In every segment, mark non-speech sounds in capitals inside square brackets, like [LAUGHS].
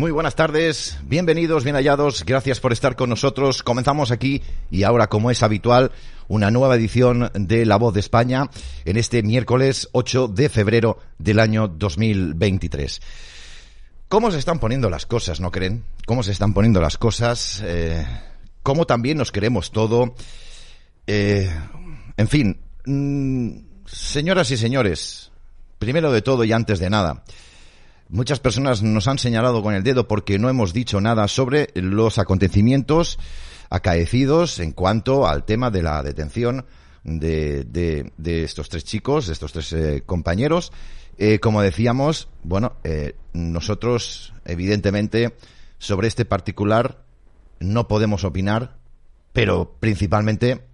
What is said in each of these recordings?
Muy buenas tardes, bienvenidos, bien hallados, gracias por estar con nosotros. Comenzamos aquí y ahora, como es habitual, una nueva edición de La Voz de España en este miércoles 8 de febrero del año 2023. ¿Cómo se están poniendo las cosas, no creen? ¿Cómo se están poniendo las cosas? Eh, ¿Cómo también nos queremos todo? Eh, en fin, mm, señoras y señores, primero de todo y antes de nada, Muchas personas nos han señalado con el dedo porque no hemos dicho nada sobre los acontecimientos acaecidos en cuanto al tema de la detención de, de, estos tres chicos, de estos tres eh, compañeros. Eh, como decíamos, bueno, eh, nosotros, evidentemente, sobre este particular no podemos opinar, pero principalmente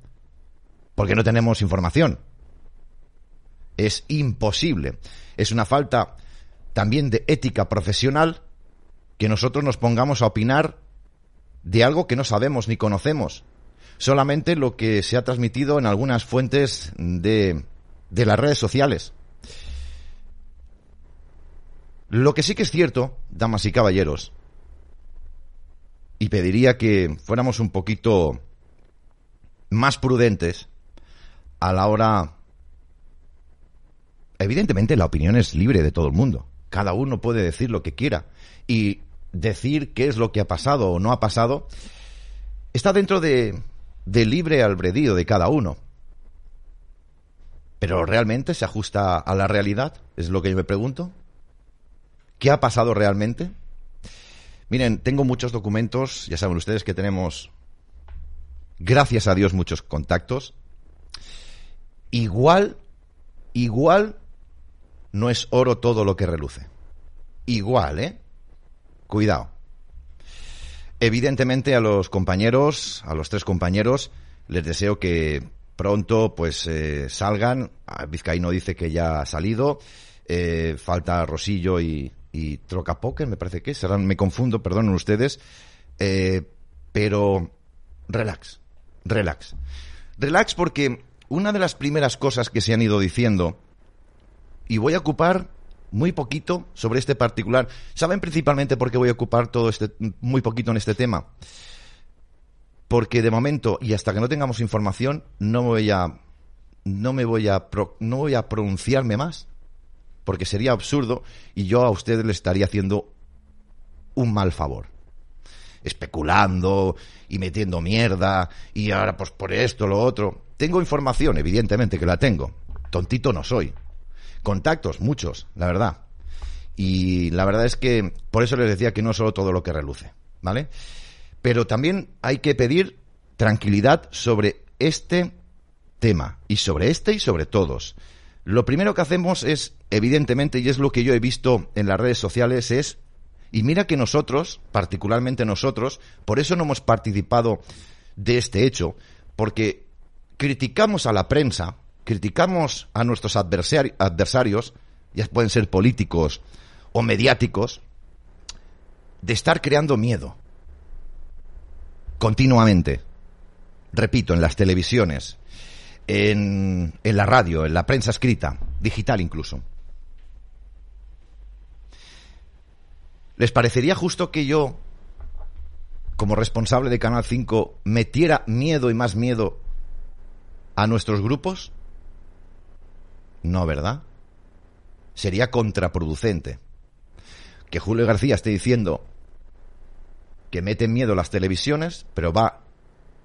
porque no tenemos información. Es imposible. Es una falta también de ética profesional que nosotros nos pongamos a opinar de algo que no sabemos ni conocemos. Solamente lo que se ha transmitido en algunas fuentes de, de las redes sociales. Lo que sí que es cierto, damas y caballeros, y pediría que fuéramos un poquito más prudentes a la hora... Evidentemente la opinión es libre de todo el mundo. Cada uno puede decir lo que quiera y decir qué es lo que ha pasado o no ha pasado está dentro de, de libre albedrío de cada uno. Pero realmente se ajusta a la realidad, es lo que yo me pregunto. ¿Qué ha pasado realmente? Miren, tengo muchos documentos, ya saben ustedes que tenemos, gracias a Dios, muchos contactos. Igual, igual no es oro todo lo que reluce. Igual, ¿eh? Cuidado. Evidentemente a los compañeros, a los tres compañeros, les deseo que pronto pues eh, salgan. Vizcaíno dice que ya ha salido. Eh, falta Rosillo y, y Trocapoker, me parece que serán, me confundo, perdonen ustedes. Eh, pero relax, relax. Relax porque una de las primeras cosas que se han ido diciendo y voy a ocupar muy poquito sobre este particular. ¿Saben principalmente por qué voy a ocupar todo este muy poquito en este tema? Porque de momento y hasta que no tengamos información no me voy a no me voy a no voy a pronunciarme más porque sería absurdo y yo a ustedes le estaría haciendo un mal favor. Especulando y metiendo mierda y ahora pues por esto lo otro. Tengo información, evidentemente que la tengo. Tontito no soy Contactos, muchos, la verdad. Y la verdad es que por eso les decía que no solo todo lo que reluce, ¿vale? Pero también hay que pedir tranquilidad sobre este tema y sobre este y sobre todos. Lo primero que hacemos es, evidentemente, y es lo que yo he visto en las redes sociales, es, y mira que nosotros, particularmente nosotros, por eso no hemos participado de este hecho, porque criticamos a la prensa, criticamos a nuestros adversarios, ya pueden ser políticos o mediáticos, de estar creando miedo continuamente. Repito, en las televisiones, en, en la radio, en la prensa escrita, digital incluso. ¿Les parecería justo que yo, como responsable de Canal 5, metiera miedo y más miedo a nuestros grupos? No, ¿verdad? Sería contraproducente. Que Julio García esté diciendo que mete miedo las televisiones, pero va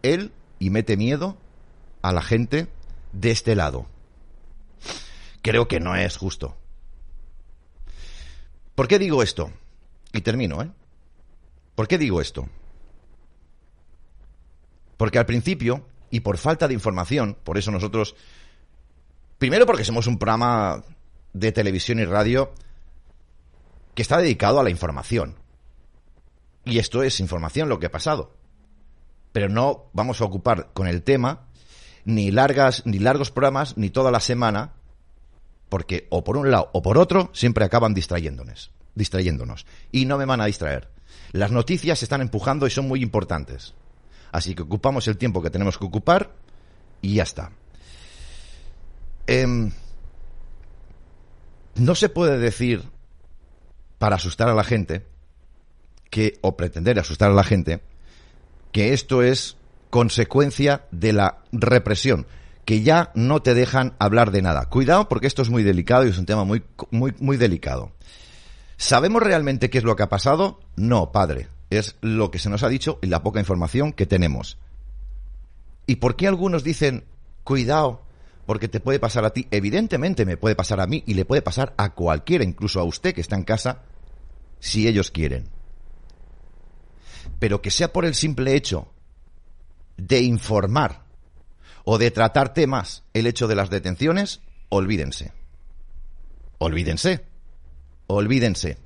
él y mete miedo a la gente de este lado. Creo que no es justo. ¿Por qué digo esto? Y termino, ¿eh? ¿Por qué digo esto? Porque al principio, y por falta de información, por eso nosotros Primero porque somos un programa de televisión y radio que está dedicado a la información. Y esto es información lo que ha pasado. Pero no vamos a ocupar con el tema ni largas ni largos programas ni toda la semana porque o por un lado o por otro siempre acaban distrayéndonos, distrayéndonos y no me van a distraer. Las noticias se están empujando y son muy importantes. Así que ocupamos el tiempo que tenemos que ocupar y ya está. Em, no se puede decir, para asustar a la gente, que, o pretender asustar a la gente, que esto es consecuencia de la represión, que ya no te dejan hablar de nada. Cuidado porque esto es muy delicado y es un tema muy, muy, muy delicado. ¿Sabemos realmente qué es lo que ha pasado? No, padre. Es lo que se nos ha dicho y la poca información que tenemos. ¿Y por qué algunos dicen, cuidado, porque te puede pasar a ti? Evidentemente me puede pasar a mí y le puede pasar a cualquiera, incluso a usted que está en casa, si ellos quieren. Pero que sea por el simple hecho de informar o de tratar temas el hecho de las detenciones, olvídense. Olvídense. Olvídense.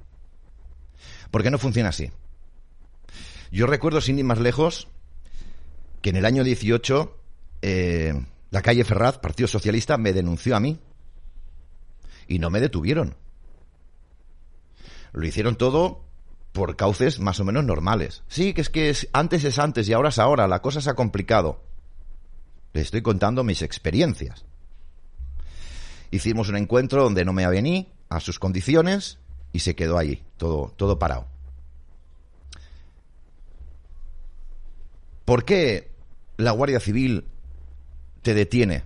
Porque no funciona así. Yo recuerdo, sin ir más lejos, que en el año 18 eh, la calle Ferraz, Partido Socialista, me denunció a mí. Y no me detuvieron. Lo hicieron todo por cauces más o menos normales. Sí, que es que antes es antes y ahora es ahora, la cosa se ha complicado. Le estoy contando mis experiencias. Hicimos un encuentro donde no me avení a sus condiciones y se quedó allí, todo, todo parado. ¿Por qué la Guardia Civil te detiene?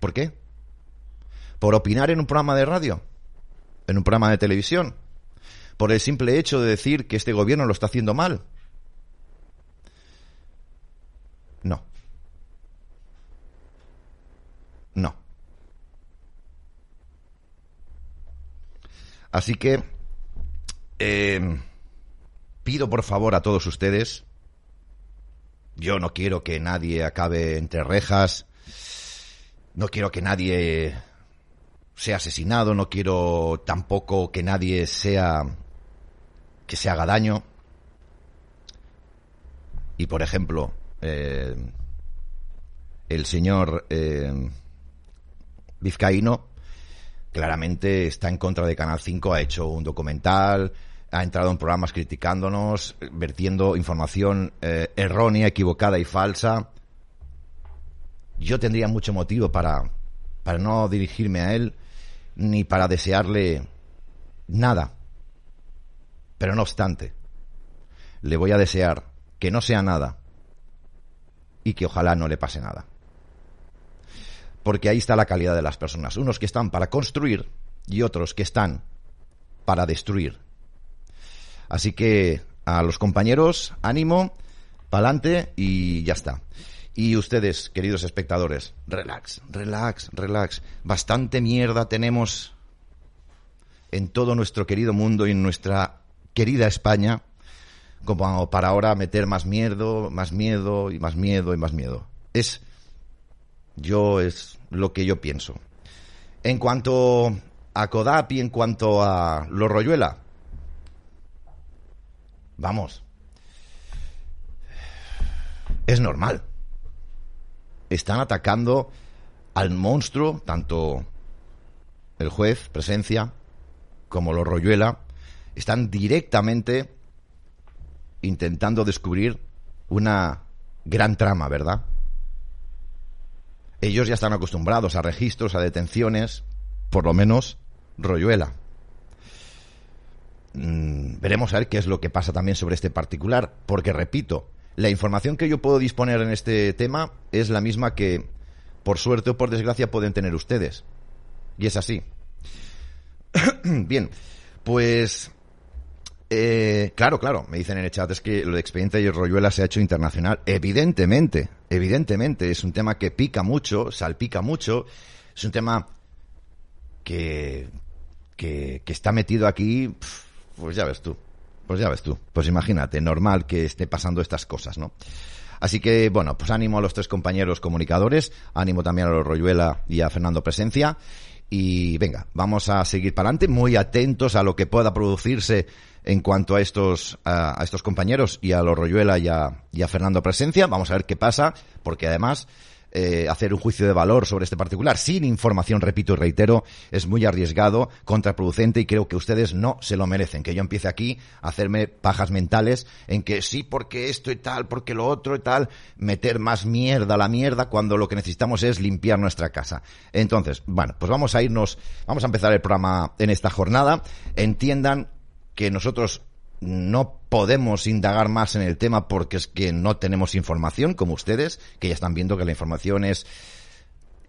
¿Por qué? ¿Por opinar en un programa de radio? ¿En un programa de televisión? ¿Por el simple hecho de decir que este gobierno lo está haciendo mal? No. No. Así que eh, pido por favor a todos ustedes, yo no quiero que nadie acabe entre rejas, no quiero que nadie sea asesinado, no quiero tampoco que nadie sea que se haga daño. Y por ejemplo, eh, el señor eh, Vizcaíno claramente está en contra de Canal 5, ha hecho un documental, ha entrado en programas criticándonos, vertiendo información eh, errónea, equivocada y falsa. Yo tendría mucho motivo para, para no dirigirme a él ni para desearle nada. Pero no obstante, le voy a desear que no sea nada y que ojalá no le pase nada. Porque ahí está la calidad de las personas. Unos que están para construir y otros que están para destruir. Así que a los compañeros, ánimo, pa'lante y ya está. Y ustedes, queridos espectadores, relax, relax, relax. Bastante mierda tenemos en todo nuestro querido mundo y en nuestra querida España como para ahora meter más miedo, más miedo y más miedo y más miedo. Es yo es lo que yo pienso. En cuanto a Codap y en cuanto a los Royuela, vamos, es normal. Están atacando al monstruo, tanto el juez, presencia, como los Royuela, están directamente intentando descubrir una gran trama, ¿verdad? Ellos ya están acostumbrados a registros, a detenciones, por lo menos Royuela. Mm, veremos a ver qué es lo que pasa también sobre este particular, porque repito, la información que yo puedo disponer en este tema es la misma que, por suerte o por desgracia, pueden tener ustedes. Y es así. [COUGHS] Bien, pues eh, claro, claro, me dicen en el chat, es que lo de expediente de Royuela se ha hecho internacional. Evidentemente, evidentemente, es un tema que pica mucho, salpica mucho, es un tema que, que, está metido aquí, pues ya ves tú, pues ya ves tú, pues imagínate, normal que esté pasando estas cosas, ¿no? Así que, bueno, pues ánimo a los tres compañeros comunicadores, ánimo también a los Royuela y a Fernando Presencia. Y venga, vamos a seguir para adelante, muy atentos a lo que pueda producirse en cuanto a estos, a, estos compañeros y a los Royuela y a, Fernando Presencia. Vamos a ver qué pasa, porque además eh, hacer un juicio de valor sobre este particular sin información, repito y reitero, es muy arriesgado, contraproducente y creo que ustedes no se lo merecen. Que yo empiece aquí a hacerme pajas mentales en que sí, porque esto y tal, porque lo otro y tal, meter más mierda a la mierda cuando lo que necesitamos es limpiar nuestra casa. Entonces, bueno, pues vamos a irnos, vamos a empezar el programa en esta jornada. Entiendan que nosotros no podemos indagar más en el tema porque es que no tenemos información, como ustedes, que ya están viendo que la información es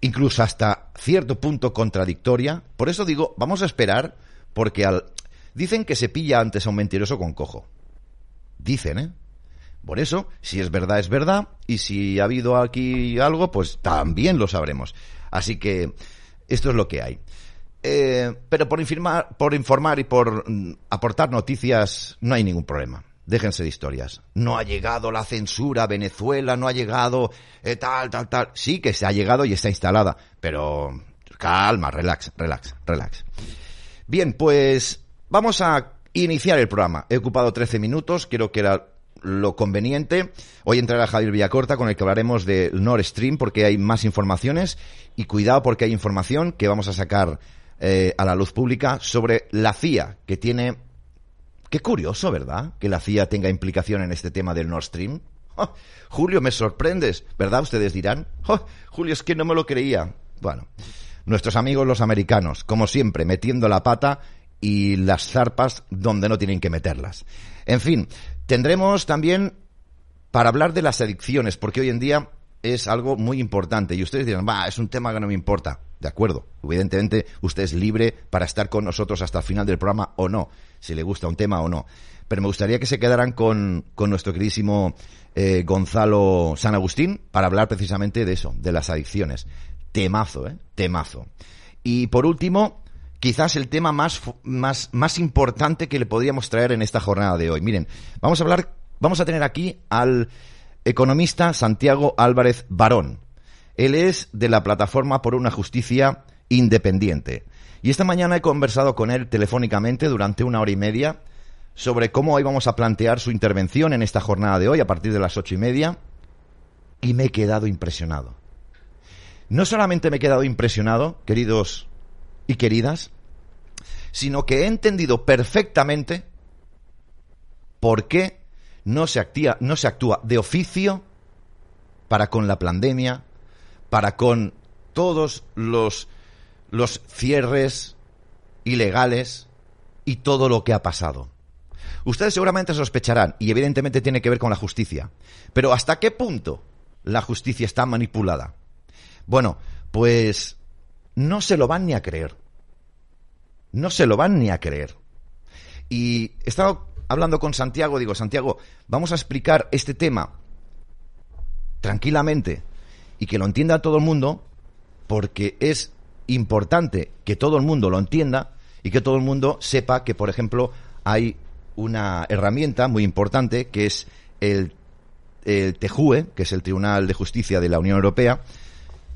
incluso hasta cierto punto contradictoria. Por eso digo, vamos a esperar, porque al... dicen que se pilla antes a un mentiroso con cojo. Dicen, ¿eh? Por eso, si es verdad, es verdad, y si ha habido aquí algo, pues también lo sabremos. Así que esto es lo que hay. Eh, pero por informar, por informar y por mm, aportar noticias no hay ningún problema. Déjense de historias. No ha llegado la censura a Venezuela, no ha llegado eh, tal, tal, tal. Sí que se ha llegado y está instalada, pero calma, relax, relax, relax. Bien, pues vamos a iniciar el programa. He ocupado 13 minutos, creo que era lo conveniente. Hoy entrará Javier Villacorta con el que hablaremos de Nord Stream porque hay más informaciones y cuidado porque hay información que vamos a sacar eh, a la luz pública sobre la CIA, que tiene... Qué curioso, ¿verdad? Que la CIA tenga implicación en este tema del Nord Stream. Julio, me sorprendes, ¿verdad? Ustedes dirán. Julio, es que no me lo creía. Bueno, nuestros amigos los americanos, como siempre, metiendo la pata y las zarpas donde no tienen que meterlas. En fin, tendremos también para hablar de las adicciones, porque hoy en día es algo muy importante y ustedes dirán, va, es un tema que no me importa. De acuerdo. Evidentemente, usted es libre para estar con nosotros hasta el final del programa o no, si le gusta un tema o no. Pero me gustaría que se quedaran con, con nuestro queridísimo eh, Gonzalo San Agustín para hablar precisamente de eso, de las adicciones. Temazo, ¿eh? Temazo. Y por último, quizás el tema más, más, más importante que le podríamos traer en esta jornada de hoy. Miren, vamos a hablar, vamos a tener aquí al economista Santiago Álvarez Barón él es de la plataforma por una justicia independiente. Y esta mañana he conversado con él telefónicamente durante una hora y media sobre cómo íbamos a plantear su intervención en esta jornada de hoy a partir de las ocho y media y me he quedado impresionado. No solamente me he quedado impresionado, queridos y queridas, sino que he entendido perfectamente por qué no se, actúa, no se actúa de oficio para con la pandemia, para con todos los, los cierres ilegales y todo lo que ha pasado. Ustedes seguramente sospecharán, y evidentemente tiene que ver con la justicia, pero ¿hasta qué punto la justicia está manipulada? Bueno, pues no se lo van ni a creer. No se lo van ni a creer. Y he estado hablando con Santiago, digo, Santiago, vamos a explicar este tema tranquilamente, y que lo entienda todo el mundo, porque es importante que todo el mundo lo entienda y que todo el mundo sepa que, por ejemplo, hay una herramienta muy importante que es el, el TEJUE, que es el Tribunal de Justicia de la Unión Europea,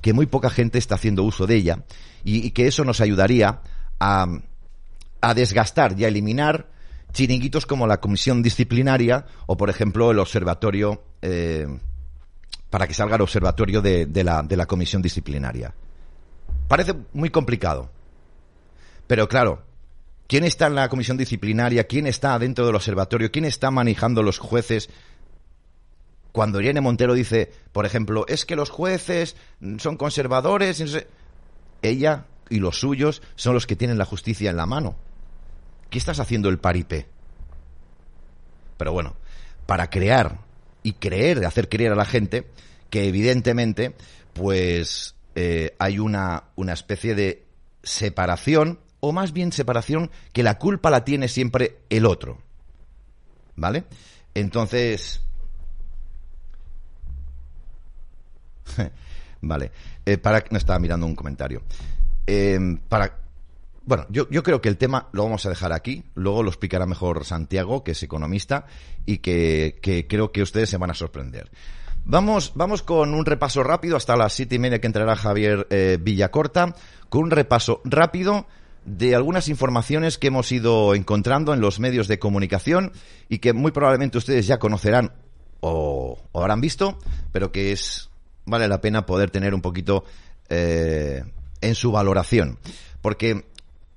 que muy poca gente está haciendo uso de ella y, que eso nos ayudaría a, a desgastar y a eliminar chiringuitos como la comisión disciplinaria o, por ejemplo, el observatorio eh, para que salga el observatorio de, la, de la comisión disciplinaria. Parece muy complicado. Pero claro, ¿quién está en la comisión disciplinaria? ¿Quién está dentro del observatorio? ¿Quién está manejando los jueces? Cuando Irene Montero dice, por ejemplo, es que los jueces son conservadores, ella y los suyos son los que tienen la justicia en la mano. ¿Qué estás haciendo el paripé? Pero bueno, para crear y creer, hacer creer a la gente que evidentemente, pues eh, hay una, una especie de separación, o más bien separación, que la culpa la tiene siempre el otro. ¿Vale? Entonces. [LAUGHS] vale. Eh, para. No estaba mirando un comentario. Eh, para bueno, yo, yo creo que el tema lo vamos a dejar aquí, luego lo explicará mejor Santiago, que es economista, y que, que creo que ustedes se van a sorprender. Vamos, vamos con un repaso rápido hasta las siete y media que entrará Javier eh, Villacorta, con un repaso rápido de algunas informaciones que hemos ido encontrando en los medios de comunicación y que muy probablemente ustedes ya conocerán o, o habrán visto, pero que es vale la pena poder tener un poquito eh, en su valoración. Porque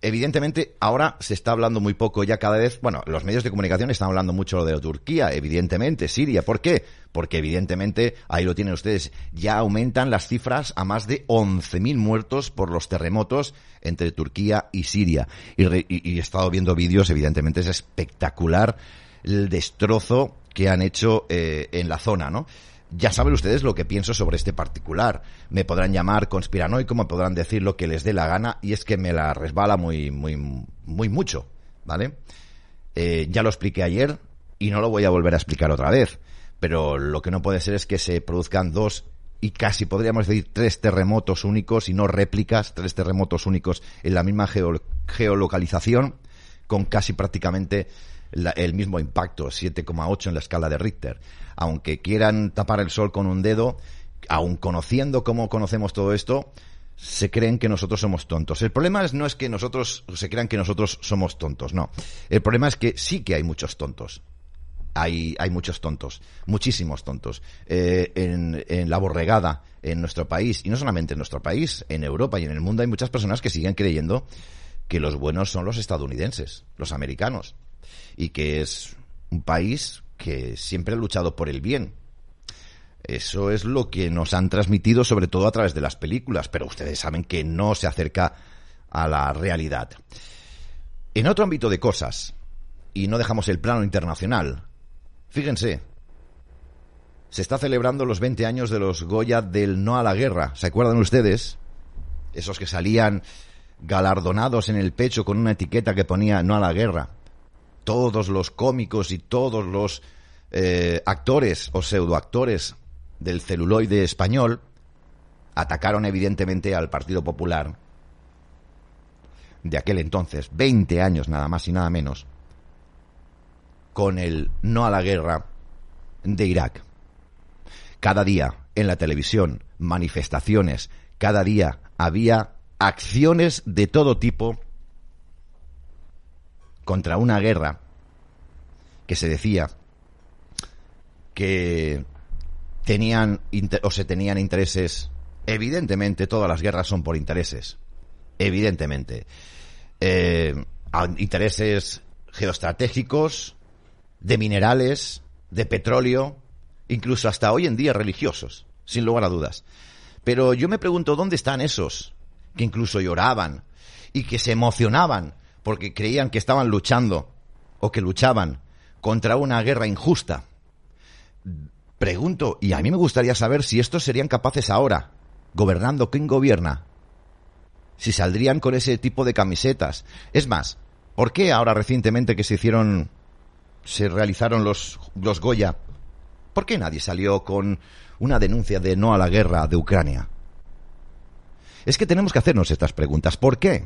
evidentemente ahora se está hablando muy poco ya cada vez, bueno, los medios de comunicación están hablando mucho de Turquía, evidentemente, Siria, ¿por qué? Porque evidentemente, ahí lo tienen ustedes, ya aumentan las cifras a más de 11.000 muertos por los terremotos entre Turquía y Siria. Y, he estado viendo vídeos, evidentemente es espectacular el destrozo que han hecho eh, en la zona, ¿no? Ya saben ustedes lo que pienso sobre este particular. Me podrán llamar conspiranoico, me podrán decir lo que les dé la gana y es que me la resbala muy, muy, muy mucho, ¿vale? Eh, ya lo expliqué ayer y no lo voy a volver a explicar otra vez. Pero lo que no puede ser es que se produzcan dos y casi podríamos decir tres terremotos únicos y no réplicas, tres terremotos únicos en la misma geolocalización con casi prácticamente el mismo impacto, 7,8 en la escala de Richter. Aunque quieran tapar el sol con un dedo, aun conociendo cómo conocemos todo esto, se creen que nosotros somos tontos. El problema no es que nosotros se crean que nosotros somos tontos, no. El problema es que sí que hay muchos tontos. Hay, hay muchos tontos, muchísimos tontos. Eh, en la borregada, en nuestro país, y no solamente en nuestro país, en Europa y en el mundo hay muchas personas que siguen creyendo que los buenos son los estadounidenses, los americanos y que es un país que siempre ha luchado por el bien. Eso es lo que nos han transmitido sobre todo a través de las películas, pero ustedes saben que no se acerca a la realidad. En otro ámbito de cosas, y no dejamos el plano internacional, fíjense, se está celebrando los 20 años de los Goya del No a la Guerra. ¿Se acuerdan ustedes? Esos que salían galardonados en el pecho con una etiqueta que ponía No a la Guerra todos los cómicos y todos los eh, actores o pseudoactores del celuloide español atacaron evidentemente al Partido Popular de aquel entonces, 20 años nada más y nada menos, con el no a la guerra de Irak. Cada día en la televisión, manifestaciones, cada día había acciones de todo tipo contra una guerra que se decía que tenían o se tenían intereses. Evidentemente, todas las guerras son por intereses. Evidentemente. Eh, intereses geoestratégicos, de minerales, de petróleo, incluso hasta hoy en día religiosos, sin lugar a dudas. Pero yo me pregunto dónde están esos que incluso lloraban y que se emocionaban porque creían que estaban luchando o que luchaban contra una guerra injusta. Pregunto, y a mí me gustaría saber si estos serían capaces ahora, gobernando, ¿quién gobierna? Si saldrían con ese tipo de camisetas. Es más, ¿por qué ahora recientemente que se hicieron, se realizaron los, los Goya, ¿por qué nadie salió con una denuncia de no a la guerra de Ucrania? Es que tenemos que hacernos estas preguntas. ¿Por qué?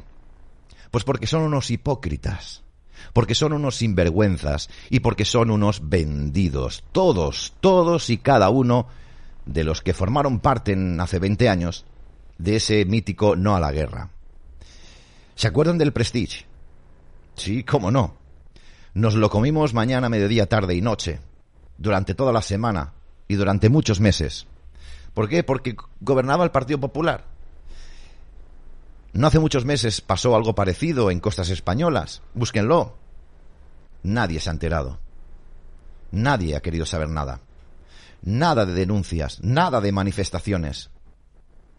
Pues porque son unos hipócritas, porque son unos sinvergüenzas y porque son unos vendidos. Todos, todos y cada uno de los que formaron parte en hace 20 años de ese mítico no a la guerra. ¿Se acuerdan del Prestige? Sí, cómo no. Nos lo comimos mañana, mediodía, tarde y noche, durante toda la semana y durante muchos meses. ¿Por qué? Porque gobernaba el Partido Popular no hace muchos meses pasó algo parecido en costas españolas. Búsquenlo. Nadie se ha enterado. Nadie ha querido saber nada. Nada de denuncias, nada de manifestaciones.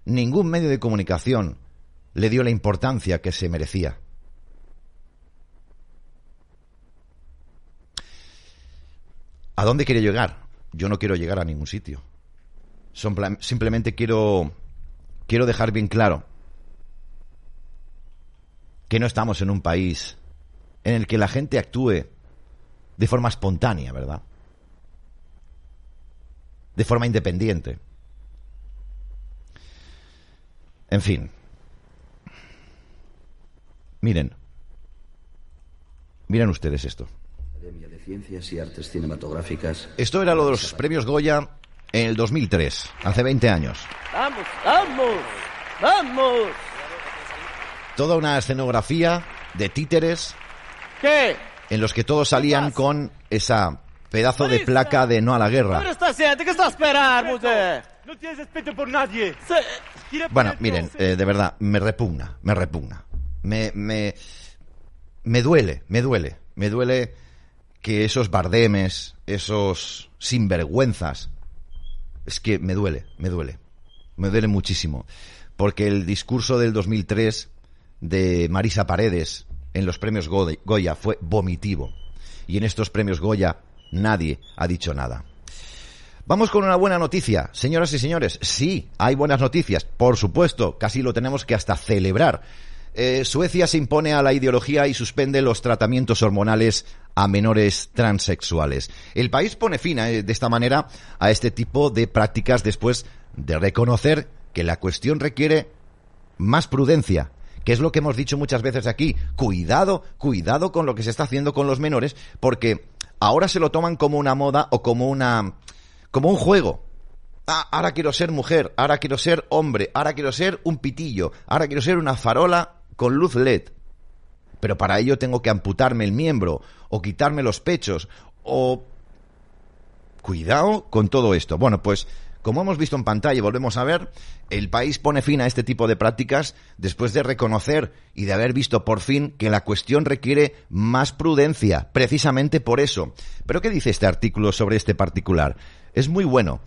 Ningún medio de comunicación le dio la importancia que se merecía. ¿A dónde quiere llegar? Yo no quiero llegar a ningún sitio. Simplemente quiero, quiero dejar bien claro que no estamos en un país en el que la gente actúe de forma espontánea, ¿verdad? De forma independiente. En fin. Miren. Miren ustedes esto. de Ciencias y Artes Cinematográficas. Esto era lo de los premios Goya en el 2003, hace 20 años. ¡Vamos, vamos! ¡Vamos! Toda una escenografía de títeres. ¿Qué? En los que todos salían con esa pedazo de placa de no a la guerra. sta siete? Che sta a sperare, mujer? No tienes respeto por nadie. Bueno, miren, eh, de verdad, me repugna, me repugna. Me, me, me duele, me duele, me duele que esos bardemes, esos sinvergüenzas, es que me duele, me duele, me duele muchísimo. Porque el discurso del 2003 de Marisa Paredes en los premios Go- Goya fue vomitivo. Y en estos premios Goya nadie ha dicho nada. Vamos con una buena noticia, señoras y señores. Sí, hay buenas noticias, por supuesto, casi lo tenemos que hasta celebrar. Eh, Suecia se impone a la ideología y suspende los tratamientos hormonales a menores transexuales. El país pone fin eh, de esta manera a este tipo de prácticas después de reconocer que la cuestión requiere más prudencia, que es lo que hemos dicho muchas veces aquí. Cuidado, cuidado con lo que se está haciendo con los menores, porque ahora se lo toman como una moda o como una como un juego. Ah, ahora quiero ser mujer, ahora quiero ser hombre, ahora quiero ser un pitillo, ahora quiero ser una farola con luz LED. Pero para ello tengo que amputarme el miembro o quitarme los pechos o Cuidado con todo esto. Bueno, pues como hemos visto en pantalla y volvemos a ver, el país pone fin a este tipo de prácticas después de reconocer y de haber visto por fin que la cuestión requiere más prudencia, precisamente por eso. Pero ¿qué dice este artículo sobre este particular? Es muy bueno.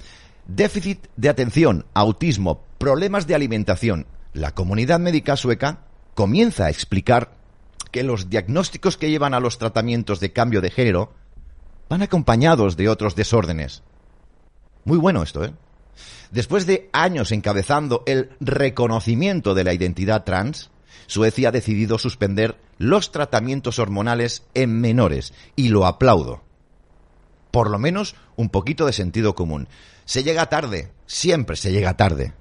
Déficit de atención, autismo, problemas de alimentación. La comunidad médica sueca comienza a explicar que los diagnósticos que llevan a los tratamientos de cambio de género van acompañados de otros desórdenes. Muy bueno esto, ¿eh? Después de años encabezando el reconocimiento de la identidad trans, Suecia ha decidido suspender los tratamientos hormonales en menores, y lo aplaudo. Por lo menos un poquito de sentido común. Se llega tarde, siempre se llega tarde.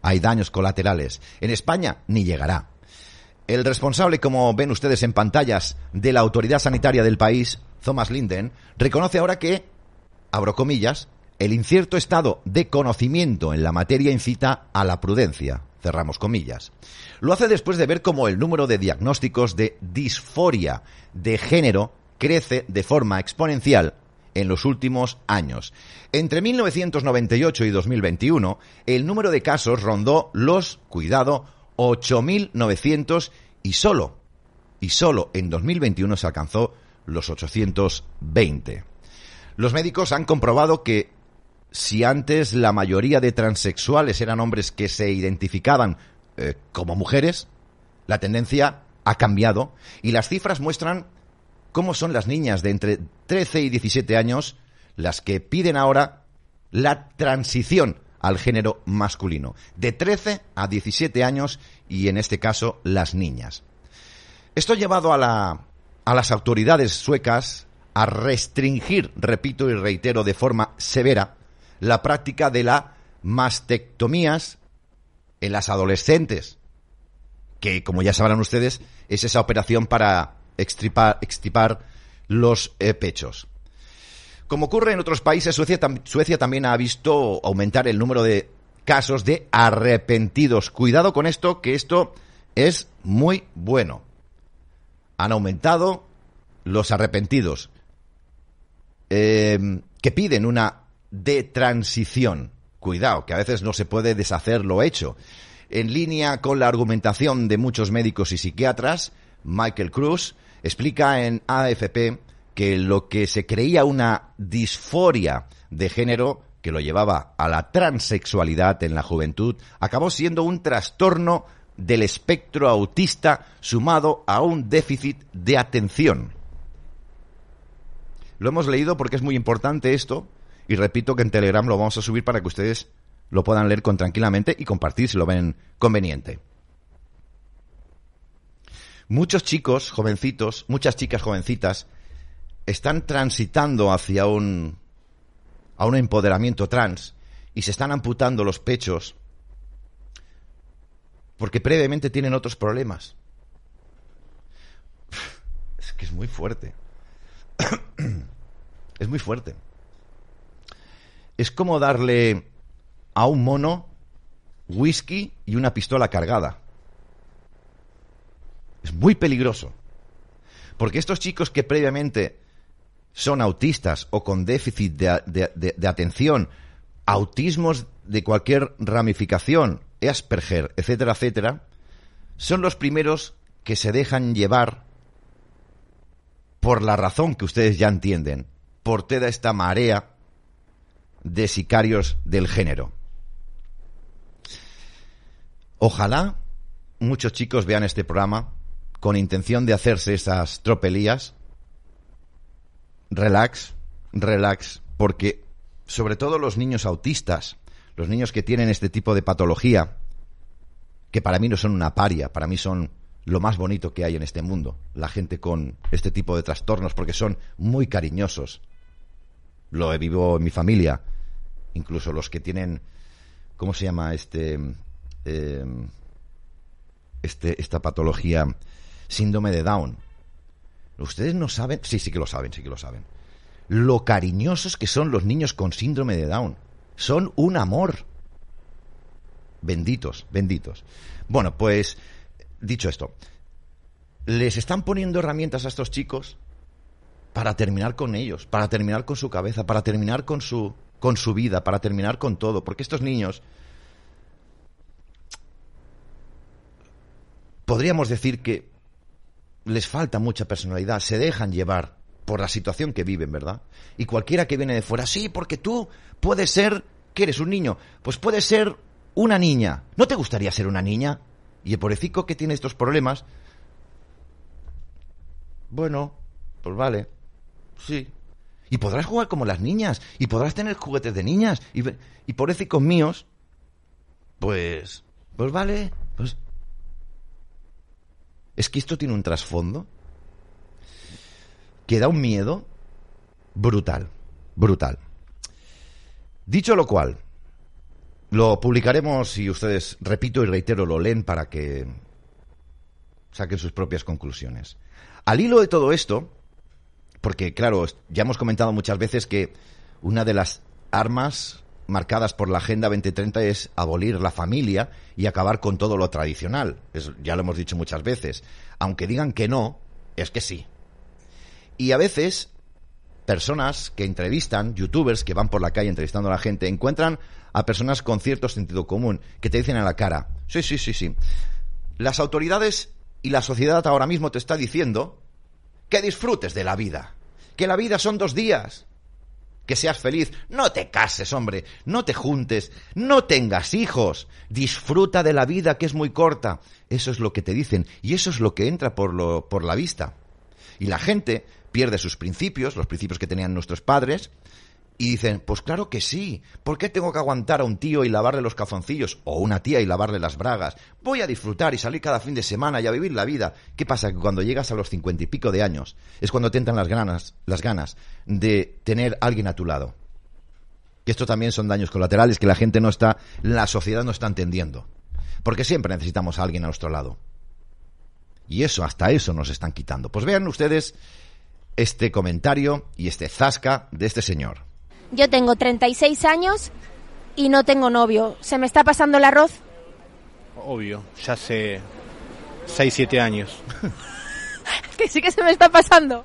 Hay daños colaterales. En España ni llegará. El responsable, como ven ustedes en pantallas, de la autoridad sanitaria del país, Thomas Linden, reconoce ahora que, abro comillas, el incierto estado de conocimiento en la materia incita a la prudencia, cerramos comillas. Lo hace después de ver cómo el número de diagnósticos de disforia de género crece de forma exponencial en los últimos años. Entre 1998 y 2021, el número de casos rondó los, cuidado, 8.900 y solo, y solo en 2021 se alcanzó los 820. Los médicos han comprobado que si antes la mayoría de transexuales eran hombres que se identificaban eh, como mujeres, la tendencia ha cambiado y las cifras muestran cómo son las niñas de entre 13 y 17 años las que piden ahora la transición al género masculino, de 13 a 17 años y en este caso las niñas. Esto ha llevado a, la, a las autoridades suecas a restringir, repito y reitero de forma severa, la práctica de la mastectomías en las adolescentes, que como ya sabrán ustedes es esa operación para extirpar los eh, pechos. Como ocurre en otros países, Suecia, Suecia también ha visto aumentar el número de casos de arrepentidos. Cuidado con esto, que esto es muy bueno. Han aumentado los arrepentidos eh, que piden una de transición. Cuidado, que a veces no se puede deshacer lo hecho. En línea con la argumentación de muchos médicos y psiquiatras, Michael Cruz explica en AFP que lo que se creía una disforia de género que lo llevaba a la transexualidad en la juventud acabó siendo un trastorno del espectro autista sumado a un déficit de atención. Lo hemos leído porque es muy importante esto y repito que en Telegram lo vamos a subir para que ustedes lo puedan leer tranquilamente y compartir si lo ven conveniente. Muchos chicos, jovencitos, muchas chicas jovencitas están transitando hacia un a un empoderamiento trans y se están amputando los pechos porque previamente tienen otros problemas. Es que es muy fuerte. [COUGHS] es muy fuerte. Es como darle a un mono whisky y una pistola cargada. Es muy peligroso. Porque estos chicos que previamente son autistas o con déficit de, de- atención, autismos de cualquier ramificación, Asperger, etcétera, etcétera, son los primeros que se dejan llevar por la razón que ustedes ya entienden, por toda esta marea de sicarios del género. Ojalá muchos chicos vean este programa con intención de hacerse esas tropelías. Relax, relax, porque sobre todo los niños autistas, los niños que tienen este tipo de patología, que para mí no son una paria, para mí son lo más bonito que hay en este mundo, la gente con este tipo de trastornos, porque son muy cariñosos. Lo he vivido en mi familia, incluso los que tienen, ¿cómo se llama este, eh, este, esta patología, síndrome de Down? Ustedes no saben, sí, sí que lo saben, sí que lo saben. Lo cariñosos que son los niños con síndrome de Down. Son un amor. Benditos, benditos. Bueno, pues dicho esto, les están poniendo herramientas a estos chicos para terminar con ellos, para terminar con su cabeza, para terminar con su con su vida, para terminar con todo, porque estos niños podríamos decir que les falta mucha personalidad, se dejan llevar por la situación que viven, ¿verdad? Y cualquiera que viene de fuera, sí, porque tú puedes ser, ¿qué eres? Un niño. Pues puedes ser una niña. ¿No te gustaría ser una niña? Y el pobrecito que tiene estos problemas, bueno, pues vale, sí. Y podrás jugar como las niñas, y podrás tener juguetes de niñas, y, y pobrecicos míos, pues, pues vale, pues... Es que esto tiene un trasfondo que da un miedo brutal, brutal. Dicho lo cual, lo publicaremos y ustedes, repito y reitero, lo leen para que saquen sus propias conclusiones. Al hilo de todo esto, porque claro, ya hemos comentado muchas veces que una de las armas marcadas por la Agenda 2030 es abolir la familia y acabar con todo lo tradicional. Ya lo hemos dicho muchas veces. Aunque digan que no, es que sí. Y a veces, personas que entrevistan, youtubers que van por la calle entrevistando a la gente, encuentran a personas con cierto sentido común que te dicen a la cara, sí, sí, sí, sí. Las autoridades y la sociedad ahora mismo te está diciendo que disfrutes de la vida, que la vida son dos días, que seas feliz. No te cases, hombre, no te juntes, no tengas hijos, disfruta de la vida que es muy corta. Eso es lo que te dicen y eso es lo que entra por, lo, por la vista. Y la gente pierde sus principios, los principios que tenían nuestros padres, y dicen, pues claro que sí, ¿por qué tengo que aguantar a un tío y lavarle los calzoncillos? O una tía y lavarle las bragas. Voy a disfrutar y salir cada fin de semana y a vivir la vida. ¿Qué pasa? Que cuando llegas a los cincuenta y pico de años es cuando te entran las ganas, las ganas de tener a alguien a tu lado. Que esto también son daños colaterales que la gente no está, la sociedad no está entendiendo. Porque siempre necesitamos a alguien a nuestro lado. Y eso, hasta eso nos están quitando. Pues vean ustedes este comentario y este zasca de este señor. Yo tengo 36 años y no tengo novio. ¿Se me está pasando el arroz? Obvio, ya hace 6, 7 años. [LAUGHS] que sí que se me está pasando.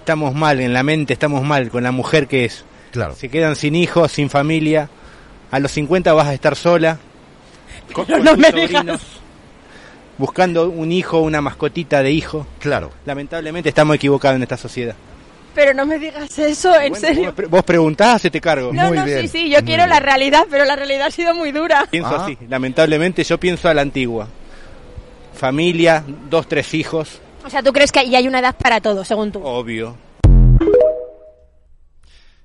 Estamos mal, en la mente estamos mal con la mujer que es. Claro. Se quedan sin hijos, sin familia. A los 50 vas a estar sola. Con, [LAUGHS] no tus me digas. sobrinos, Buscando un hijo, una mascotita de hijo. Claro. Lamentablemente estamos equivocados en esta sociedad. Pero no me digas eso, en Bueno, serio. Vos, pre- vos preguntás, hace te cargo. No, Muy no, bien, sí, sí, yo muy quiero la realidad, pero la realidad ha sido muy dura. Pienso Ah. así. Lamentablemente yo pienso a la antigua. Familia, dos, tres hijos. O sea, tú crees que ya hay una edad para todo, según tú. Obvio.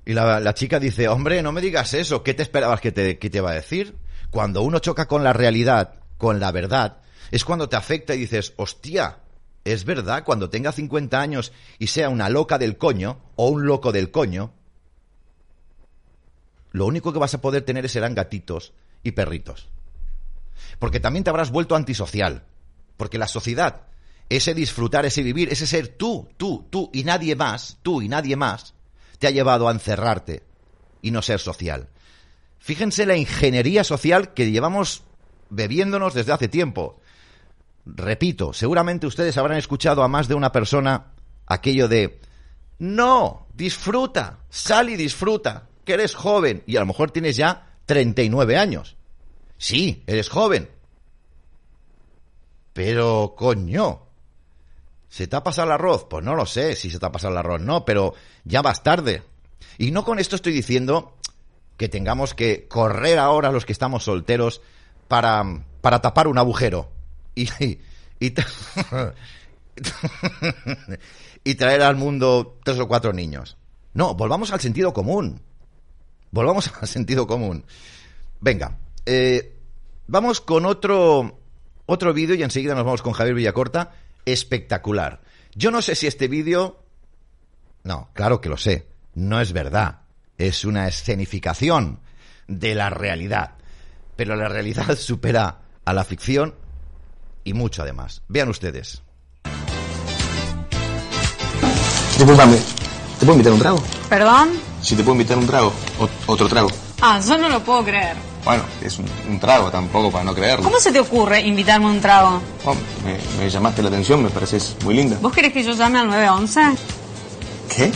Y la, la chica dice, hombre, no me digas eso, ¿qué te esperabas que te, que te iba a decir? Cuando uno choca con la realidad, con la verdad, es cuando te afecta y dices, hostia, es verdad, cuando tenga 50 años y sea una loca del coño, o un loco del coño, lo único que vas a poder tener serán gatitos y perritos. Porque también te habrás vuelto antisocial. Porque la sociedad, ese disfrutar, ese vivir, ese ser tú, tú, tú y nadie más, tú y nadie más, te ha llevado a encerrarte y no ser social. Fíjense la ingeniería social que llevamos bebiéndonos desde hace tiempo. Repito, seguramente ustedes habrán escuchado a más de una persona aquello de no, disfruta, sal y disfruta, que eres joven y a lo mejor tienes ya 39 años. Sí, eres joven. Pero, coño, ¿se te ha pasado el arroz? Pues no lo sé si se te ha pasado el arroz, no, pero ya vas tarde. Y no con esto estoy diciendo que tengamos que correr ahora los que estamos solteros para, para tapar un agujero. Y, y, traer al mundo tres o cuatro niños. No, volvamos al sentido común. Volvamos al sentido común. Venga, eh, vamos con otro, otro vídeo y enseguida nos vamos con Javier Villacorta. Espectacular. Yo no sé si este vídeo... No, claro que lo sé. No es verdad. Es una escenificación de la realidad. Pero la realidad [LAUGHS] supera a la ficción y mucho además. Vean ustedes. Disculpame, ¿te puedo invitar un trago? ¿Perdón? Si te puedo invitar un trago, o- otro trago. Ah, yo no lo puedo creer. Bueno, es un, un trago tampoco para no creerlo. ¿Cómo se te ocurre invitarme a un trago? Oh, me, me llamaste la atención, me pareces muy linda. ¿Vos querés que yo llame al 911? ¿Qué?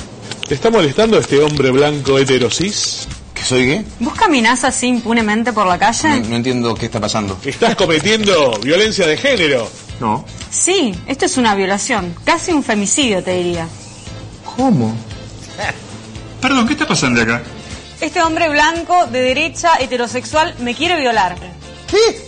¿Te está molestando este hombre blanco heterosis? ¿Que soy gay? ¿Vos caminás así impunemente por la calle? No, no entiendo qué está pasando. Estás cometiendo violencia de género. No. Sí, esto es una violación. Casi un femicidio, te diría. ¿Cómo? Perdón, ¿qué está pasando acá? Este hombre blanco, de derecha, heterosexual, me quiere violar. ¿Qué?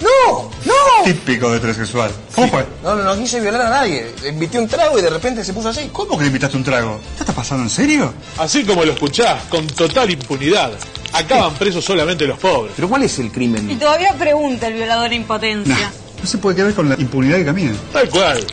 ¡No! ¡No! Típico de heterosexual. ¿Cómo fue? No, no, no quise violar a nadie. Invité un trago y de repente se puso así. ¿Cómo que le invitaste un trago? ¿Qué está pasando en serio? Así como lo escuchás, con total impunidad. Acaban presos solamente los pobres. ¿Pero cuál es el Y crimen? todavía pregunta el violador Nah, impotencia. no se puede quedar con la impunidad que camina. Tal cual.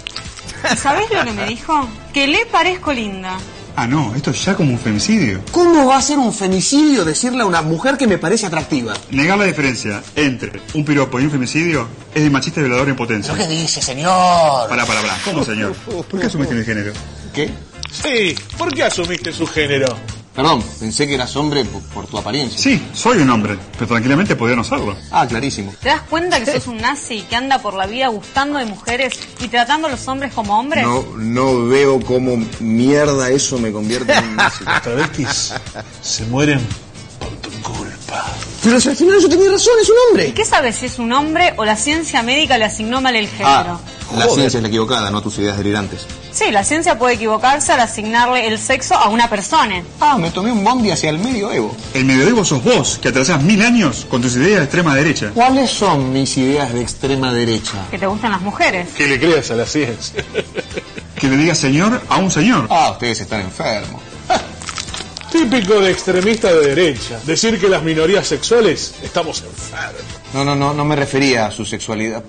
¿Y sabés lo que me dijo? Que le parezco linda. Ah, no, esto es ya como un femicidio. ¿Cómo va a ser un femicidio decirle a una mujer que me parece atractiva? Negar la diferencia entre un piropo y un femicidio es de machista y violador en potencia. ¿Pero qué dice, señor? Pará, pará, pará. ¿Cómo, señor? ¿Por qué asumiste mi género? ¿Qué? Sí, ¿por qué asumiste su género? Perdón, pensé que eras hombre por, por tu apariencia. Sí, soy un hombre, pero tranquilamente podría no serlo. Ah, clarísimo. ¿Te das cuenta que sos un nazi que anda por la vida gustando de mujeres y tratando a los hombres como hombres? No, no veo cómo mierda eso me convierte en un nazi. [LAUGHS] Los travestis se mueren por tu culpa. Pero si al final yo tenía razón, es un hombre. ¿Qué sabes si es un hombre o la ciencia médica le asignó mal el género? Ah, la ciencia es la equivocada, no tus ideas delirantes. Sí, la ciencia puede equivocarse al asignarle el sexo a una persona. Ah, me tomé un bondi hacia el medioevo. El medioevo sos vos, que atrasás mil años con tus ideas de extrema derecha. ¿Cuáles son mis ideas de extrema derecha? Que te gustan las mujeres. Que le creas a la ciencia. Que le digas señor a un señor. Ah, ustedes están enfermos. Típico de extremista de derecha. Decir que las minorías sexuales estamos enfermos. No, no, no, no me refería a su sexualidad.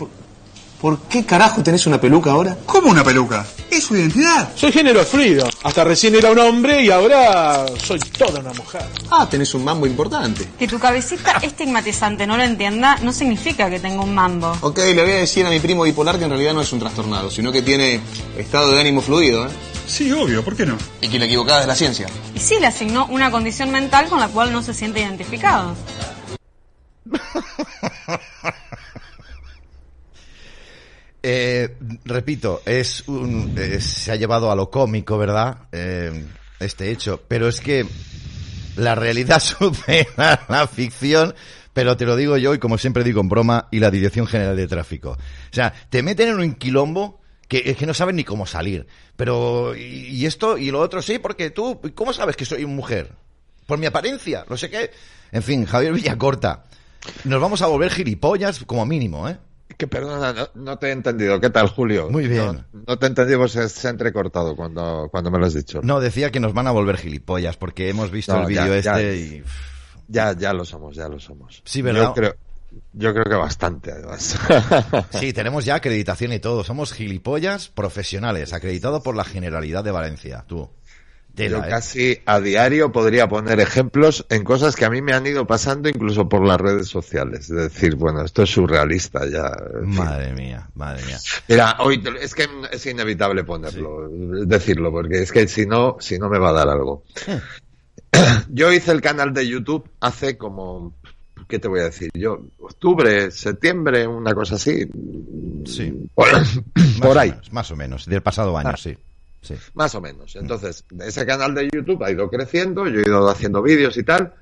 ¿Por, qué carajo tenés una peluca ahora? ¿Cómo una peluca? Es su identidad. Soy género fluido. Hasta recién era un hombre y ahora soy toda una mujer. Ah, tenés un mambo importante. Que tu cabecita estigmatizante no lo entienda no significa que tenga un mambo. Ok, le voy a decir a mi primo bipolar que en realidad no es un trastornado, sino que tiene estado de ánimo fluido, ¿eh? Sí, obvio, ¿por qué no? Y que la equivocada es la ciencia. Y sí le asignó una condición mental con la cual no se siente identificado. [LAUGHS] Eh, repito, es un, eh, se ha llevado a lo cómico, ¿verdad? Eh, este hecho, pero es que la realidad [LAUGHS] supera la ficción, pero te lo digo yo y como siempre digo en broma y la Dirección General de Tráfico. O sea, te meten en un quilombo que es que no saben ni cómo salir. Pero, y, esto y lo otro sí, porque tú, ¿cómo sabes que soy mujer? Por mi apariencia, no sé qué. En fin, Javier Villacorta, nos vamos a volver gilipollas como mínimo, ¿eh? Que perdona, no, no te he entendido. ¿Qué tal, Julio? Muy bien. No, no te he entendido, pues se, se ha entrecortado cuando, cuando me lo has dicho. No, decía que nos van a volver gilipollas porque hemos visto No, el ya, vídeo ya. este y... Ya, ya lo somos, ya lo somos. Sí, ¿verdad? Yo creo, yo creo que bastante, además. [LAUGHS] Sí, tenemos ya acreditación y todo. Somos gilipollas profesionales, acreditado por la Generalidad de Valencia. Tú. Tela, Yo ¿eh? casi a diario podría poner ejemplos en cosas que a mí me han ido pasando incluso por las redes sociales. Es decir, bueno, esto es surrealista ya. fin. Madre mía, madre mía. Mira, hoy es que es inevitable ponerlo, decirlo, porque es que si no, si no me va a dar algo. [LAUGHS] Yo hice el canal de YouTube hace como, ¿qué te voy a decir? Yo, octubre, septiembre, una cosa así. Sí. Por, Más por o ahí. menos, más o menos, del pasado año, Ah. sí. Sí. Más o menos. Entonces, ese canal de YouTube ha ido creciendo, yo he ido haciendo vídeos y tal.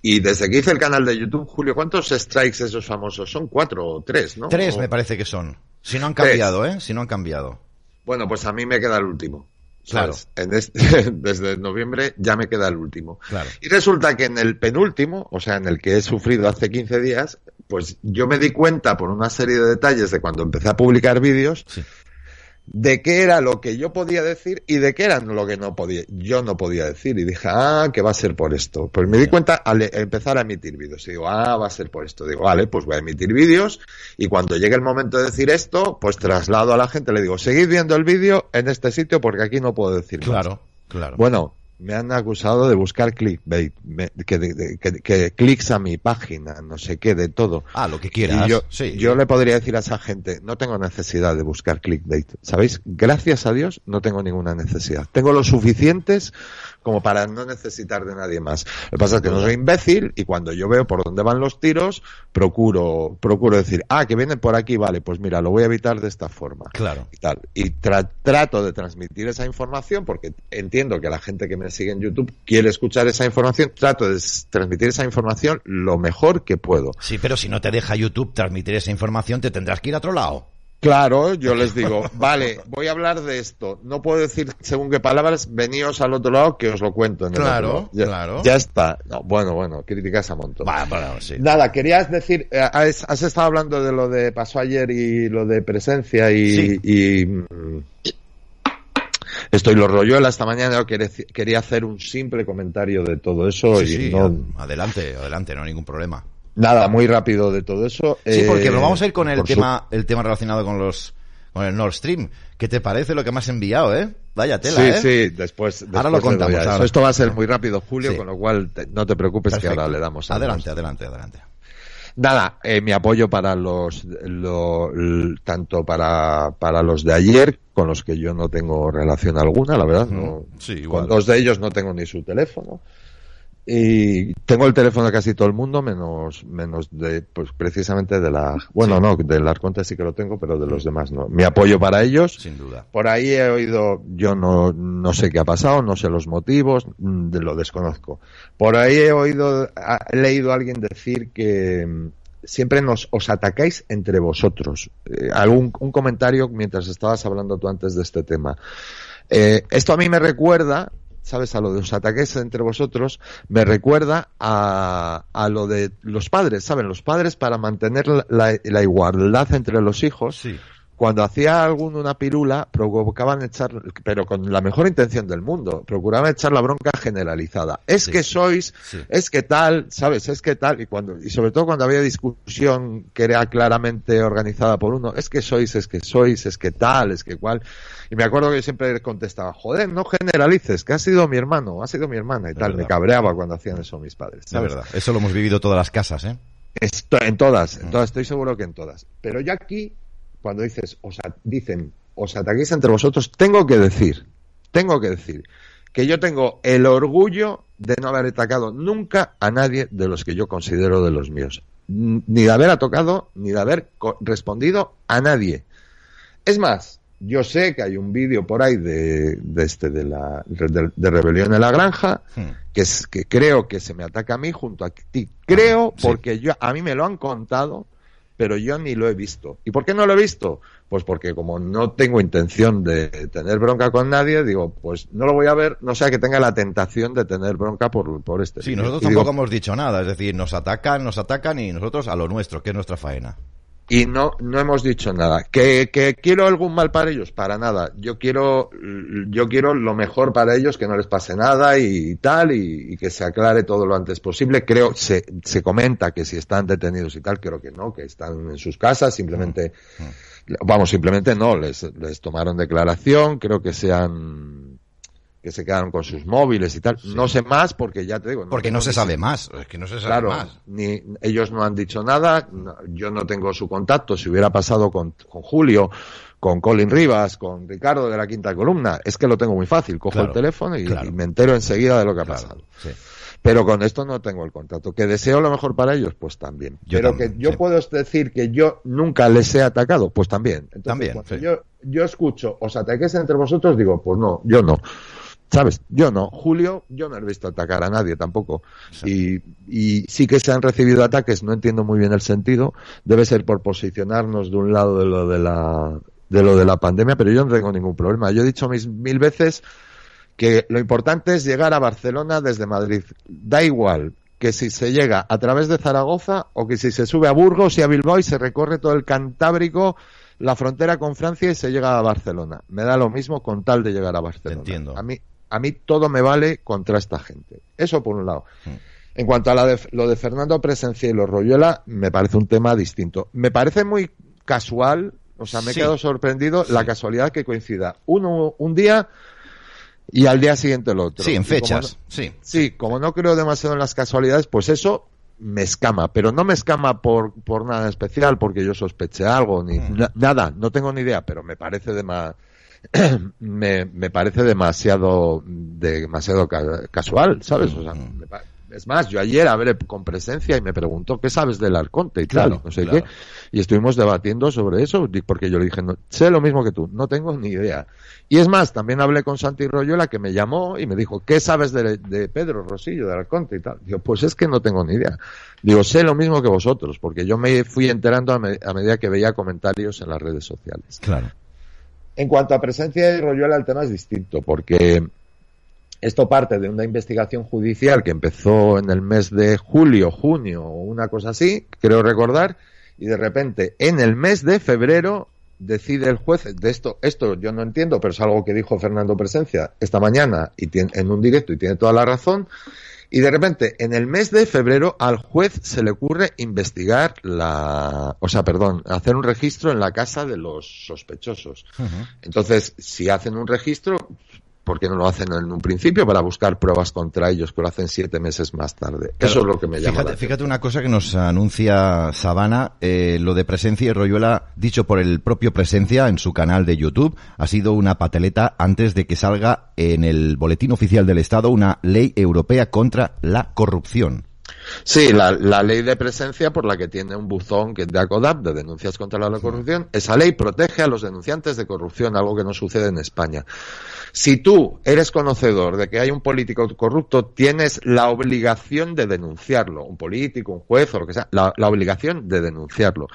Y desde que hice el canal de YouTube, Julio, ¿cuántos strikes esos famosos? Son cuatro o tres, ¿no? Tres O- me parece que son. Si no han Tres. cambiado, ¿eh? Si no han cambiado. Bueno, pues a mí me queda el último. Claro. En este- [LAUGHS] desde noviembre ya me queda el último. Claro. Y resulta que en el penúltimo, o sea, en el que he sufrido hace 15 días, pues yo me di cuenta por una serie de detalles de cuando empecé a publicar vídeos Sí. De qué era lo que yo podía decir y de qué era lo que no podía, yo no podía decir. Y dije, ah, que va a ser por esto. Pues me di cuenta al empezar a emitir vídeos. Y digo, ah, va a ser por esto. Digo, vale, pues voy a emitir vídeos y cuando llegue el momento de decir esto, pues traslado a la gente, le digo, seguid viendo el vídeo en este sitio porque aquí no puedo decir más". Claro, claro. Bueno, me han acusado de buscar clickbait, me- que, de- de- que, que clics a mi página, no sé qué, de todo. Ah, lo que quieras. Y yo, sí. yo le podría decir a esa gente, no tengo necesidad de buscar clickbait. ¿Sabéis? Gracias a Dios no tengo ninguna necesidad. Tengo los suficientes como para no necesitar de nadie más. Lo que pasa es que no soy imbécil y cuando yo veo por dónde van los tiros, procuro, procuro decir, ah, que vienen por aquí, vale, pues mira, lo voy a evitar de esta forma Claro. y tal. Y tra- trato de transmitir esa información porque entiendo que la gente que me sigue en YouTube quiere escuchar esa información. Trato de transmitir esa información lo mejor que puedo. Sí, pero si no te deja YouTube transmitir esa información, te tendrás que ir a otro lado. Claro, yo les digo, vale, voy a hablar de esto. No puedo decir según qué palabras, veníos al otro lado que os lo cuento. En el Claro. Ya, claro. Ya está. No, bueno, bueno, críticas a montón. Va, bueno, sí. Nada, querías decir, eh, has, has estado hablando de lo de pasó ayer y lo de presencia y, Sí. y, mm, esto y lo Royuela esta mañana quería hacer un simple comentario de todo eso Sí, y sí, no, adelante, adelante, no hay ningún problema. Nada, muy rápido de todo eso. Sí, porque Eh, nos vamos a ir con el su- tema, el tema relacionado con los, con el Nord Stream. ¿Qué te parece lo que me has enviado, eh? Vaya tela, sí, ¿eh? sí, después, Ahora lo después le doy contamos, a eso. ahora. Esto va a ser muy rápido, Julio, Sí. con lo cual te- no te preocupes que ahora le damos. al Adelante, adelante, adelante. Nada, eh, mi apoyo para los, lo- l- tanto para, para los de ayer, con los que yo no tengo relación alguna, la verdad, no, Sí, igual. con dos de ellos no tengo ni su teléfono. Y tengo el teléfono de casi todo el mundo, menos, menos de, pues precisamente de la, bueno, no, del Arconte sí que lo tengo, pero de los demás no. Mi apoyo para ellos. Sin duda. Por ahí he oído, yo no, no sé qué ha pasado, no sé los motivos, mm, de- lo desconozco. Por ahí he oído, he leído a alguien decir que mm, siempre nos, os atacáis entre vosotros. Eh, algún, un comentario mientras estabas hablando tú antes de este tema. Eh, esto a mí me recuerda, ¿sabes? A lo de os ataques entre vosotros, me recuerda a, a lo de los padres, ¿saben? Los padres para mantener la, la- la igualdad entre los hijos, Sí. Cuando hacía alguno una pirula, provocaban echar, pero con la mejor intención del mundo, procuraban echar la bronca generalizada. Es Sí, que sois, sí. es que tal, ¿sabes? Es que tal, y cuando, y sobre todo cuando había discusión que era claramente organizada por uno, es que sois, es que sois, es que tal, es que cual. Y me acuerdo que yo siempre contestaba, joder, no generalices, que ha sido mi hermano, ha sido mi hermana y Es tal. verdad. Me cabreaba cuando hacían eso mis padres. Es verdad. Eso lo hemos vivido todas las casas, ¿eh? Esto, en todas, en todas, estoy seguro que en todas. Pero yo aquí, cuando dices, os dicen, os ataquéis entre vosotros, tengo que decir, tengo que decir que yo tengo el orgullo de no haber atacado nunca a nadie de los que yo considero de los míos. Ni de haber atacado, ni de haber respondido a nadie. Es más, yo sé que hay un vídeo por ahí de, de este de la de, de rebelión en la granja Hmm. que es que creo que se me ataca a mí junto a ti. Creo Sí. porque yo a mí me lo han contado, pero yo ni lo he visto. ¿Y por qué no lo he visto? Pues porque como no tengo intención de tener bronca con nadie, digo, pues no lo voy a ver, no sea que tenga la tentación de tener bronca por, por este. Sí, nosotros Y digo, tampoco hemos dicho nada. Es decir, nos atacan, nos atacan y nosotros a lo nuestro, que es nuestra faena. Y no no hemos dicho nada. Que, que quiero algún mal para ellos para nada. Yo quiero yo quiero lo mejor para ellos que no les pase nada y, tal y, y que se aclare todo lo antes posible. Creo se se comenta que si están detenidos y tal creo que no que están en sus casas simplemente vamos simplemente no les les tomaron declaración creo que se han que se quedaron con sus móviles y tal no sé más porque ya te digo Porque no se ni sabe más. Es que no se sabe Claro, más. ni ellos no han dicho nada, no- yo no tengo su contacto, si hubiera pasado con, con Julio, con Colin Rivas, con Ricardo de la quinta columna, es que lo tengo muy fácil. Cojo Claro, el teléfono y, claro. y me entero enseguida de lo que ha pasado. sí. Pero con esto no tengo el contacto. Que deseo lo mejor para ellos, pues también. Yo Pero también, que yo sí. puedo decir que yo nunca les he atacado, pues también. Entonces, También, yo, yo escucho, os ataquéis entre vosotros, digo, pues no, yo no. ¿Sabes? Yo no. Julio, yo no he visto atacar a nadie tampoco. Y, y sí que se han recibido ataques, no entiendo muy bien el sentido. Debe ser por posicionarnos de un lado de lo de la, de lo de la pandemia, pero yo no tengo ningún problema. Yo he dicho mis mil veces que lo importante es llegar a Barcelona desde Madrid. Da igual que si se llega a través de Zaragoza o que si se sube a Burgos y a Bilbao y se recorre todo el Cantábrico, la frontera con Francia y se llega a Barcelona. Me da lo mismo con tal de llegar a Barcelona. Entiendo. A mí, a mí todo me vale contra esta gente. Eso por un lado. Mm. En cuanto a la de- lo de Fernando Presencia y los Royuela, me parece un tema distinto. Me parece muy casual, o sea, me he Sí. quedado sorprendido la casualidad que coincida uno un día y al día siguiente el otro. Sí, en Y fechas, no- sí. Sí, como no creo demasiado en las casualidades, pues eso me escama, pero no me escama por, por nada especial, porque yo sospeché algo, ni Mm. na- nada, no tengo ni idea, pero me parece dema- [CLEARS THROAT] me, me parece demasiado demasiado ca- casual, ¿sabes? O sea, Mm. me es más, yo ayer hablé con presencia y me preguntó qué sabes del Arconte y Claro, tal, no sé claro. qué, y estuvimos debatiendo sobre eso, porque yo le dije, no, sé lo mismo que tú, no tengo ni idea. Y es más, también hablé con Santi Royola que me llamó y me dijo, ¿qué sabes de, de Pedro Rosillo, del Arconte y tal? Digo, pues es que no tengo ni idea. Digo, sé lo mismo que vosotros, porque yo me fui enterando a, me- a medida que veía comentarios en las redes sociales. Claro. En cuanto a presencia de Royuela, el tema es distinto, porque esto parte de una investigación judicial que empezó en el mes de julio, junio o una cosa así, creo recordar, y de repente en el mes de febrero decide el juez, de esto, esto yo no entiendo, pero es algo que dijo Fernando Presencia esta mañana y tiene, en un directo y tiene toda la razón, y de repente, en el mes de febrero, al juez se le ocurre investigar la, o sea, perdón, hacer un registro en la casa de los sospechosos. Entonces, si hacen un registro, ¿por qué no lo hacen en un principio para buscar pruebas contra ellos, que lo hacen siete meses más tarde? Eso es lo que me llama. Fíjate, la fíjate una cosa que nos anuncia Sabana, eh, lo de Presencia y Royuela, dicho por el propio Presencia en su canal de YouTube, ha sido una pateleta antes de que salga en el Boletín Oficial del Estado una ley europea contra la corrupción. Sí, la, la ley de presencia por la que tiene un buzón que de ACODAP, de denuncias contra la corrupción, esa ley protege a los denunciantes de corrupción, algo que no sucede en España. Si tú eres conocedor de que hay un político corrupto, tienes la obligación de denunciarlo, un político, un juez o lo que sea, la, la obligación de denunciarlo.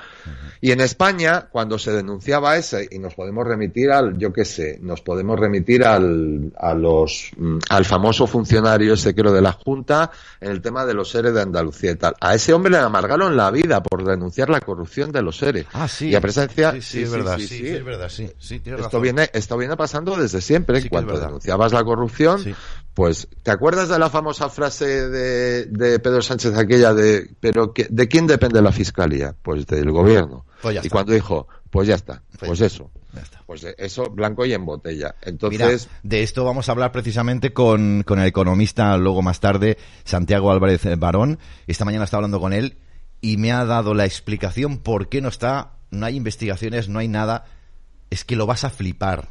Y en España, cuando se denunciaba ese, y nos podemos remitir al, yo qué sé, nos podemos remitir al, a los, mm, al famoso funcionario ese creo de la Junta, en el tema de los seres de Andalucía y tal. A ese hombre le amargaron la vida por denunciar la corrupción de los seres. Ah, sí. Y a presencia, Sí, sí, es verdad, sí, sí, es verdad, sí, Esto razón. viene, esto viene pasando desde siempre. Cuando denunciabas la corrupción, pues, ¿te acuerdas de la famosa frase de, de Pedro Sánchez aquella de, pero que, ¿de quién depende la fiscalía? Pues del gobierno. Pues y está. cuando dijo, pues ya está, Pues pues eso. Ya está. Pues eso, blanco y en botella. Mira, Entonces, de esto vamos a hablar precisamente con, con el economista luego más tarde, Santiago Álvarez eh, Barón. Esta mañana estaba hablando con él y me ha dado la explicación por qué no está, no hay investigaciones, no hay nada. Es que lo vas a flipar.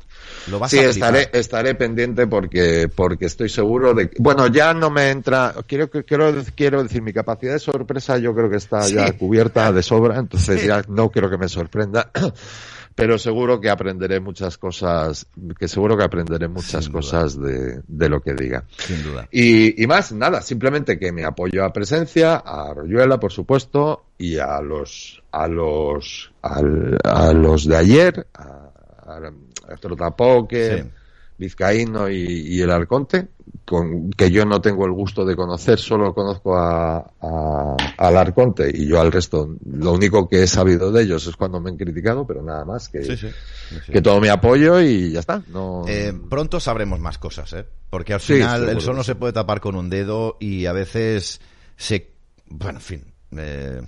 Lo vas sí, a flipar. estaré, estaré pendiente porque, porque estoy seguro de que, bueno, ya no me entra, quiero, quiero, quiero decir, mi capacidad de sorpresa yo creo que está Sí. ya cubierta de sobra, entonces ya no quiero que me sorprenda. [CLEARS THROAT] Pero seguro que aprenderé muchas cosas, que seguro que aprenderé muchas Sin cosas de, de lo que diga. Sin duda. Y, y más, nada, simplemente que me apoyo a Presencia, a Royuela, por supuesto, y a los, a los, al- a los de ayer, a, a, a Trotapoque, Sí. Vizcaíno y, y el Arconte, con, que yo no tengo el gusto de conocer, solo conozco a, a- al Arconte y yo al resto, lo único que he sabido de ellos es cuando me han criticado, pero nada más que, Sí, sí. Que todo mi apoyo y ya está. No, Eh, pronto sabremos más cosas, ¿eh? Porque al final el sol no se puede tapar con un dedo y a veces se... Bueno, en fin. eh,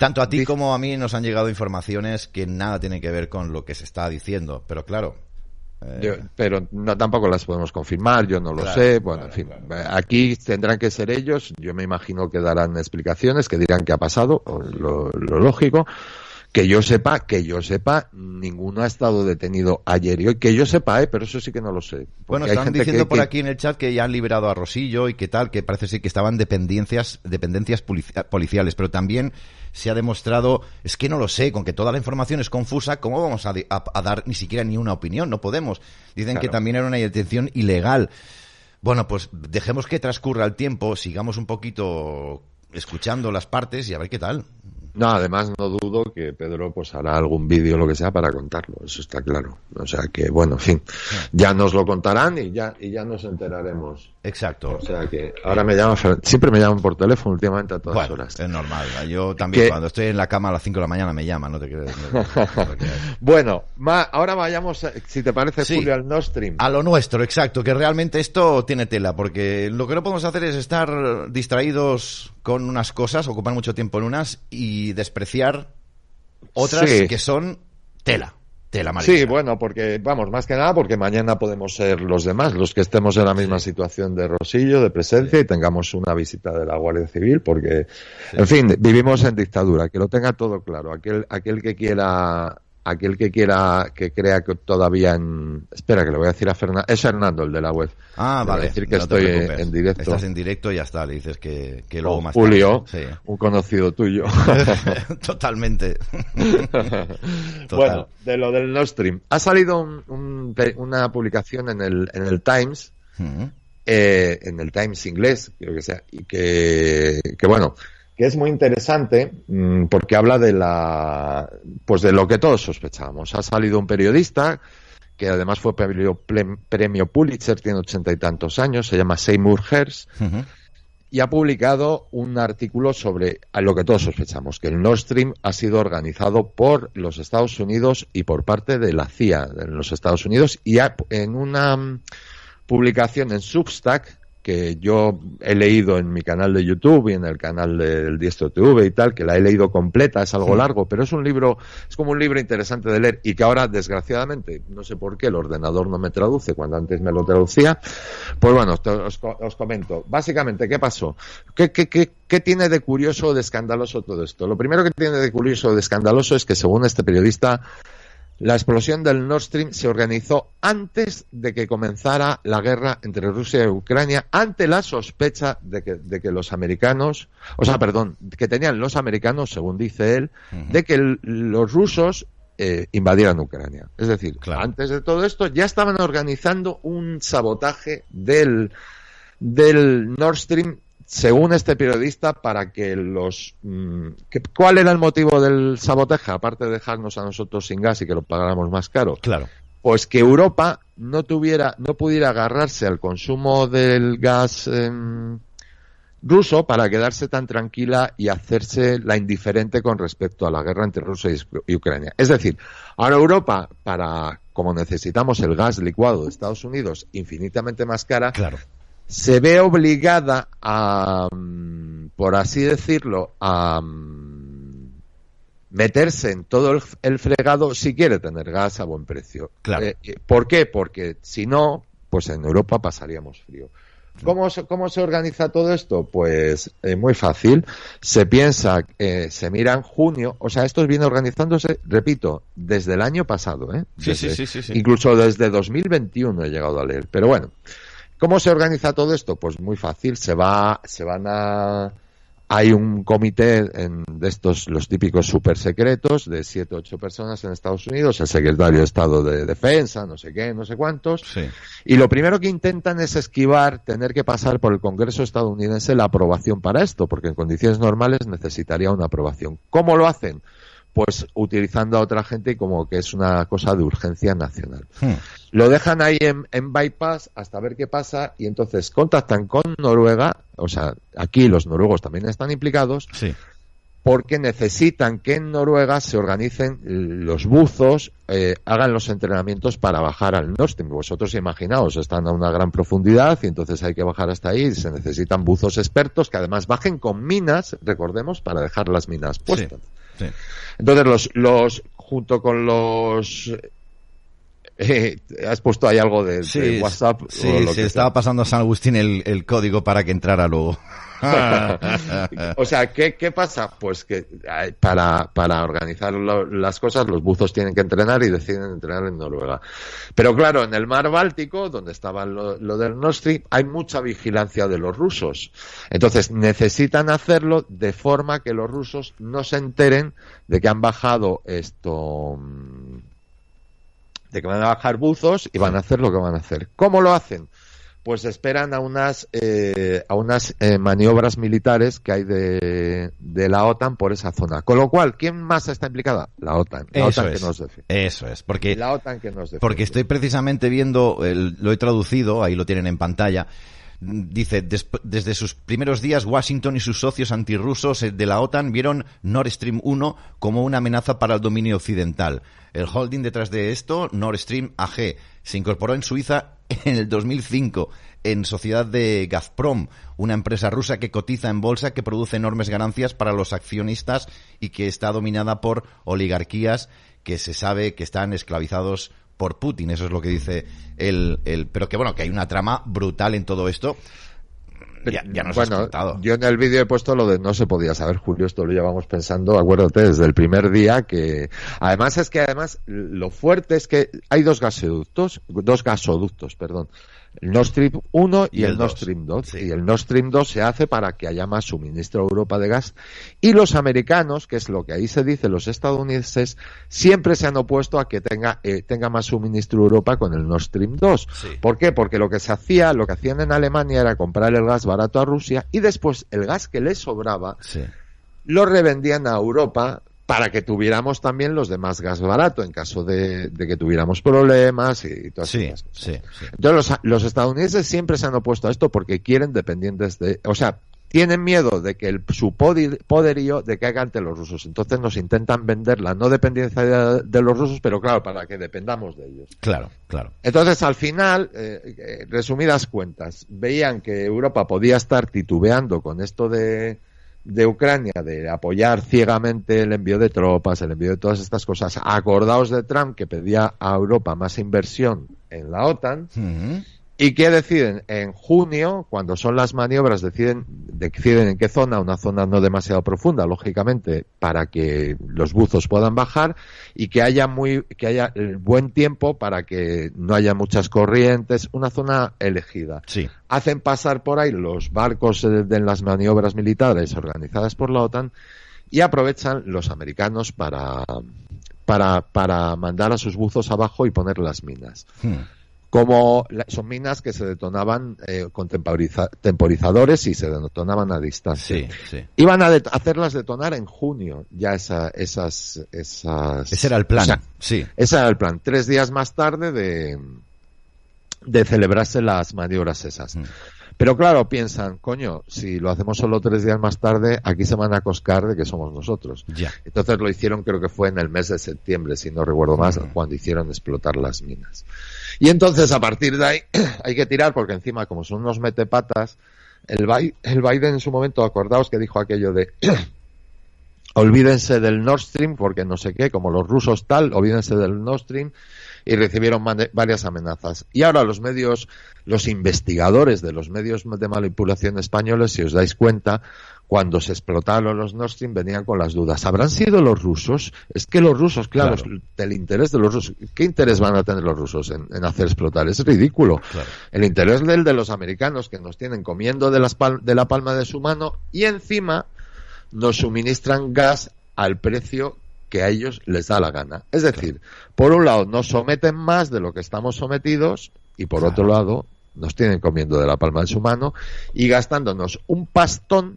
tanto a ti como a mí nos han llegado informaciones que nada tienen que ver con lo que se está diciendo. Pero claro... eh, Yo- pero no, tampoco las podemos confirmar, yo no lo Claro, sé. Bueno, claro, en fin, claro. aquí tendrán que ser ellos. Yo me imagino que darán explicaciones, que dirán qué ha pasado, lo lógico, Que yo sepa, que yo sepa, ninguno ha estado detenido ayer y hoy. Que yo sepa, ¿eh? pero eso sí que no lo sé. Bueno, hay están gente diciendo que- por que- aquí en el chat que ya han liberado a Rosillo y que tal, que parece ser que estaban dependencias, dependencias polici- policiales, pero también se ha demostrado, es que no lo sé, con que toda la información es confusa, ¿cómo vamos a, di- a- a dar ni siquiera ni una opinión? No podemos. Dicen que también era una detención ilegal. Bueno, pues dejemos que transcurra el tiempo, sigamos un poquito escuchando las partes y a ver qué tal. No, además no dudo que Pedro pues hará algún vídeo lo que sea para contarlo, eso está claro. O sea que, bueno, en fin, ya nos lo contarán y ya, y ya nos enteraremos. Exacto. O sea que ahora me llaman, siempre me llaman por teléfono últimamente a todas Bueno, horas. es normal. Yo también Que- cuando estoy en la cama a las 5 de la mañana me llaman, no te crees. [LAUGHS] [LAUGHS] Bueno, ma- ahora vayamos, a- si te parece, Sí. Julio, al Nord Stream. A lo nuestro, exacto, que realmente esto tiene tela, porque lo que no podemos hacer es estar distraídos con unas cosas, ocupar mucho tiempo en unas y despreciar otras Sí. que son tela, Sí, bueno, porque, vamos, más que nada porque mañana podemos ser los demás, los que estemos en la misma situación de Rosillo, de presencia, y tengamos una visita de la Guardia Civil, porque, en fin, vivimos en dictadura, que lo tenga todo claro. Aquel, aquel que quiera, aquel que quiera, que crea que todavía en, espera, que le voy a decir a Fernando, es Fernando el de la web. Ah, Le vale. decir que no estoy en directo. Estás en directo y ya está, le dices que, que luego Con más Julio, tarde. un conocido tuyo. [LAUGHS] Totalmente. [LAUGHS] Total. Bueno, de lo del Nord Stream. Ha salido un- un- una publicación en el, en el Times, eh, en el Times inglés, creo que sea, y que, que bueno, que es muy interesante mm, porque habla de la, pues de lo que todos sospechábamos. Ha salido un periodista que además fue premio, Pulitzer, tiene ochenta y tantos años, se llama Seymour Hersh, y ha publicado un artículo sobre a lo que todos sospechamos, que el Nord Stream ha sido organizado por los Estados Unidos y por parte de la CIA de los Estados Unidos y ha- en una mm, publicación en Substack que yo he leído en mi canal de YouTube y en el canal del Diestro TV y tal, que la he leído completa, es algo Sí. largo, pero es un libro, es como un libro interesante de leer y que ahora, desgraciadamente, no sé por qué el ordenador no me traduce cuando antes me lo traducía. Pues bueno, os, os comento. Básicamente, ¿qué pasó? ¿Qué, qué, qué, qué tiene de curioso o de escandaloso todo esto? Lo primero que tiene de curioso o de escandaloso es que, según este periodista, la explosión del Nord Stream se organizó antes de que comenzara la guerra entre Rusia y Ucrania, ante la sospecha de que, de que los americanos, o sea, perdón, que tenían los americanos, según dice él, de que el- los rusos eh, invadieran Ucrania. Es decir, antes de todo esto ya estaban organizando un sabotaje del, del Nord Stream según este periodista, para que los... mm, ¿Cuál era el motivo del sabotaje? Aparte de dejarnos a nosotros sin gas y que lo pagáramos más caro. Claro. Pues que Europa no tuviera, no pudiera agarrarse al consumo del gas em, ruso para quedarse tan tranquila y hacerse la indiferente con respecto a la guerra entre Rusia y, y Ucrania. Es decir, ahora Europa, para, como necesitamos el gas licuado de Estados Unidos infinitamente más cara, Claro. Se ve obligada a, mm, por así decirlo, a mm, meterse en todo el, el fregado si quiere tener gas a buen precio. Claro. Eh, eh, ¿Por qué? Porque si no, pues en Europa pasaríamos frío. ¿Cómo se, ¿Cómo se organiza todo esto? Pues eh, muy fácil. Se piensa, eh, se mira en junio, o sea, esto viene organizándose, repito, desde el año pasado, ¿eh? Sí, sí, sí, sí. Incluso desde 2021 he llegado a leer. Pero bueno, ¿Cómo se organiza todo esto? Pues muy fácil, se va, se van a, hay un comité en- de estos, los típicos super secretos, de siete ocho personas en Estados Unidos, el secretario de Estado de Defensa, no sé qué, no sé cuántos, Sí. y lo primero que intentan es esquivar tener que pasar por el Congreso estadounidense la aprobación para esto, porque en condiciones normales necesitaría una aprobación. ¿Cómo lo hacen? Pues utilizando a otra gente y como que es una cosa de urgencia nacional. Hmm. Lo dejan ahí en, en bypass hasta ver qué pasa y entonces contactan con Noruega, o sea, aquí los noruegos también están implicados, Sí. porque necesitan que en Noruega se organicen los buzos, eh, hagan los entrenamientos para bajar al Nord Stream. Vosotros imaginaos, están a una gran profundidad y entonces hay que bajar hasta ahí y se necesitan buzos expertos que además bajen con minas, recordemos, para dejar las minas puestas. Sí. Entonces los, los, junto con los eh, [LAUGHS] has puesto ahí algo de, de Sí, WhatsApp. sí, o lo se que estaba sea. pasando a San Agustín el, el código para que entrara luego. [LAUGHS] o sea, ¿qué, qué pasa? Pues que para, para organizar lo- las cosas los buzos tienen que entrenar y deciden entrenar en Noruega. Pero claro, en el mar Báltico, donde estaba lo, lo del Nord Stream, hay mucha vigilancia de los rusos. Entonces necesitan hacerlo de forma que los rusos no se enteren de que han bajado esto, mm, de que van a bajar buzos y van a hacer lo que van a hacer. ¿Cómo lo hacen? Pues esperan a unas eh, a unas eh, maniobras militares que hay de, de la OTAN por esa zona. Con lo cual, ¿quién más está implicada? La OTAN. La Eso OTAN es. que nos defiende. Eso es, porque La OTAN que nos defiende. Porque estoy precisamente viendo, el- lo he traducido, ahí lo tienen en pantalla. Dice, "Desp- desde sus primeros días, Washington y sus socios antirrusos eh, de la OTAN vieron Nord Stream 1 como una amenaza para el dominio occidental. El holding detrás de esto, Nord Stream AG, se incorporó en Suiza [LAUGHS] en el 2005 en sociedad de Gazprom, una empresa rusa que cotiza en bolsa que produce enormes ganancias para los accionistas y que está dominada por oligarquías que se sabe que están esclavizados por Putin, eso es lo que dice el, el pero que bueno, que hay una trama brutal en todo esto. Ya, ya nos has bueno, contado. yo en el vídeo he puesto lo de no se podía saber, Julio, esto lo llevamos pensando, acuérdate, desde el primer día que, además es que además lo fuerte es que hay dos gasoductos, dos gasoductos, perdón, el Nord Stream 1 y, Y el, el Nord. Stream 2. Y el Nord Stream 2 se hace para que haya más suministro a Europa de gas. Y los americanos, que es lo que ahí se dice, los estadounidenses, siempre se han opuesto a que tenga, eh, tenga más suministro Europa con el Nord Stream 2. ¿Por qué? Porque lo que se hacía, lo que hacían en Alemania era comprar el gas barato a Rusia y después el gas que les sobraba Sí. lo revendían a Europa para que tuviéramos también los demás gas barato en caso de, de que tuviéramos problemas y todas Sí, cosas. sí, sí. Entonces los, los estadounidenses siempre se han opuesto a esto porque quieren dependientes de, o sea, tienen miedo de que el, su poder- poderío decaiga ante los rusos. Entonces nos intentan vender la no dependencia de, de los rusos, pero claro, para que dependamos de ellos. Claro, claro. Entonces, al final, eh, eh, resumidas cuentas, veían que Europa podía estar titubeando con esto de, de Ucrania, de apoyar ciegamente el envío de tropas, el envío de todas estas cosas. Acordaos de Trump, que pedía a Europa más inversión en la OTAN. ¿Y qué deciden? En junio, cuando son las maniobras, deciden, deciden en qué zona, una zona no demasiado profunda, lógicamente, para que los buzos puedan bajar y que haya muy, que haya el buen tiempo para que no haya muchas corrientes, una zona elegida. Sí. Hacen pasar por ahí los barcos eh, de las maniobras militares organizadas por la OTAN y aprovechan los americanos para, para, para mandar a sus buzos abajo y poner las minas Hmm. Como la- son minas que se detonaban eh, con temporiza- temporizadores y se detonaban a distancia. Sí, sí. Iban a hacerlas detonar en junio, ya esa, esas, esas. Ese era el plan. o sea, sí. ese era el plan. Tres días más tarde de, de celebrarse las maniobras esas. Mm. Pero claro, piensan, coño, si lo hacemos solo tres días más tarde, aquí se van a coscar de que somos nosotros. Ya. Entonces lo hicieron, creo que fue en el mes de septiembre, si no recuerdo más, Ujú. cuando hicieron explotar las minas. Y entonces a partir de ahí [CLEARS THROAT] hay que tirar porque encima como son unos metepatas, el, Bi- el Biden en su momento, acordaos que dijo aquello de [CLEARS THROAT] olvídense del Nord Stream porque no sé qué, como los rusos tal, olvídense del Nord Stream y recibieron varias amenazas. Y ahora los medios, los investigadores de los medios de manipulación españoles, si os dais cuenta, cuando se explotaron los Nord Stream venían con las dudas. ¿Habrán sido los rusos? Es que los rusos, claro, Claro. el interés de los rusos, ¿qué interés van a tener los rusos en, en hacer explotar? Es ridículo. Claro. El interés del de los americanos que nos tienen comiendo de, las pal- de la palma de su mano y encima nos suministran gas al precio que a ellos les da la gana. Es decir, por un lado nos someten más de lo que estamos sometidos y por Claro. otro lado nos tienen comiendo de la palma de su mano y gastándonos un pastón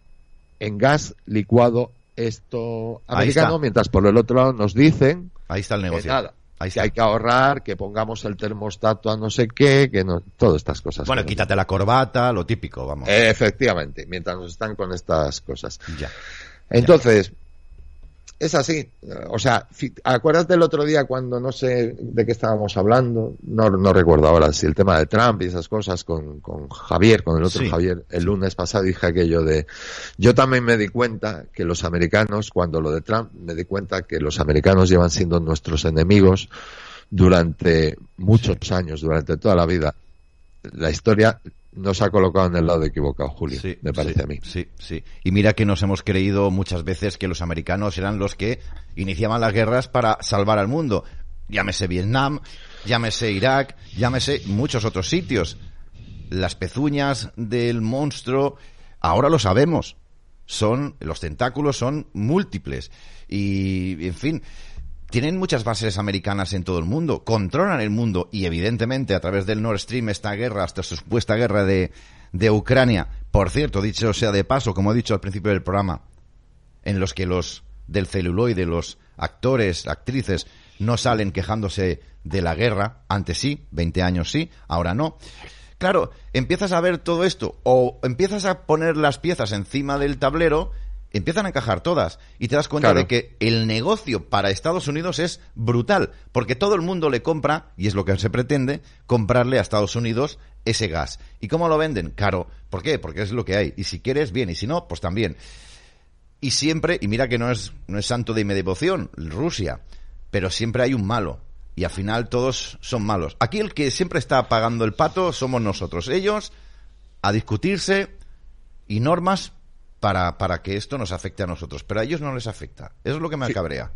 en gas licuado esto americano, mientras por el otro lado nos dicen Ahí está el que negocio. nada, Ahí que hay que ahorrar, que pongamos el termostato a no sé qué, que no, todas estas cosas. Bueno, quítate la corbata, lo típico, vamos. Efectivamente, mientras nos están con estas cosas. Ya. Entonces, es así. O sea, acuérdate el otro día cuando no sé de qué estábamos hablando, no, no recuerdo ahora si el tema de Trump y esas cosas con, con Javier, con el otro Sí, Javier, el lunes pasado dije aquello de, yo también me di cuenta que los americanos, cuando lo de Trump, me di cuenta que los americanos llevan siendo nuestros enemigos durante muchos años, durante toda la vida, la historia nos ha colocado en el lado equivocado, Julio, Sí, me parece sí, a mí. Sí, sí. Y mira que nos hemos creído muchas veces que los americanos eran los que iniciaban las guerras para salvar al mundo. Llámese Vietnam, llámese Irak, llámese muchos otros sitios. Las pezuñas del monstruo, ahora lo sabemos. Son, los tentáculos son múltiples. Y, en fin, tienen muchas bases americanas en todo el mundo, controlan el mundo y evidentemente a través del Nord Stream esta guerra, esta supuesta guerra de, de Ucrania, por cierto, dicho sea de paso, como he dicho al principio del programa, en los que los del celuloide, los actores, actrices, no salen quejándose de la guerra, antes sí, 20 años sí, ahora no. Claro, empiezas a ver todo esto o empiezas a poner las piezas encima del tablero empiezan a encajar todas y te das cuenta Claro. de que el negocio para Estados Unidos es brutal, porque todo el mundo le compra, y es lo que se pretende, comprarle a Estados Unidos ese gas. ¿Y cómo lo venden? Caro. ¿Por qué? Porque es lo que hay. Y si quieres, bien, y si no, pues también. Y siempre, y mira que no es, no es santo de mi devoción, Rusia, pero siempre hay un malo. Y al final todos son malos. Aquí el que siempre está pagando el pato somos nosotros. Ellos a discutirse y normas para, para que esto nos afecte a nosotros. Pero a ellos no les afecta. Eso es lo que me cabrea.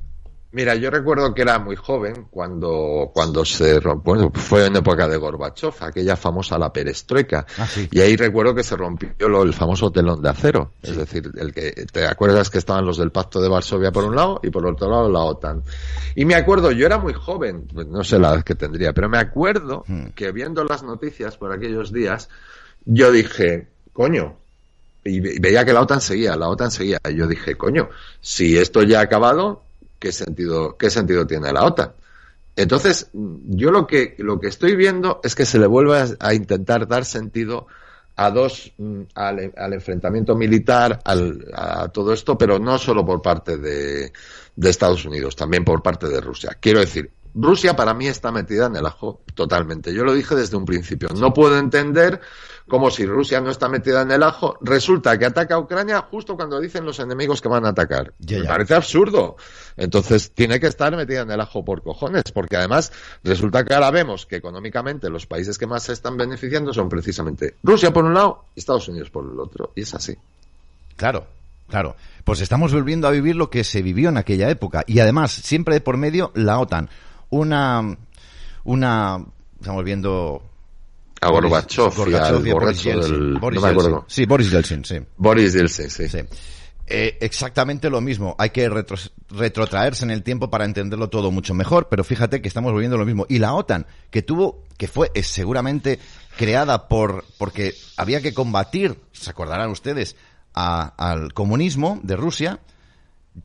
Mira, yo recuerdo que era muy joven cuando, cuando se rompió, bueno, fue en época de Gorbachev, aquella famosa la perestroika. Y ahí recuerdo que se rompió lo- el famoso telón de acero. Es decir, el que, ¿te acuerdas que estaban los del Pacto de Varsovia por un lado y por otro lado la OTAN? Y me acuerdo, yo era muy joven, pues no sé la edad que tendría, pero me acuerdo que viendo las noticias por aquellos días, yo dije, coño, y ve- y veía que la OTAN seguía, la OTAN seguía. Y yo dije, coño, si esto ya ha acabado, ¿qué sentido, qué sentido tiene la OTAN? Entonces, yo lo que, lo que estoy viendo es que se le vuelve a, a intentar dar sentido a dos, mm, al, al enfrentamiento militar, al, a todo esto, pero no solo por parte de, de Estados Unidos, también por parte de Rusia. Quiero decir, Rusia para mí está metida en el ajo totalmente. Yo lo dije desde un principio. No puedo entender cómo si Rusia no está metida en el ajo, resulta que ataca a Ucrania justo cuando dicen los enemigos que van a atacar. Ya, Me parece absurdo. Entonces tiene que estar metida en el ajo por cojones, porque además resulta que ahora vemos que económicamente los países que más se están beneficiando son precisamente Rusia por un lado y Estados Unidos por el otro. Y es así. Claro, claro. Pues estamos volviendo a vivir lo que se vivió en aquella época. Y además, siempre de por medio, la OTAN. Una, una, estamos viendo... A Gorbachev, y al Boris borracho Yeltsin. del... Boris no me acuerdo. Yeltsin. Sí, Boris Yeltsin, sí. Boris Yeltsin, sí. Sí. Eh, exactamente lo mismo. Hay que retro- retrotraerse en el tiempo para entenderlo todo mucho mejor, pero fíjate que estamos volviendo lo mismo. Y la OTAN, que tuvo, que fue eh, seguramente creada por, porque había que combatir, se acordarán ustedes, a- al comunismo de Rusia,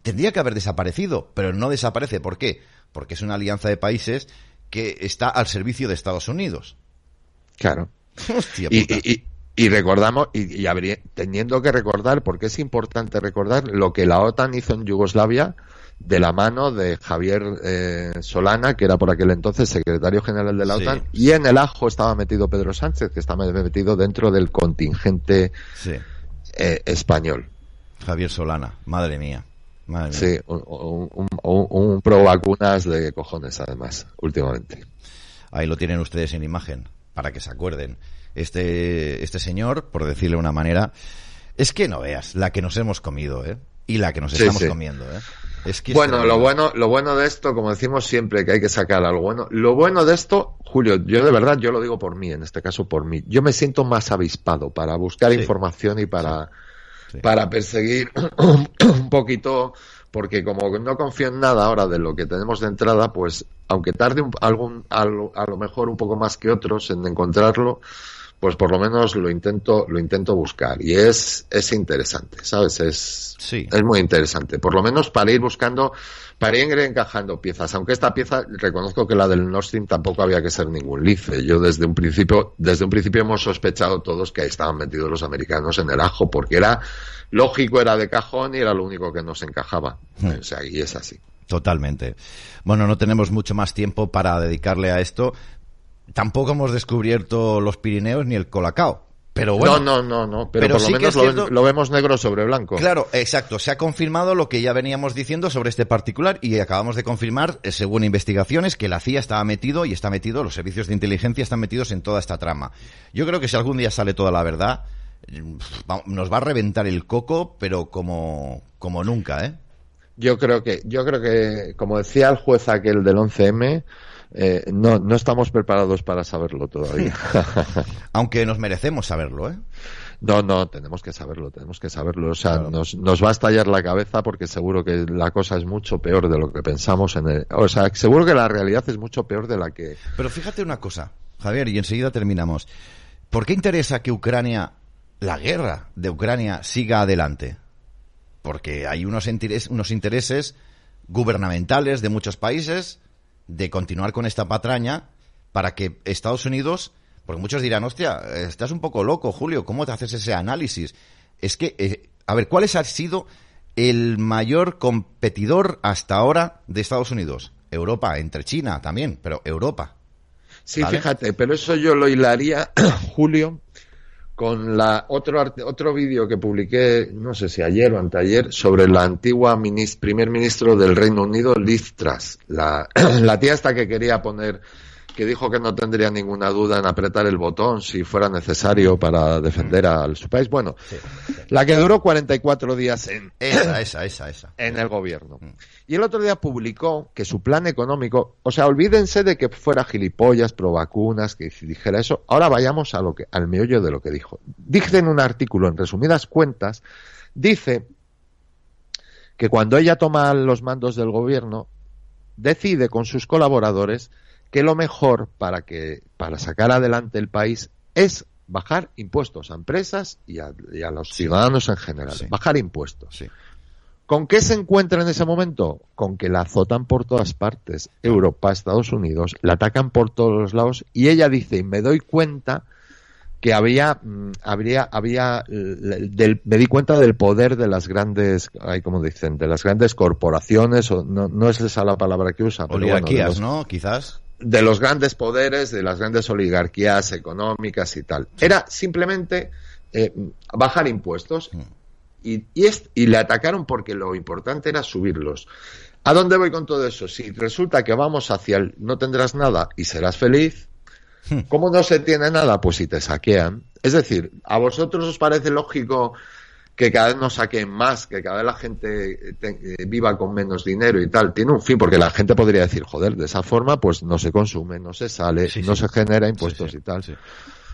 tendría que haber desaparecido, pero no desaparece. ¿Por qué? Porque es una alianza de países que está al servicio de Estados Unidos. Claro. [LAUGHS] Hostia Y, puta. y- y- y recordamos, y, y habría- teniendo que recordar, porque es importante recordar lo que la OTAN hizo en Yugoslavia de la mano de Javier eh, Solana, que era por aquel entonces secretario general de la Sí. OTAN, y en el ajo estaba metido Pedro Sánchez, que estaba metido dentro del contingente Sí. eh, español. Javier Solana, madre mía. Madre mía. Sí, un, un- un- un pro vacunas de cojones, además, últimamente. Ahí lo tienen ustedes en imagen, para que se acuerden. Este, este señor, por decirle de una manera, es que no veas la que nos hemos comido, ¿eh? Y la que nos Sí, estamos sí. comiendo, ¿eh? Es que Bueno, lo bueno, lo bueno de esto, como decimos siempre, que hay que sacar algo bueno. Lo bueno de esto, Julio, yo de verdad, yo lo digo por mí, en este caso por mí. Yo me siento más avispado para buscar Sí. información y para, para perseguir [CLEARS THROAT] un poquito, porque como no confío en nada ahora de lo que tenemos de entrada, pues aunque tarde un- algún, a lo, a lo mejor un poco más que otros en encontrarlo, pues por lo menos lo intento, lo intento buscar. Y es, es interesante, ¿sabes? Es, Sí. es muy interesante. Por lo menos para ir buscando, para ir encajando piezas. Aunque esta pieza, reconozco que la del Nord Stream tampoco había que ser ningún lice. Yo desde un principio, desde un principio hemos sospechado todos que ahí estaban metidos los americanos en el ajo, porque era lógico, era de cajón y era lo único que nos encajaba. Hmm. O sea, y es así. Totalmente. Bueno, no tenemos mucho más tiempo para dedicarle a esto. Tampoco hemos descubierto los Pirineos ni el Colacao. Pero bueno, no, no, no, no, pero, pero por lo sí que menos lo, cierto- lo vemos negro sobre blanco. Claro, exacto. Se ha confirmado lo que ya veníamos diciendo sobre este particular y acabamos de confirmar, eh, según investigaciones, que la CIA estaba metido y está metido, los servicios de inteligencia están metidos en toda esta trama. Yo creo que si algún día sale toda la verdad, va- nos va a reventar el coco, pero como, como nunca, ¿eh? Yo creo que, yo creo que, como decía el juez aquel del 11M, eh, no, no estamos preparados para saberlo todavía. [LAUGHS] Aunque nos merecemos saberlo, ¿eh? No, no, tenemos que saberlo, tenemos que saberlo. O sea, nos, nos va a estallar la cabeza porque seguro que la cosa es mucho peor de lo que pensamos en el, o sea, seguro que la realidad es mucho peor de la que, Pero fíjate una cosa, Javier, y enseguida terminamos. ¿Por qué interesa que Ucrania, la guerra de Ucrania, siga adelante? Porque hay unos, interes- unos intereses gubernamentales de muchos países de continuar con esta patraña para que Estados Unidos, porque muchos dirán, hostia, estás un poco loco, Julio, ¿cómo te haces ese análisis? Es que, eh, a ver, ¿cuál es- ha sido el mayor competidor hasta ahora de Estados Unidos? Europa, entre China también, pero Europa. Sí, ¿Vale? fíjate, pero eso yo lo hilaría, [CLEARS THROAT] Julio, con la otro otro vídeo que publiqué, no sé si ayer o anteayer, sobre la antigua primer ministro del Reino Unido, Liz Truss, la, [CLEARS THROAT] la tía esta que quería poner, que dijo que no tendría ninguna duda en apretar el botón si fuera necesario para defender a su país. Bueno, la que duró 44 días en, Esa, esa, esa, esa. en el gobierno. Y el otro día publicó que su plan económico, o sea, olvídense de que fuera gilipollas, pro vacunas, que dijera eso. Ahora vayamos a lo que, al meollo de lo que dijo. Dice en un artículo, en resumidas cuentas, dice que cuando ella toma los mandos del gobierno, decide con sus colaboradores que lo mejor para que, para sacar adelante el país es bajar impuestos a empresas y a, y a los ciudadanos en general. Sí. Bajar impuestos. Sí. ¿Con qué se encuentra en ese momento? Con que la azotan por todas partes. Europa, Estados Unidos, la atacan por todos los lados y ella dice, y me doy cuenta que había, mm, habría, había, eh, del- me di cuenta del poder de las grandes, ay, como dicen, de las grandes corporaciones, o no, no es esa la palabra que usa, pero bueno, Oligarquías, los- ¿no? Quizás. De los grandes poderes, de las grandes oligarquías económicas y tal. Era simplemente eh, bajar impuestos y, y, es- y le atacaron porque lo importante era subirlos. ¿A dónde voy con todo eso? Si resulta que vamos hacia el no tendrás nada y serás feliz, ¿cómo no se tiene nada? Pues si te saquean. Es decir, ¿a vosotros os parece lógico que cada vez nos saquen más, que cada vez la gente eh, te- eh, viva con menos dinero y tal. Tiene un fin, porque la gente podría decir, joder, de esa forma pues no se consume, no se sale, Sí, no sí. se genera impuestos Sí, y tal.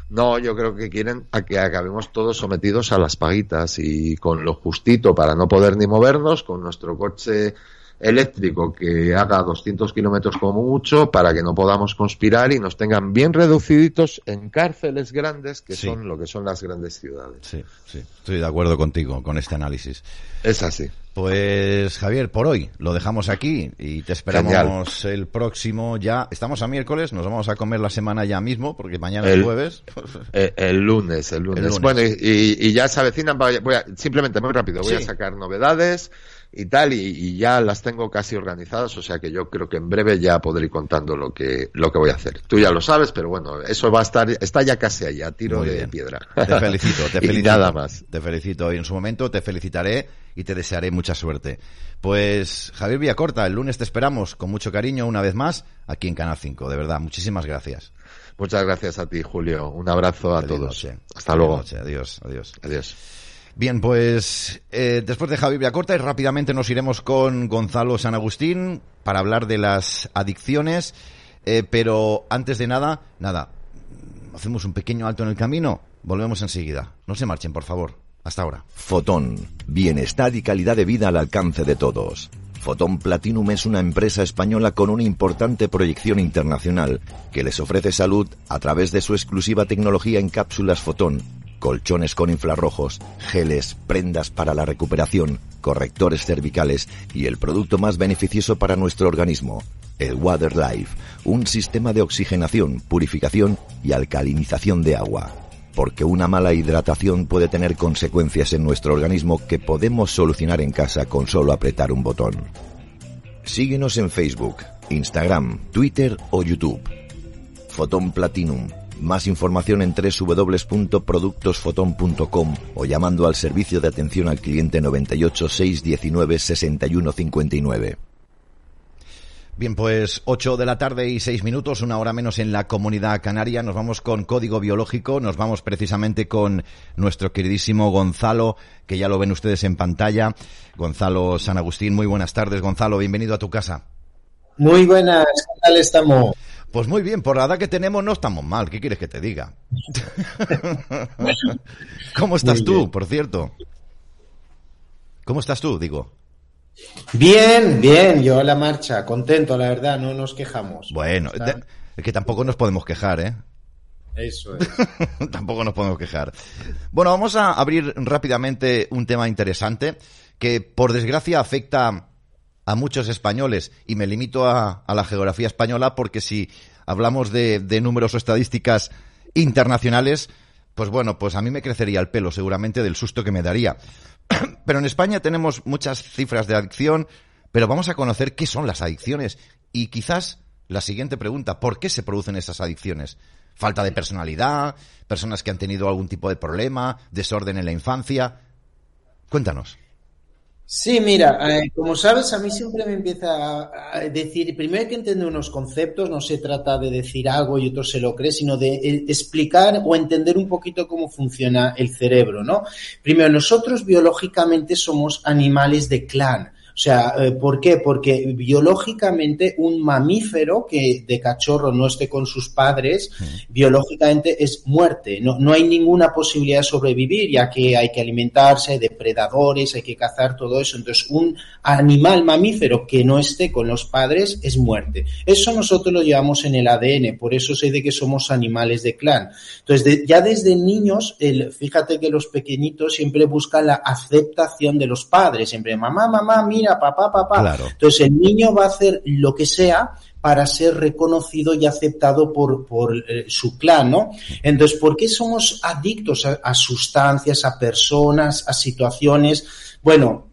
No, yo creo que quieren a que acabemos todos sometidos a las paguitas y con lo justito para no poder ni movernos, con nuestro coche eléctrico que haga 200 kilómetros como mucho para que no podamos conspirar y nos tengan bien reduciditos en cárceles grandes que Sí. son lo que son las grandes ciudades. Sí, sí. Estoy de acuerdo contigo con este análisis. Es así. Pues Javier, por hoy lo dejamos aquí y te esperamos el próximo ya. Estamos a miércoles, nos vamos a comer la semana ya mismo porque mañana es jueves. Eh, el lunes, el lunes. El lunes. Bueno, y, ya se avecinan, voy a, voy a- simplemente muy rápido, voy Sí. a sacar novedades y tal, y, y ya las tengo casi organizadas, o sea que yo creo que en breve ya podré ir contando lo que, lo que voy a hacer. Tú ya lo sabes, pero bueno, eso va a estar, está ya casi allá, tiro de piedra. Te felicito, [LAUGHS] te Y felicito. nada más. Te felicito y en su momento te felicitaré y te desearé mucha suerte. Pues Javier Villacorta, el lunes te esperamos con mucho cariño una vez más aquí en Canal 5. De verdad, muchísimas gracias. Muchas gracias a ti, Julio. Un abrazo a Feliz todos. noche. Hasta Feliz luego. noche. Adiós, adiós. Adiós. Bien, pues eh, después de Villacorta y rápidamente nos iremos con Gonzalo San Agustín para hablar de las adicciones. Eh, pero antes de nada, nada, hacemos un pequeño alto en el camino. Volvemos enseguida. No se marchen, por favor. Hasta ahora. Fotón. Bienestar y calidad de vida al alcance de todos. Fotón Platinum es una empresa española con una importante proyección internacional que les ofrece salud a través de su exclusiva tecnología en cápsulas Fotón, colchones con infrarrojos, geles, prendas para la recuperación, correctores cervicales y el producto más beneficioso para nuestro organismo, el Water Life, un sistema de oxigenación, purificación y alcalinización de agua porque una mala hidratación puede tener consecuencias en nuestro organismo que podemos solucionar en casa con solo apretar un botón. Síguenos en Facebook, Instagram, Twitter o YouTube. Fotón Platinum, Más información en www.productosfoton.com o llamando al servicio de atención al cliente 98 619 61 59. Bien, pues 8 de la tarde y 6 minutos, una hora menos en la comunidad canaria. Nos vamos con código biológico, nos vamos precisamente con nuestro queridísimo Gonzalo, que ya lo ven ustedes en pantalla. Gonzalo San Agustín, muy buenas tardes. Gonzalo, bienvenido a tu casa. Muy buenas, ¿qué tal estamos? Pues muy bien, por la edad que tenemos no estamos mal. ¿Qué quieres que te diga? [LAUGHS] ¿Cómo estás tú, por cierto? ¿Cómo estás tú, digo? Bien, bien, yo a la marcha, contento, la verdad, no nos quejamos. Bueno, es que tampoco nos podemos quejar, ¿eh? Eso es. [LAUGHS] tampoco nos podemos quejar. Bueno, vamos a abrir rápidamente un tema interesante que, por desgracia, afecta a muchos españoles y me limito a, la geografía española porque si hablamos de, de números o estadísticas internacionales, pues bueno, pues a mí me crecería el pelo seguramente del susto que me daría. [CLEARS THROAT] Pero en España tenemos muchas cifras de adicción, pero vamos a conocer qué son las adicciones. Y quizás la siguiente pregunta, ¿por qué se producen esas adicciones? ¿Falta de personalidad? ¿Personas que han tenido algún tipo de problema? ¿Desorden en la infancia? Cuéntanos. Sí, mira, eh, como sabes, a mí siempre me empieza a decir, primero hay que entender unos conceptos, no se trata de decir algo y otro se lo cree, sino de eh, explicar o entender un poquito cómo funciona el cerebro, ¿no? Primero, nosotros biológicamente somos animales de clan. O sea, eh, ¿por qué? Porque biológicamente un mamífero que de cachorro no esté con sus padres, biológicamente es muerte. No, no hay ninguna posibilidad de sobrevivir, ya que hay que alimentarse, hay depredadores, hay que cazar todo eso. Entonces, un animal mamífero que no esté con los padres es muerte. Eso nosotros lo llevamos en el ADN, por eso sé de que somos animales de clan. Entonces, ya desde niños, el, fíjate que los pequeñitos siempre buscan la aceptación de los padres, siempre, mamá, mamá, mira, papá, papá. Entonces el niño va a hacer lo que sea para ser reconocido y aceptado por, por eh, su clan, ¿no? Entonces, ¿por qué somos adictos a, sustancias, a personas, a situaciones? Bueno,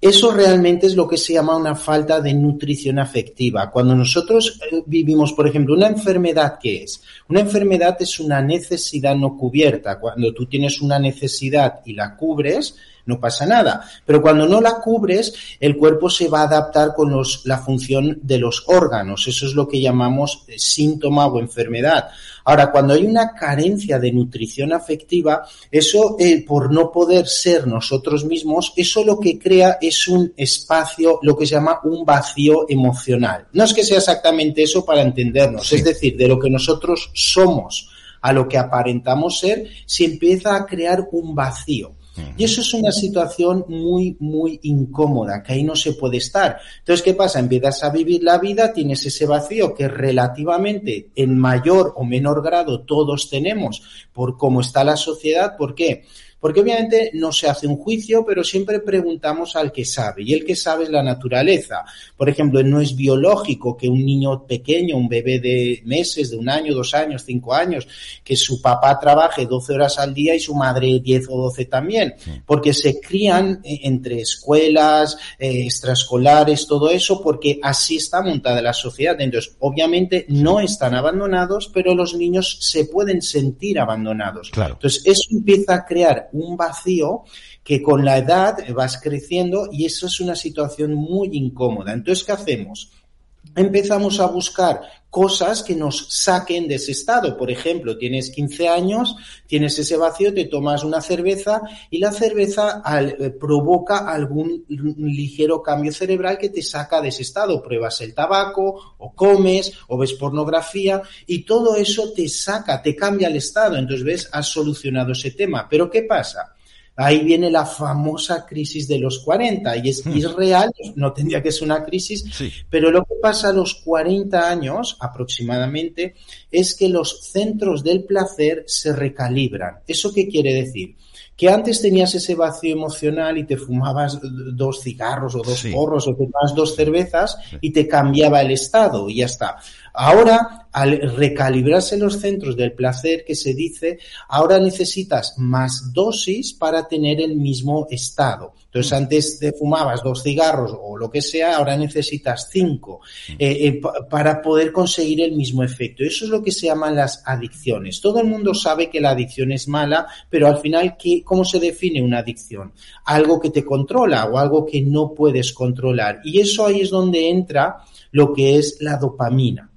eso realmente es lo que se llama una falta de nutrición afectiva. Cuando nosotros eh, vivimos, por ejemplo, una enfermedad, ¿qué es? Una enfermedad es una necesidad no cubierta. Cuando tú tienes una necesidad y la cubres, no pasa nada. Pero cuando no la cubres, el cuerpo se va a adaptar con los, la función de los órganos. Eso es lo que llamamos eh, síntoma o enfermedad. Ahora, cuando hay una carencia de nutrición afectiva, eso eh, por no poder ser nosotros mismos, eso lo que crea es un espacio, lo que se llama un vacío emocional. No es que sea exactamente eso para entendernos, es decir, de lo que nosotros somos a lo que aparentamos ser, se empieza a crear un vacío. Y eso es una situación muy, muy incómoda, que ahí no se puede estar. Entonces, ¿qué pasa? Empiezas a vivir la vida, tienes ese vacío que relativamente en mayor o menor grado todos tenemos por cómo está la sociedad. ¿Por qué? Porque obviamente no se hace un juicio, pero siempre preguntamos al que sabe. Y el que sabe es la naturaleza. Por ejemplo, no es biológico que un niño pequeño, un bebé de meses, de un año, dos años, cinco años, que su papá trabaje 12 horas al día y su madre 10 o 12 también. Porque se crían eh, entre escuelas, eh, extraescolares, todo eso, porque así está montada la sociedad. Entonces, obviamente no están abandonados, pero los niños se pueden sentir abandonados. Entonces, eso empieza a crear un vacío que con la edad vas creciendo y eso es una situación muy incómoda. Entonces, ¿qué hacemos? Empezamos a buscar cosas que nos saquen de ese estado. Por ejemplo, tienes 15 años, tienes ese vacío, te tomas una cerveza y la cerveza eh, provoca algún ligero cambio cerebral que te saca de ese estado. Pruebas el tabaco o comes o ves pornografía y todo eso te saca, te cambia el estado. Entonces ves, has solucionado ese tema. Pero ¿qué pasa? Ahí viene la famosa crisis de los 40 y es, hmm. real, no tendría que ser una crisis, pero lo que pasa a los 40 años aproximadamente es que los centros del placer se recalibran. ¿Eso qué quiere decir? que antes tenías ese vacío emocional y te fumabas dos cigarros o dos porros o te tomas dos cervezas y te cambiaba el estado y ya está. Ahora, al recalibrarse los centros del placer que se dice, ahora necesitas más dosis para tener el mismo estado. Entonces, antes te fumabas dos cigarros o lo que sea, ahora necesitas cinco eh, eh, para poder conseguir el mismo efecto. Eso es lo que se llaman las adicciones. Todo el mundo sabe que la adicción es mala, pero al final, ¿qué, ¿cómo se define una adicción? Algo que te controla o algo que no puedes controlar. Y eso ahí es donde entra lo que es la dopamina.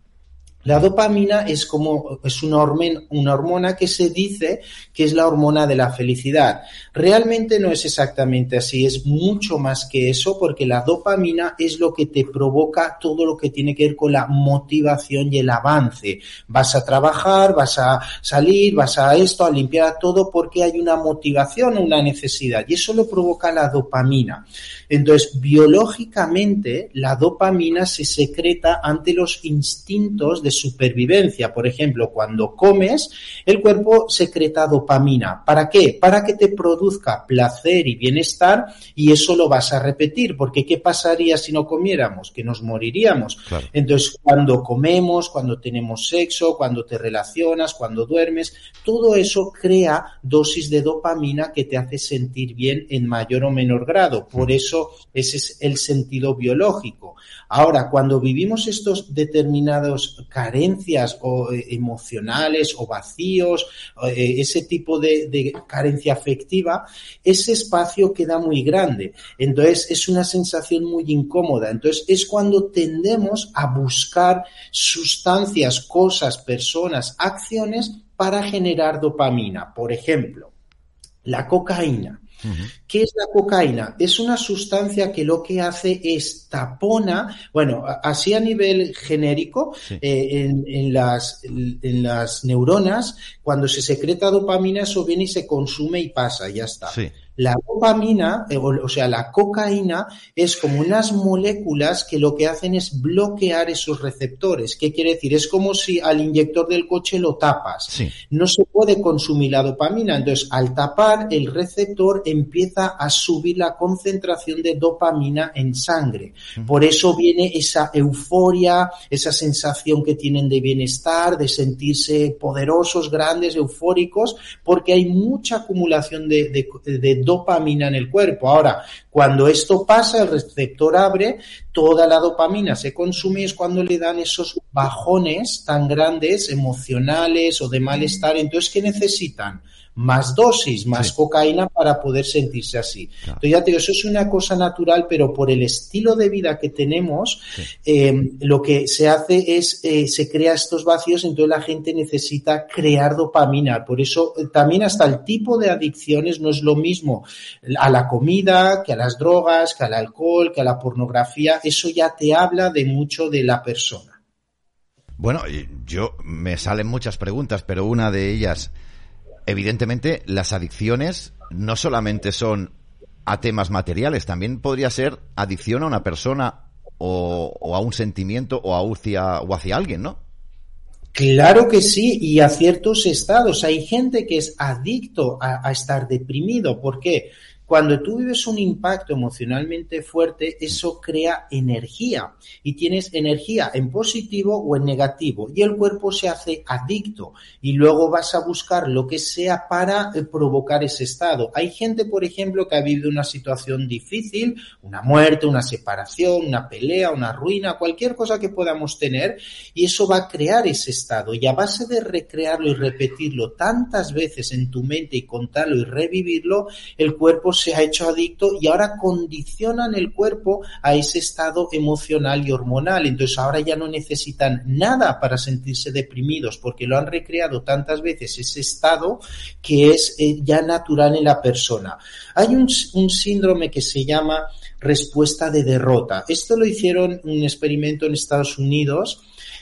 La dopamina es como es una hormona, una hormona que se dice que es la hormona de la felicidad. Realmente no es exactamente así, es mucho más que eso porque la dopamina es lo que te provoca todo lo que tiene que ver con la motivación y el avance. Vas a trabajar, vas a salir, vas a esto, a limpiar todo porque hay una motivación, una necesidad y eso lo provoca la dopamina. Entonces, biológicamente, la dopamina se secreta ante los instintos de supervivencia. Por ejemplo, cuando comes, el cuerpo secreta dopamina. ¿Para qué? Para que te produzca placer y bienestar y eso lo vas a repetir, porque ¿qué pasaría si no comiéramos? Que nos moriríamos. Entonces, cuando comemos, cuando tenemos sexo, cuando te relacionas, cuando duermes, todo eso crea dosis de dopamina que te hace sentir bien en mayor o menor grado. Por eso ese es el sentido biológico. Ahora, cuando vivimos estos determinados carencias o eh, emocionales o vacíos, eh, ese tipo de, de, carencia afectiva, ese espacio queda muy grande. Entonces es una sensación muy incómoda. Entonces es cuando tendemos a buscar sustancias, cosas, personas, acciones para generar dopamina. Por ejemplo, la cocaína. ¿Qué es la cocaína? Es una sustancia que lo que hace es tapona, bueno, así a nivel genérico, eh, en, las, en las neuronas, cuando se secreta dopamina, eso viene y se consume y pasa, ya está. La dopamina, eh, o sea, la cocaína, es como unas moléculas que lo que hacen es bloquear esos receptores. ¿Qué quiere decir? Es como si al inyector del coche lo tapas. No se puede consumir la dopamina. Entonces, al tapar, el receptor empieza a subir la concentración de dopamina en sangre. Por eso viene esa euforia, esa sensación que tienen de bienestar, de sentirse poderosos, grandes, eufóricos, porque hay mucha acumulación de, de, de dopamina en el cuerpo. Ahora, cuando esto pasa, el receptor abre, toda la dopamina se consume es cuando le dan esos bajones tan grandes, emocionales o de malestar. Entonces, ¿qué necesitan? Más dosis, más cocaína para poder sentirse así. Entonces ya te digo, eso es una cosa natural, pero por el estilo de vida que tenemos, eh, lo que se hace es, eh, se crea estos vacíos, entonces la gente necesita crear dopamina. Por eso eh, también hasta el tipo de adicciones no es lo mismo a la comida, que a las drogas, que al alcohol, que a la pornografía. Eso ya te habla de mucho de la persona. Bueno, yo me salen muchas preguntas, pero una de ellas evidentemente las adicciones no solamente son a temas materiales, también podría ser adicción a una persona o, a un sentimiento o hacia, o hacia alguien, ¿no? Claro que sí, y a ciertos estados. Hay gente que es adicto a, a estar deprimido. ¿Por qué? Cuando tú vives un impacto emocionalmente fuerte, eso crea energía y tienes energía en positivo o en negativo y el cuerpo se hace adicto y luego vas a buscar lo que sea para eh, provocar ese estado. Hay gente, por ejemplo, que ha vivido una situación difícil, una muerte, una separación, una pelea, una ruina, cualquier cosa que podamos tener y eso va a crear ese estado y a base de recrearlo y repetirlo tantas veces en tu mente y contarlo y revivirlo, el cuerpo se ha hecho adicto y ahora condicionan el cuerpo a ese estado emocional y hormonal. Entonces ahora ya no necesitan nada para sentirse deprimidos porque lo han recreado tantas veces ese estado que es eh, ya natural en la persona. Hay un, síndrome que se llama respuesta de derrota. Esto lo hicieron un experimento en Estados Unidos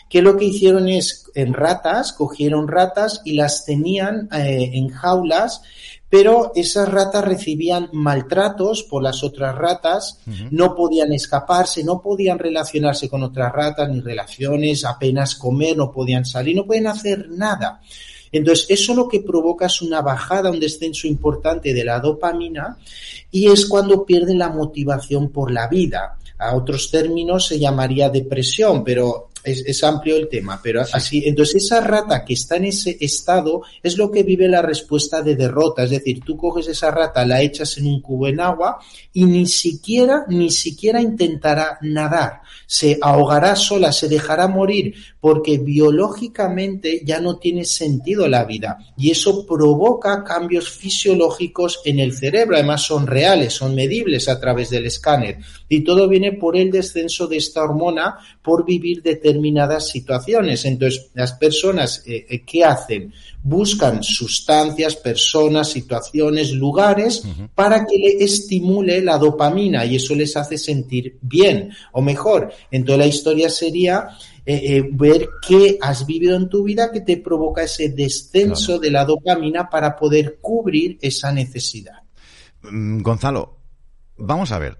que lo que hicieron es en ratas, cogieron ratas y las tenían eh, en jaulas pero esas ratas recibían maltratos por las otras ratas, no podían escaparse, no podían relacionarse con otras ratas, ni relaciones, apenas comer, no podían salir, no pueden hacer nada. Entonces, eso lo que provoca es una bajada, un descenso importante de la dopamina y es cuando pierden la motivación por la vida. A otros términos se llamaría depresión, pero es, amplio el tema, pero así, entonces esa rata que está en ese estado es lo que vive la respuesta de derrota, es decir, tú coges esa rata, la echas en un cubo en agua y ni siquiera, ni siquiera intentará nadar, se ahogará sola, se dejará morir, porque biológicamente ya no tiene sentido la vida. Y eso provoca cambios fisiológicos en el cerebro, además son reales, son medibles a través del escáner y todo viene por el descenso de esta hormona por vivir determinadas situaciones. Entonces, las personas, eh, eh, ¿qué hacen? Buscan sustancias, personas, situaciones, lugares para que le estimule la dopamina y eso les hace sentir bien o mejor. Entonces, la historia sería eh, ver qué has vivido en tu vida que te provoca ese descenso de la dopamina para poder cubrir esa necesidad. Mm, Gonzalo, vamos a ver,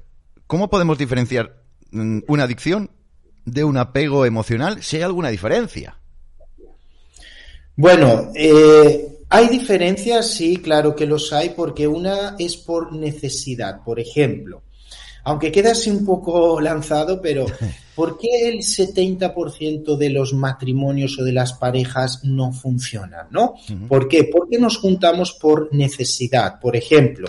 ¿cómo podemos diferenciar mm, una adicción de un apego emocional, si hay alguna diferencia. Bueno, eh, hay diferencias, sí, claro que los hay, porque una es por necesidad. Por ejemplo, aunque queda así un poco lanzado, pero [LAUGHS] ¿por qué el 70% de los matrimonios o de las parejas no funcionan? ¿no? ¿Por qué? Porque nos juntamos por necesidad. Por ejemplo,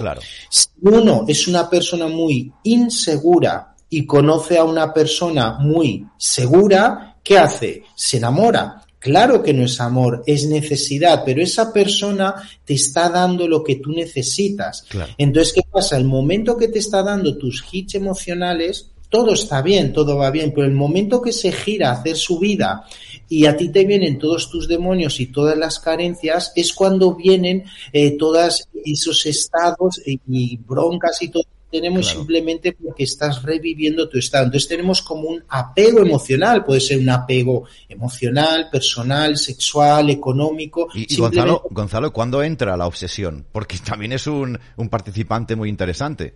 si uno es una persona muy insegura y conoce a una persona muy segura, ¿qué hace? Se enamora. Claro que no es amor, es necesidad, pero esa persona te está dando lo que tú necesitas. Entonces, ¿qué pasa? El momento que te está dando tus hits emocionales, todo está bien, todo va bien, pero el momento que se gira a hacer su vida y a ti te vienen todos tus demonios y todas las carencias, es cuando vienen eh, todos esos estados y broncas y todo tenemos simplemente porque estás reviviendo tu estado. Entonces tenemos como un apego emocional, puede ser un apego emocional, personal, sexual, económico. Y, Gonzalo, Gonzalo, ¿cuándo entra la obsesión? Porque también es un, un participante muy interesante.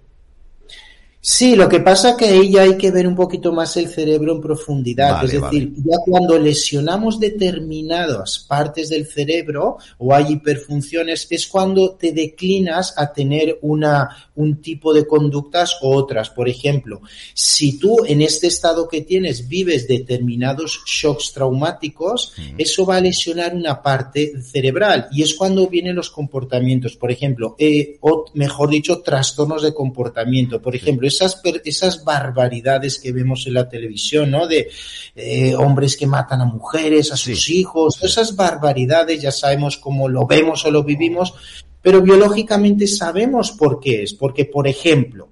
Sí, lo que pasa es que ahí ya hay que ver un poquito más el cerebro en profundidad. es decir, ya cuando lesionamos determinadas partes del cerebro o hay hiperfunciones, es cuando te declinas a tener una, un tipo de conductas u otras. Por ejemplo, si tú en este estado que tienes vives determinados shocks traumáticos, eso va a lesionar una parte cerebral y es cuando vienen los comportamientos. Por ejemplo, eh, o mejor dicho, trastornos de comportamiento. Por ejemplo, esas, esas barbaridades que vemos en la televisión, ¿no? De eh, hombres que matan a mujeres, a sus hijos, esas barbaridades, ya sabemos cómo lo vemos o lo vivimos, pero biológicamente sabemos por qué es. Porque, por ejemplo,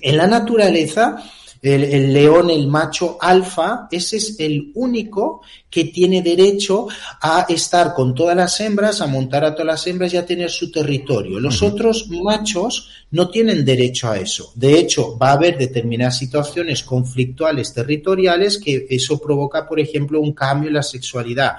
en la naturaleza, el, león, el macho alfa, ese es el único que tiene derecho a estar con todas las hembras, a montar a todas las hembras y a tener su territorio. Los otros machos no tienen derecho a eso. De hecho, va a haber determinadas situaciones conflictuales territoriales que eso provoca, por ejemplo, un cambio en la sexualidad.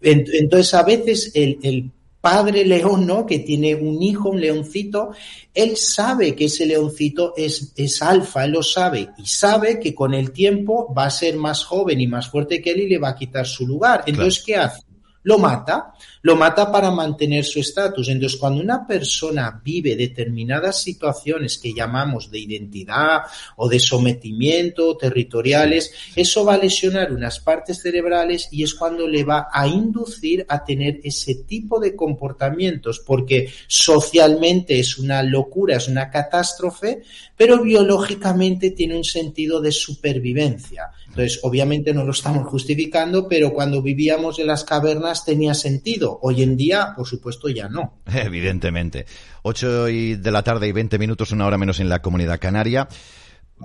Entonces, a veces el, el padre león, ¿no? Que tiene un hijo, un leoncito, él sabe que ese leoncito es, es alfa, él lo sabe, y sabe que con el tiempo va a ser más joven y más fuerte que él y le va a quitar su lugar. Entonces, ¿qué hace? Lo mata lo mata para mantener su estatus. Entonces, cuando una persona vive determinadas situaciones que llamamos de identidad o de sometimiento territoriales, eso va a lesionar unas partes cerebrales y es cuando le va a inducir a tener ese tipo de comportamientos, porque socialmente es una locura, es una catástrofe, pero biológicamente tiene un sentido de supervivencia. Entonces, obviamente no lo estamos justificando, pero cuando vivíamos en las cavernas tenía sentido Hoy en día, por supuesto, ya no. [LAUGHS] Evidentemente. 8 de la tarde y 20 minutos, una hora menos en la comunidad canaria.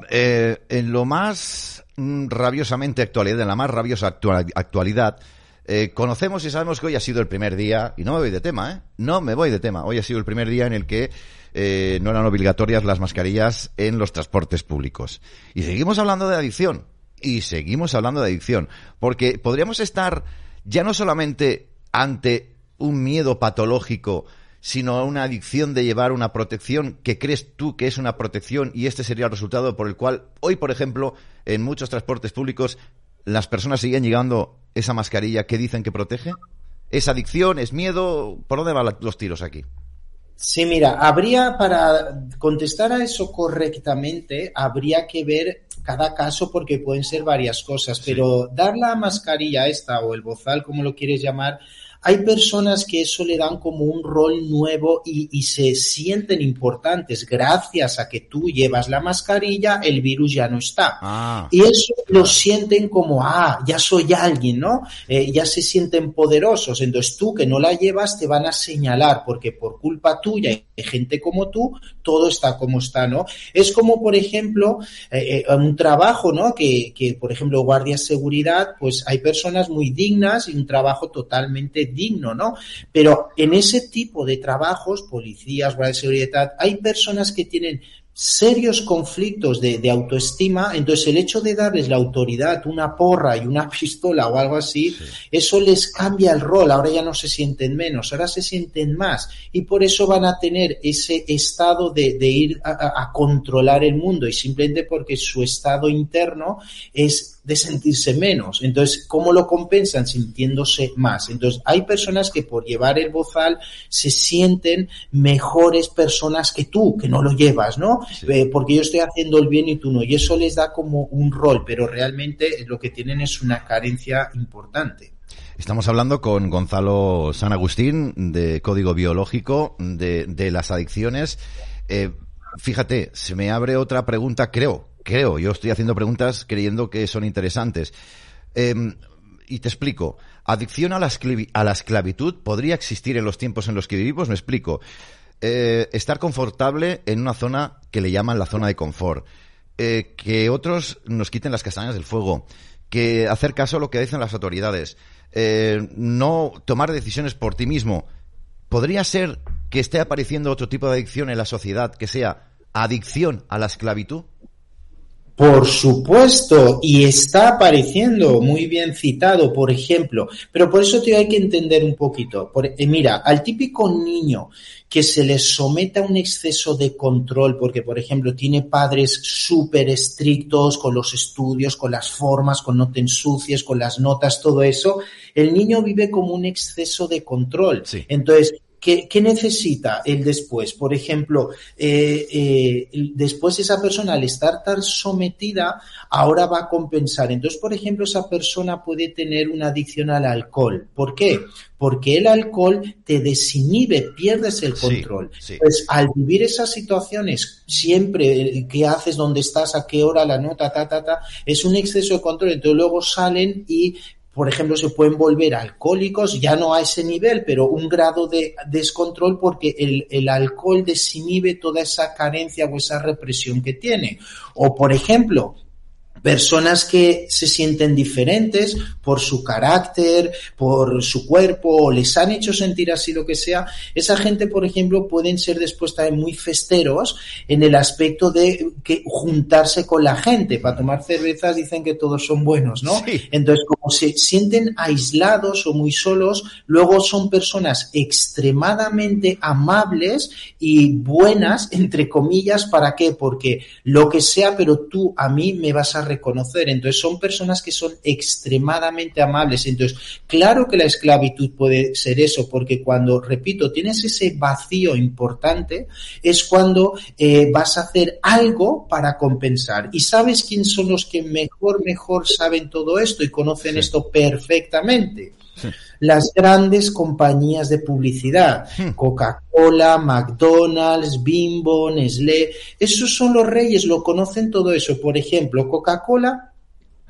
Eh, en lo más mm, rabiosamente actualidad, en la más rabiosa actualidad, eh, conocemos y sabemos que hoy ha sido el primer día, y no me voy de tema, ¿eh? No me voy de tema. Hoy ha sido el primer día en el que eh, no eran obligatorias las mascarillas en los transportes públicos. Y seguimos hablando de adicción. Y seguimos hablando de adicción. Porque podríamos estar ya no solamente ante un miedo patológico, sino a una adicción de llevar una protección que crees tú que es una protección y este sería el resultado por el cual hoy, por ejemplo, en muchos transportes públicos las personas siguen llegando esa mascarilla que dicen que protege? ¿Es adicción? ¿Es miedo? ¿Por dónde van los tiros aquí? Sí, mira, habría para contestar a eso correctamente, habría que ver cada caso porque pueden ser varias cosas, pero dar la mascarilla esta o el bozal, como lo quieres llamar, hay personas que eso le dan como un rol nuevo y, y, se sienten importantes. Gracias a que tú llevas la mascarilla, el virus ya no está. Ah, y eso lo sienten como, ah, ya soy alguien, ¿no? Eh, ya se sienten poderosos. Entonces tú que no la llevas te van a señalar porque por culpa tuya y gente como tú, todo está como está, ¿no? Es como, por ejemplo, eh, eh, un trabajo, ¿no? Que, que, por ejemplo, guardias seguridad, pues hay personas muy dignas y un trabajo totalmente digno, ¿no? Pero en ese tipo de trabajos, policías, guardias de seguridad, hay personas que tienen serios conflictos de, de, autoestima, entonces el hecho de darles la autoridad, una porra y una [LAUGHS] pistola o algo así, sí. eso les cambia el rol, ahora ya no se sienten menos, ahora se sienten más y por eso van a tener ese estado de, de ir a, a, controlar el mundo y simplemente porque su estado interno es de sentirse menos. Entonces, ¿cómo lo compensan? Sintiéndose más. Entonces, hay personas que por llevar el bozal se sienten mejores personas que tú, que no lo llevas, ¿no? Sí. Eh, porque yo estoy haciendo el bien y tú no. Y eso les da como un rol, pero realmente lo que tienen es una carencia importante. Estamos hablando con Gonzalo San Agustín de Código Biológico de, de las Adicciones. Eh, fíjate, se me abre otra pregunta, creo, creo, yo estoy haciendo preguntas creyendo que son interesantes. Eh, y te explico. ¿Adicción a la, a la, esclavitud podría existir en los tiempos en los que vivimos? Me explico. Eh, estar confortable en una zona que le llaman la zona de confort. Eh, que otros nos quiten las castañas del fuego. Que hacer caso a lo que dicen las autoridades. Eh, no tomar decisiones por ti mismo. ¿Podría ser que esté apareciendo otro tipo de adicción en la sociedad que sea adicción a la esclavitud? Por supuesto, y está apareciendo muy bien citado, por ejemplo, pero por eso te hay que entender un poquito. Por, eh, mira, al típico niño que se le someta a un exceso de control, porque, por ejemplo, tiene padres súper estrictos con los estudios, con las formas, con no te ensucies, con las notas, todo eso, el niño vive como un exceso de control. Sí. Entonces, ¿Qué, ¿Qué, necesita el después? Por ejemplo, eh, eh, después esa persona al estar tan sometida ahora va a compensar. Entonces, por ejemplo, esa persona puede tener una adicción al alcohol. ¿Por qué? Porque el alcohol te desinhibe, pierdes el control. Sí, sí. Pues al vivir esas situaciones, siempre, ¿qué haces? ¿Dónde estás? ¿A qué hora? La nota, ta, ta, ta. Es un exceso de control. Entonces luego salen y por ejemplo, se pueden volver alcohólicos, ya no a ese nivel, pero un grado de descontrol porque el, el, alcohol desinhibe toda esa carencia o esa represión que tiene. O, por ejemplo, personas que se sienten diferentes por su carácter, por su cuerpo, o les han hecho sentir así lo que sea, esa gente, por ejemplo, pueden ser después también muy festeros en el aspecto de que juntarse con la gente. Para tomar cervezas dicen que todos son buenos, ¿no? Sí. Entonces, como se sienten aislados o muy solos, luego son personas extremadamente amables y buenas, entre comillas, ¿para qué? Porque lo que sea, pero tú a mí me vas a reconocer. Entonces son personas que son extremadamente amables. Entonces, claro que la esclavitud puede ser eso, porque cuando, repito, tienes ese vacío importante, es cuando eh, vas a hacer algo para compensar. ¿Y sabes quién son los que mejor, mejor saben todo esto y conocen sí. esto perfectamente? Sí. Las grandes compañías de publicidad, Hmm. Coca-Cola, McDonald's, Bimbo, Nestlé, esos son los reyes, lo conocen todo eso. Por ejemplo, Coca-Cola,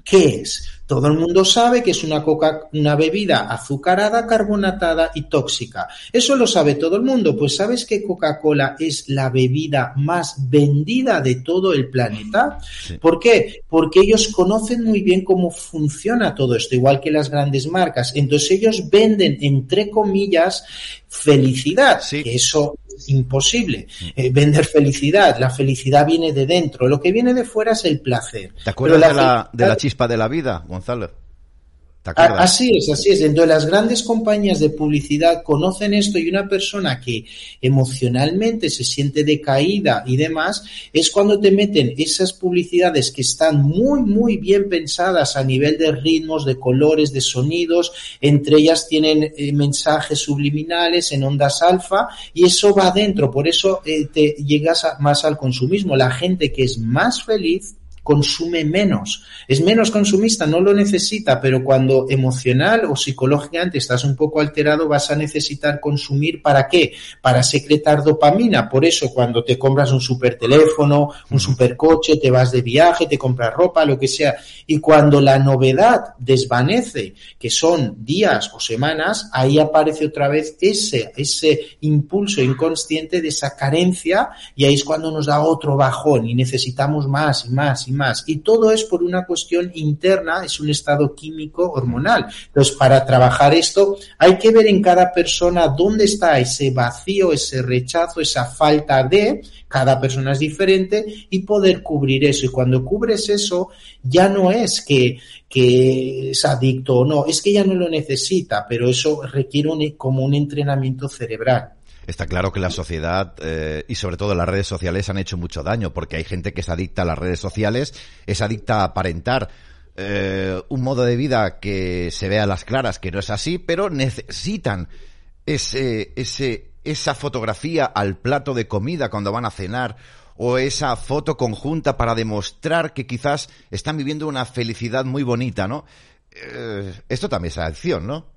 ¿qué es? Todo el mundo sabe que es una, coca, una bebida azucarada, carbonatada y tóxica. Eso lo sabe todo el mundo. Pues ¿sabes que Coca-Cola es la bebida más vendida de todo el planeta? Sí. ¿Por qué? Porque ellos conocen muy bien cómo funciona todo esto, igual que las grandes marcas. Entonces ellos venden, entre comillas, felicidad, sí. eso es imposible. Eh, vender felicidad, la felicidad viene de dentro, lo que viene de fuera es el placer. ¿Te acuerdas la de, la, de la chispa de la vida, Gonzalo? Así es, así es. Entonces las grandes compañías de publicidad conocen esto y una persona que emocionalmente se siente decaída y demás, es cuando te meten esas publicidades que están muy, muy bien pensadas a nivel de ritmos, de colores, de sonidos, entre ellas tienen eh, mensajes subliminales en ondas alfa y eso va adentro, por eso eh, te llegas a, más al consumismo. La gente que es más feliz consume menos. Es menos consumista, no lo necesita, pero cuando emocional o psicológicamente estás un poco alterado, vas a necesitar consumir para qué? Para secretar dopamina. Por eso cuando te compras un super teléfono, un super coche, te vas de viaje, te compras ropa, lo que sea, y cuando la novedad desvanece, que son días o semanas, ahí aparece otra vez ese, ese impulso inconsciente de esa carencia y ahí es cuando nos da otro bajón y necesitamos más y más y más. Y todo es por una cuestión interna, es un estado químico hormonal. Entonces, para trabajar esto, hay que ver en cada persona dónde está ese vacío, ese rechazo, esa falta de, cada persona es diferente y poder cubrir eso. Y cuando cubres eso, ya no es que, que es adicto o no, es que ya no lo necesita, pero eso requiere un, como un entrenamiento cerebral. Está claro que la sociedad eh, y sobre todo las redes sociales han hecho mucho daño porque hay gente que es adicta a las redes sociales, es adicta a aparentar eh, un modo de vida que se vea a las claras que no es así, pero necesitan ese, ese, esa fotografía al plato de comida cuando van a cenar o esa foto conjunta para demostrar que quizás están viviendo una felicidad muy bonita, ¿no? Eh, esto también es adicción, ¿no?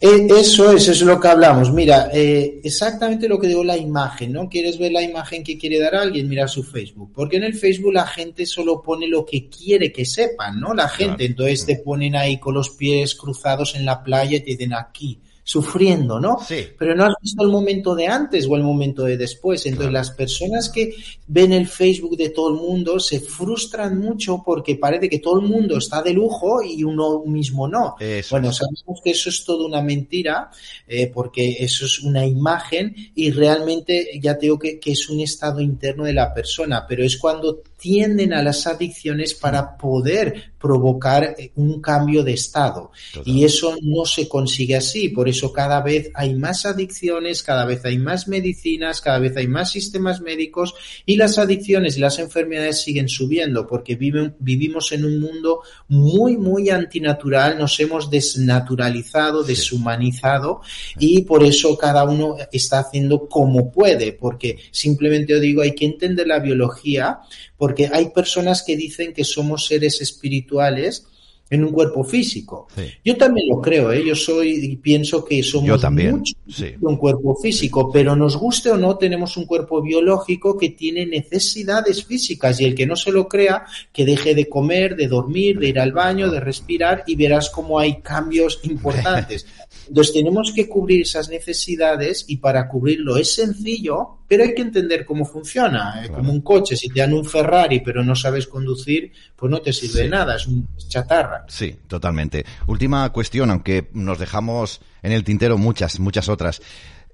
E, eso es, eso es lo que hablamos. Mira, eh, exactamente lo que digo la imagen, ¿no? ¿Quieres ver la imagen que quiere dar alguien? Mira su Facebook. Porque en el Facebook la gente solo pone lo que quiere que sepan, ¿no? La gente, entonces te ponen ahí con los pies cruzados en la playa y te dicen aquí sufriendo, ¿no? Sí. Pero no has visto el momento de antes o el momento de después. Entonces, las personas que ven el Facebook de todo el mundo se frustran mucho porque parece que todo el mundo está de lujo y uno mismo no. bueno, sabemos que eso es toda una mentira eh, porque eso es una imagen y realmente ya te digo que, que es un estado interno de la persona, pero es cuando tienden a las adicciones para poder provocar eh, un cambio de estado. Y eso no se consigue así. Por eso cada vez hay más adicciones, cada vez hay más medicinas, cada vez hay más sistemas médicos y las adicciones y las enfermedades siguen subiendo porque vivimos en un mundo muy, muy antinatural. Nos hemos desnaturalizado, deshumanizado y por eso cada uno está haciendo como puede. Porque simplemente os digo, hay que entender la biología porque hay personas que dicen que somos seres espirituales en un cuerpo físico. Yo también lo creo, ¿eh? yo soy y pienso que somos mucho un cuerpo físico, pero nos guste o no, tenemos un cuerpo biológico que tiene necesidades físicas y el que no se lo crea, que deje de comer, de dormir, de ir al baño, de respirar y verás cómo hay cambios importantes. [LAUGHS] Entonces tenemos que cubrir esas necesidades y para cubrirlo es sencillo, pero hay que entender cómo funciona. ¿eh? Como un coche, si te dan un Ferrari pero no sabes conducir, pues no te sirve de nada, es un chatarra. Sí, totalmente. Última cuestión, aunque nos dejamos en el tintero muchas, muchas otras.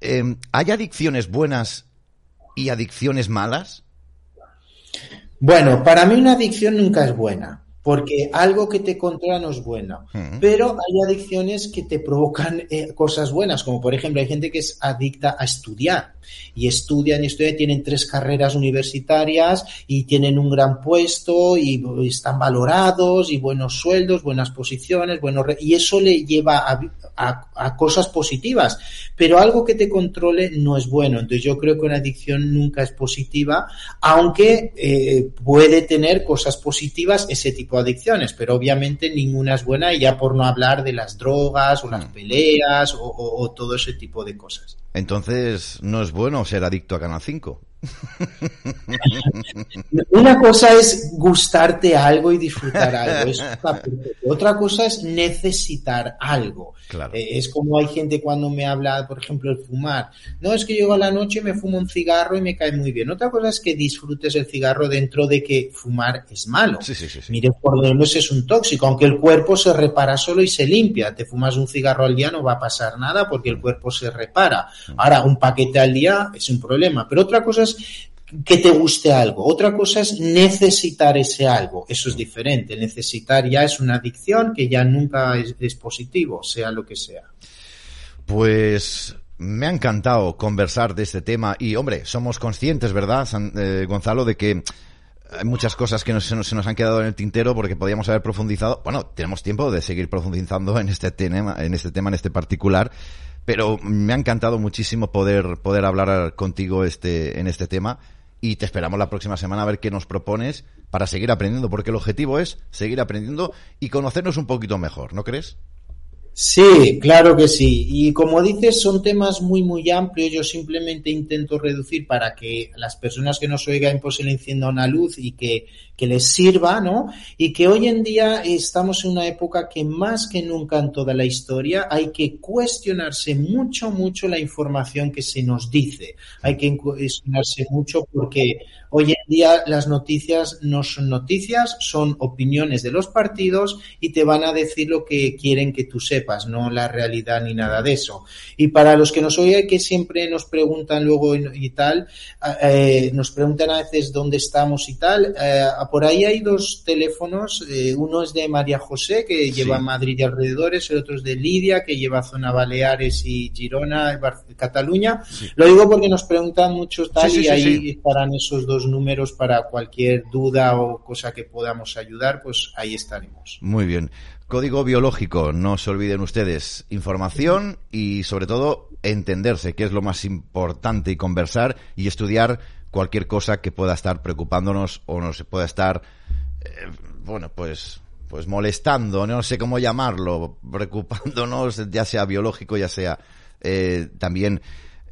Em, ¿Hay adicciones buenas y adicciones malas? Bueno, para mí una adicción nunca es buena porque algo que te controla no es bueno. Pero hay adicciones que te provocan eh, cosas buenas, como por ejemplo hay gente que es adicta a estudiar y estudian y estudian, tienen tres carreras universitarias y tienen un gran puesto y, están valorados y buenos sueldos, buenas posiciones, buenos y eso le lleva a, a, cosas positivas, pero algo que te controle no es bueno. Entonces yo creo que una adicción nunca es positiva, aunque eh, puede tener cosas positivas ese tipo de adicciones, pero obviamente ninguna es buena y ya por no hablar de las drogas o las mm. peleas o todo ese tipo de cosas. Entonces, no es bueno ser adicto a Canal 5. Una cosa es gustarte algo y disfrutar algo. [LAUGHS] Otra cosa es necesitar algo. Eh, es como hay gente cuando me habla, por ejemplo, el fumar. No, es que yo a la noche me fumo un cigarro y me cae muy bien. Otra cosa es que disfrutes el cigarro dentro de que fumar es malo. Mire, por lo menos es un tóxico, aunque el cuerpo se repara solo y se limpia. Te fumas un cigarro al día, no va a pasar nada porque el cuerpo se repara. Mm. Ahora, un paquete al día es un problema. Pero otra cosa es que te guste algo. Otra cosa es necesitar ese algo. Eso es diferente. Necesitar ya es una adicción que ya nunca es, positivo, sea lo que sea. Pues me ha encantado conversar de este tema y, hombre, somos conscientes, ¿verdad, eh, Gonzalo, de que hay muchas cosas que se, nos, han quedado en el tintero porque podríamos haber profundizado. Bueno, tenemos tiempo de seguir profundizando en este tema, en este tema, en este particular, pero me ha encantado muchísimo poder, poder hablar contigo este, en este tema y te esperamos la próxima semana a ver qué nos propones para seguir aprendiendo, porque el objetivo es seguir aprendiendo y conocernos un poquito mejor, ¿no crees? Sí, claro que sí. Y como dices, son temas muy, muy amplios. Yo simplemente intento reducir para que las personas que nos oigan pues se le encienda una luz y que, que les sirva, ¿no? Y que hoy en día estamos en una época que más que nunca en toda la historia hay que cuestionarse mucho, mucho la información que se nos dice. Hay que cuestionarse mucho porque hoy en día las noticias no son noticias, son opiniones de los partidos y te van a decir lo que quieren que tú sepas no la realidad ni nada de eso. Y para los que nos oyen que siempre nos preguntan luego y, tal, eh, nos preguntan a veces dónde estamos y tal, eh, por ahí hay dos teléfonos, eh, uno es de María José, que lleva Madrid y alrededores, el otro es de Lidia, que lleva zona Baleares y Girona, Cataluña. Lo digo porque nos preguntan mucho tal y ahí estarán esos dos números para cualquier duda o cosa que podamos ayudar, pues ahí estaremos. Muy bien. Código biológico, no se olviden ustedes, información y sobre todo entenderse, que es lo más importante, y conversar y estudiar cualquier cosa que pueda estar preocupándonos o nos pueda estar, eh, bueno, pues, pues molestando, no sé cómo llamarlo, preocupándonos, ya sea biológico, ya sea eh, también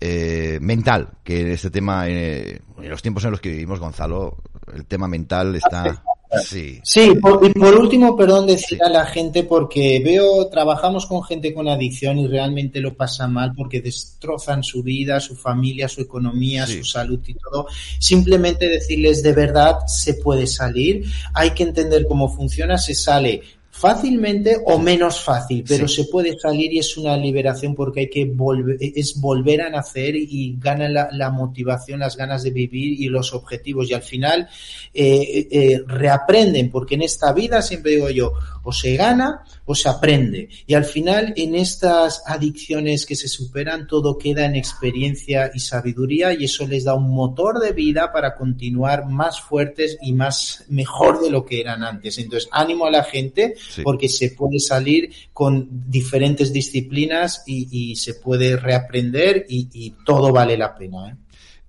eh, mental, que este tema, en los tiempos en los que vivimos, Gonzalo, el tema mental está Sí. Sí, por, y por último, perdón decir a la gente, porque veo, trabajamos con gente con adicción y realmente lo pasa mal porque destrozan su vida, su familia, su economía, su salud y todo. Simplemente decirles de verdad se puede salir, hay que entender cómo funciona, se sale fácilmente o menos fácil, pero se puede salir y es una liberación porque hay que volver, es volver a nacer y gana la, motivación, las ganas de vivir y los objetivos. Y al final eh, eh, reaprenden porque en esta vida siempre digo yo o se gana o se aprende. Y al final en estas adicciones que se superan todo queda en experiencia y sabiduría y eso les da un motor de vida para continuar más fuertes y más mejor de lo que eran antes. Entonces ánimo a la gente porque se puede salir con diferentes disciplinas y, se puede reaprender y, todo vale la pena. ¿eh?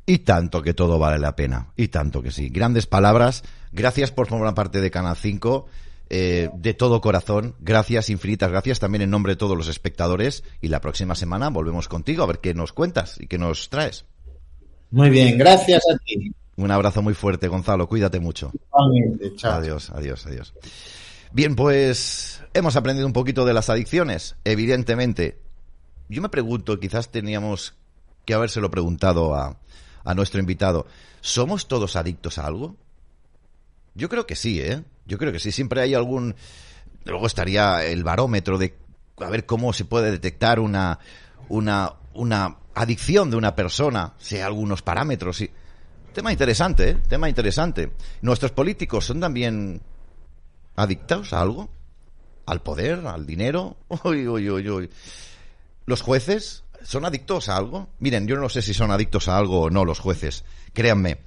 Y tanto que todo vale la pena, y tanto que sí. Grandes palabras. Gracias por formar parte de Canal 5. Eh, de todo corazón, gracias, infinitas gracias también en nombre de todos los espectadores y la próxima semana volvemos contigo a ver qué nos cuentas y qué nos traes. Muy bien, gracias a ti. Un abrazo muy fuerte, Gonzalo, cuídate mucho. Adiós, adiós, adiós. Bien, pues hemos aprendido un poquito de las adicciones, evidentemente. Yo me pregunto, quizás teníamos que habérselo preguntado a, a nuestro invitado, ¿somos todos adictos a algo? Yo creo que sí, ¿eh? Yo creo que sí, siempre hay algún... Luego estaría el barómetro de a ver cómo se puede detectar una, una, una adicción de una persona, sea algunos parámetros. Sí. Tema interesante, ¿eh? Tema interesante. Nuestros políticos son también adictos a algo, al poder, al dinero. [LAUGHS] Uy, uy, uy, uy. Los jueces son adictos a algo. Miren, yo no sé si son adictos a algo o no los jueces, créanme.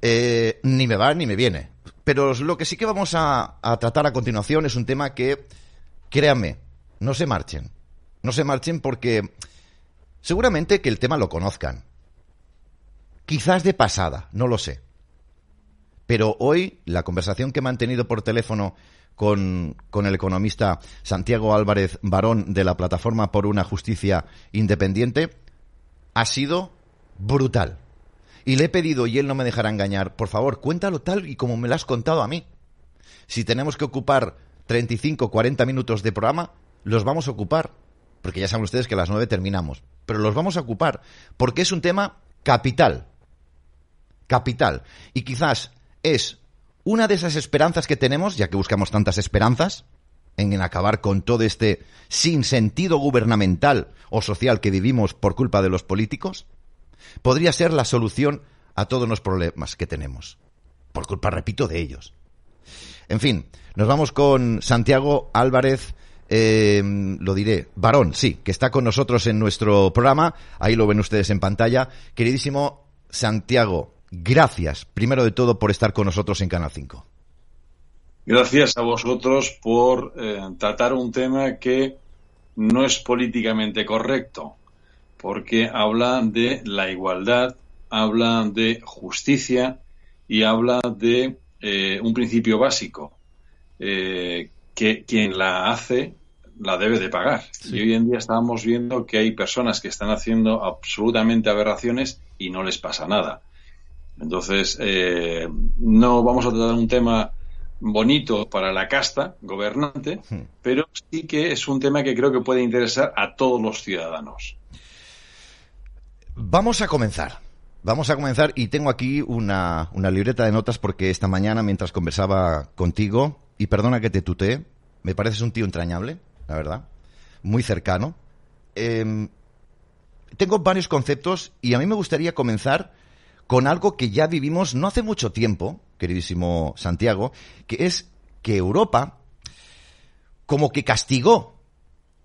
Eh, ni me va ni me viene. Pero lo que sí que vamos a, a tratar a continuación es un tema que, créanme, no se marchen. No se marchen porque seguramente que el tema lo conozcan. Quizás de pasada, no lo sé. Pero hoy la conversación que he mantenido por teléfono con, el economista Santiago Álvarez Barón de la Plataforma por una Justicia Independiente ha sido brutal. Y le he pedido, y él no me dejará engañar, por favor, cuéntalo tal y como me lo has contado a mí. Si tenemos que ocupar 35, 40 minutos de programa, los vamos a ocupar. Porque ya saben ustedes que a las 9 terminamos. Pero los vamos a ocupar. Porque es un tema capital. Capital. Y quizás es una de esas esperanzas que tenemos, ya que buscamos tantas esperanzas, en acabar con todo este sinsentido gubernamental o social que vivimos por culpa de los políticos, podría ser la solución a todos los problemas que tenemos. Por culpa, repito, de ellos. En fin, nos vamos con Santiago Álvarez, eh, lo diré, varón, sí, que está con nosotros en nuestro programa. Ahí lo ven ustedes en pantalla. Queridísimo Santiago, gracias, primero de todo, por estar con nosotros en Canal 5. Gracias a vosotros por eh, tratar un tema que no es políticamente correcto, porque habla de la igualdad habla de justicia y habla de eh, un principio básico, eh, que quien la hace la debe de pagar. Y hoy en día estamos viendo que hay personas que están haciendo absolutamente aberraciones y no les pasa nada. Entonces, eh, no vamos a tratar un tema bonito para la casta gobernante, Hmm. pero sí que es un tema que creo que puede interesar a todos los ciudadanos. Vamos a comenzar. Vamos a comenzar y tengo aquí una, una libreta de notas porque esta mañana mientras conversaba contigo, y perdona que te tutee, me pareces un tío entrañable, la verdad, muy cercano. Em, tengo varios conceptos y a mí me gustaría comenzar con algo que ya vivimos no hace mucho tiempo, queridísimo Santiago, que es que Europa como que castigó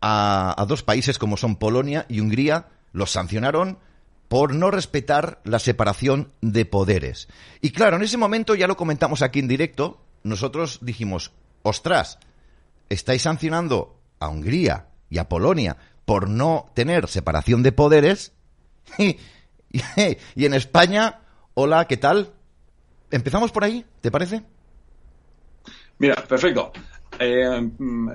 a, dos países como son Polonia y Hungría, los sancionaron por no respetar la separación de poderes. Y claro, en ese momento ya lo comentamos aquí en directo, nosotros dijimos, ostras, estáis sancionando a Hungría y a Polonia por no tener separación de poderes [LAUGHS] [LAUGHS] y, en España, hola, ¿qué tal? ¿Empezamos por ahí? ¿Te parece? Mira, perfecto. Eh,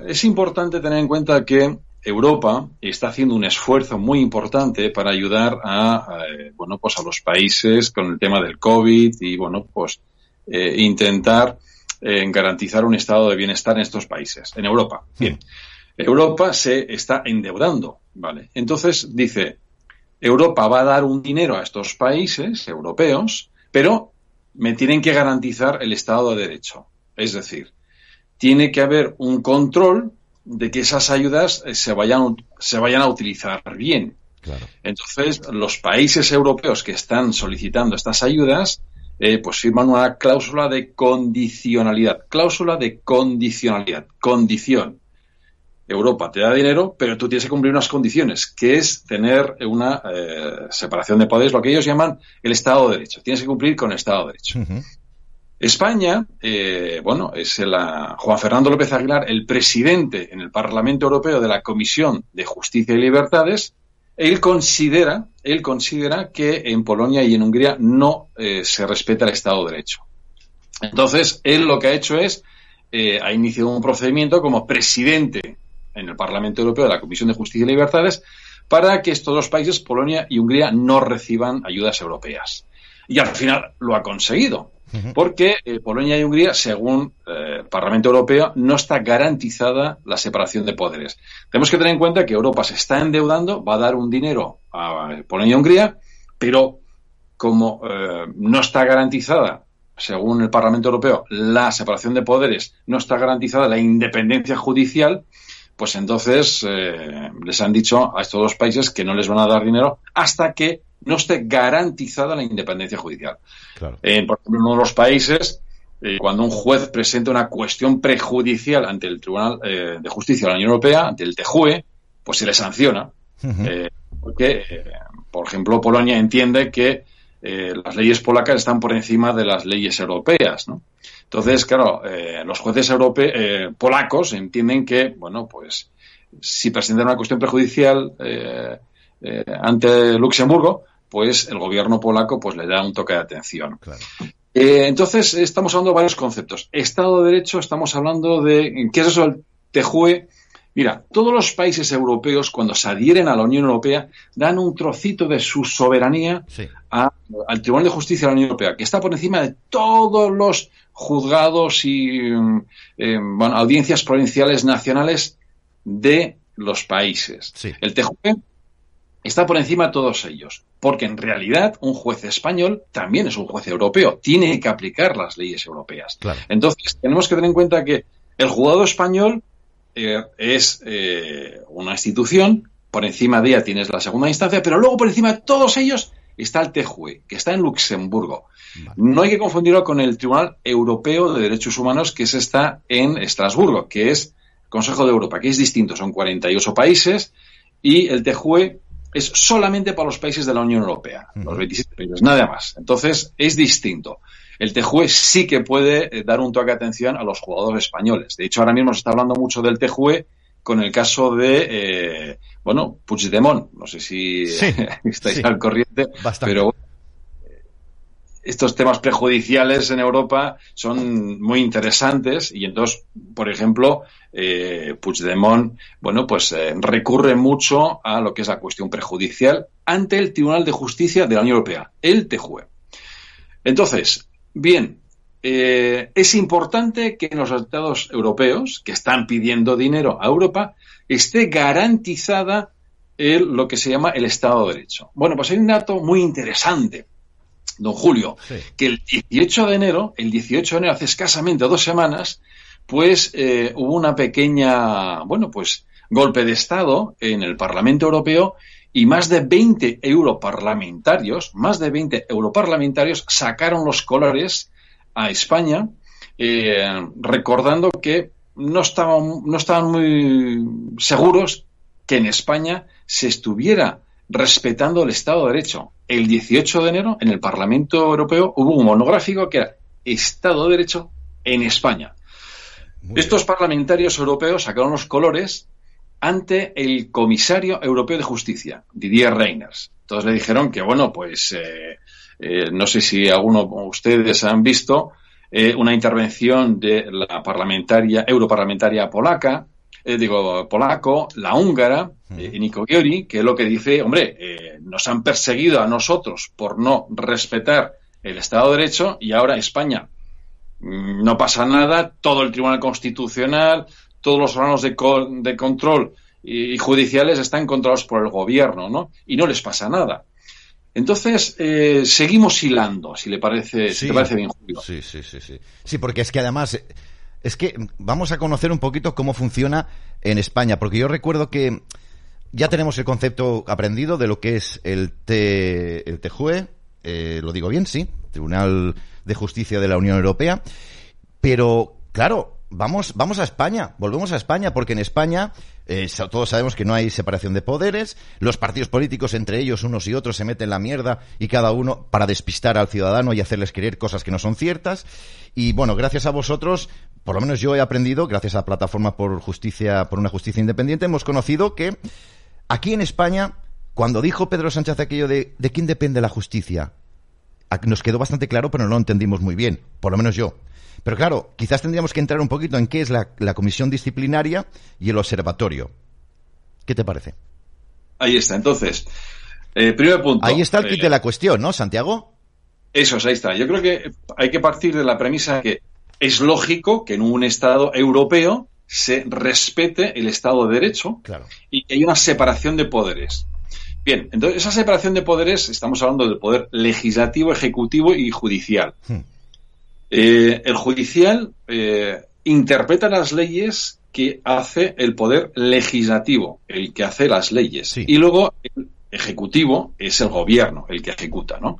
es importante tener en cuenta que Europa está haciendo un esfuerzo muy importante para ayudar a, eh, bueno, pues a los países con el tema del COVID y, bueno, pues eh, intentar garantizar un estado de bienestar en estos países, en Europa. Bien, Europa se está endeudando, ¿vale? Entonces dice, Europa va a dar un dinero a estos países europeos, pero me tienen que garantizar el Estado de Derecho. Es decir, tiene que haber un control de que esas ayudas eh, se vayan, se vayan a utilizar bien. Entonces, los países europeos que están solicitando estas ayudas, eh, pues firman una cláusula de condicionalidad. Cláusula de condicionalidad. Condición. Europa te da dinero, pero tú tienes que cumplir unas condiciones, que es tener una eh, separación de poderes, lo que ellos llaman el Estado de Derecho. Tienes que cumplir con el Estado de Derecho. España, eh, bueno, es el, ah, Juan Fernando López Aguilar, el presidente en el Parlamento Europeo de la Comisión de Justicia y Libertades. Él considera, él considera que en Polonia y en Hungría no eh, se respeta el Estado de Derecho. Entonces, él lo que ha hecho es, eh, ha iniciado un procedimiento como presidente en el Parlamento Europeo de la Comisión de Justicia y Libertades para que estos dos países, Polonia y Hungría, no reciban ayudas europeas. Y al final lo ha conseguido, porque eh, Polonia y Hungría, según eh, el Parlamento Europeo, no está garantizada la separación de poderes. Tenemos que tener en cuenta que Europa se está endeudando, va a dar un dinero a Polonia y Hungría, pero como eh, no está garantizada, según el Parlamento Europeo, la separación de poderes, no está garantizada la independencia judicial, pues entonces eh, les han dicho a estos dos países que no les van a dar dinero hasta que no esté garantizada la independencia judicial. Eh, por ejemplo, en uno de los países, eh, cuando un juez presenta una cuestión prejudicial ante el Tribunal eh, de Justicia de la Unión Europea, ante el TJUE, pues se le sanciona. Porque, por ejemplo, Polonia entiende que las leyes polacas están por encima de las leyes europeas, ¿no? Entonces, claro, eh, los jueces europe eh, polacos entienden que, bueno, pues si presentan una cuestión prejudicial eh, eh, ante Luxemburgo, pues el gobierno polaco pues le da un toque de atención. Entonces, estamos hablando de varios conceptos. Estado de Derecho, estamos hablando de qué es eso del TJUE. Mira, todos los países europeos, cuando se adhieren a la Unión Europea, dan un trocito de su soberanía a- al Tribunal de Justicia de la Unión Europea, que está por encima de todos los juzgados y mm, eh, bueno, audiencias provinciales nacionales de los países. El TJUE está por encima de todos ellos, porque en realidad un juez español también es un juez europeo, tiene que aplicar las leyes europeas. Entonces, tenemos que tener en cuenta que el juzgado español eh, es eh, una institución, por encima de ella tienes la segunda instancia, pero luego por encima de todos ellos está el TJUE, que está en Luxemburgo. No hay que confundirlo con el Tribunal Europeo de Derechos Humanos, que se está en Estrasburgo, que es Consejo de Europa, que es distinto, son 48 países, y el TJUE es solamente para los países de la Unión Europea, los 27 países, nada más. Entonces, es distinto. El TJUE sí que puede eh, dar un toque de atención a los jugadores españoles. De hecho, ahora mismo se está hablando mucho del TJUE con el caso de, eh, bueno, Puigdemont. No sé si Sí, [LAUGHS] estáis sí. al corriente, Bastante. pero estos temas prejudiciales en Europa son muy interesantes y entonces, por ejemplo, eh, Puigdemont, bueno, pues eh, recurre mucho a lo que es la cuestión prejudicial ante el Tribunal de Justicia de la Unión Europea, el TJUE. Entonces, bien, eh, es importante que en los estados europeos que están pidiendo dinero a Europa esté garantizada el, lo que se llama el Estado de Derecho. Bueno, pues hay un dato muy interesante don Julio, que el 18 de enero, el 18 de enero, hace escasamente dos semanas, pues eh, hubo una pequeña, bueno, pues golpe de Estado en el Parlamento Europeo y más de 20 europarlamentarios, más de 20 europarlamentarios sacaron los colores a España, eh, recordando que no estaban, no estaban muy seguros que en España se estuviera respetando el Estado de Derecho. El 18 de enero, en el Parlamento Europeo, hubo un monográfico que era Estado de Derecho en España. Estos parlamentarios europeos sacaron los colores ante el comisario europeo de justicia, Didier Reiners. Entonces le dijeron que, bueno, pues eh, eh, no sé si alguno de ustedes han visto eh, una intervención de la parlamentaria, europarlamentaria polaca, eh, digo, polaco, la húngara, eh, Nico Giori, que es lo que dice, hombre, eh, nos han perseguido a nosotros por no respetar el Estado de Derecho y ahora España mm, no pasa nada, todo el Tribunal Constitucional, todos los órganos de, de control y, judiciales están controlados por el gobierno, ¿no? Y no les pasa nada. Entonces, seguimos hilando, si le parece, si te parece bien, Julio. Sí, sí, sí, sí. Sí, porque es que además es que vamos a conocer un poquito cómo funciona en España, porque yo recuerdo que ya tenemos el concepto aprendido de lo que es el, T, el TJUE, eh, lo digo bien, sí, Tribunal de Justicia de la Unión Europea, pero claro, vamos, vamos a España, volvemos a España, porque en España eh, todos sabemos que no hay separación de poderes, los partidos políticos entre ellos, unos y otros, se meten la mierda y cada uno para despistar al ciudadano y hacerles creer cosas que no son ciertas. Y bueno, gracias a vosotros, por lo menos yo he aprendido, gracias a la plataforma por justicia, por una justicia independiente, hemos conocido que aquí en España, cuando dijo Pedro Sánchez aquello de ¿de quién depende la justicia? Nos quedó bastante claro, pero no lo entendimos muy bien, por lo menos yo. Pero claro, quizás tendríamos que entrar un poquito en qué es la, comisión disciplinaria y el observatorio. ¿Qué te parece? Ahí está, entonces. Eh, primer punto. Ahí está el kit de eh, la cuestión, ¿no, Santiago? Eso es, ahí está. Yo creo que hay que partir de la premisa que es lógico que en un Estado europeo se respete el Estado de Derecho y que hay una separación de poderes. Bien, entonces esa separación de poderes, estamos hablando del poder legislativo, ejecutivo y judicial. Hmm. Eh, el judicial eh, interpreta las leyes que hace el poder legislativo, el que hace las leyes. Y luego el ejecutivo es el gobierno, el que ejecuta, ¿no?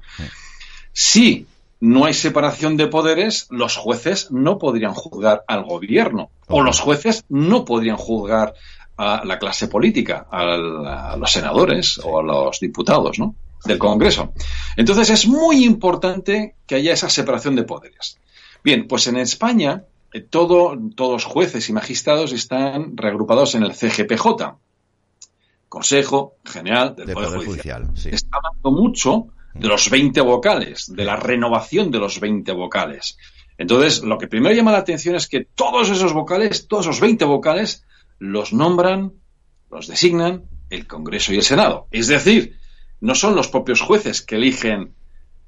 Si no hay separación de poderes, los jueces no podrían juzgar al gobierno o los jueces no podrían juzgar a la clase política, a, los senadores o a los diputados, ¿no? Del Congreso. Entonces es muy importante que haya esa separación de poderes. Bien, pues en España eh, todo, todos jueces y magistrados están reagrupados en el CGPJ, Consejo General del Poder, Judicial. Está hablando mucho de los 20 vocales, de la renovación de los 20 vocales. Entonces, lo que primero llama la atención es que todos esos vocales, todos esos 20 vocales, los nombran, los designan el Congreso y el Senado. Es decir, no son los propios jueces que eligen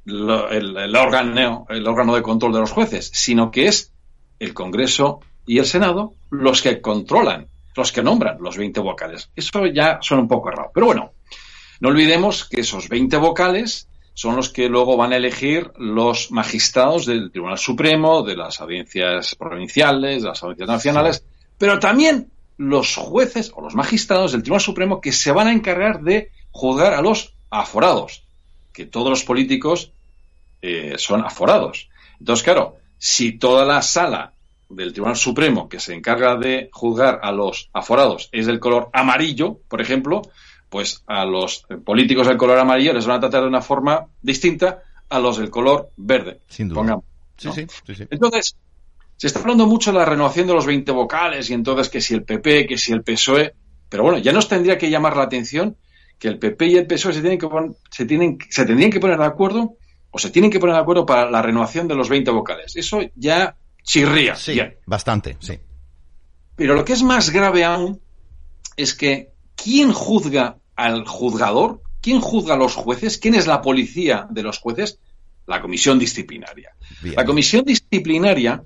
el, órgano, el órgano de control de los jueces, sino que es el Congreso y el Senado los que controlan, los que nombran los 20 vocales. Eso ya suena un poco errado. Pero bueno, no olvidemos que esos 20 vocales son los que luego van a elegir los magistrados del Tribunal Supremo, de las audiencias provinciales, de las audiencias nacionales, pero también los jueces o los magistrados del Tribunal Supremo que se van a encargar de juzgar a los aforados, que todos los políticos eh, son aforados. Entonces, claro, si toda la sala del Tribunal Supremo que se encarga de juzgar a los aforados es del color amarillo, por ejemplo, pues a los políticos del color amarillo les van a tratar de una forma distinta a los del color verde. Sin duda. Entonces, se está hablando mucho de la renovación de los 20 vocales y entonces que si el PP, que si el PSOE, pero bueno, ya nos tendría que llamar la atención que el PP y el PSOE se, tienen que se, tienen, se tendrían que poner de acuerdo o se tienen que poner de acuerdo para la renovación de los 20 vocales. Eso ya chirría. Sí, bastante, sí. Pero lo que es más grave aún es que ¿quién juzga al juzgador? ¿Quién juzga a los jueces? ¿Quién es la policía de los jueces? La comisión disciplinaria. La comisión disciplinaria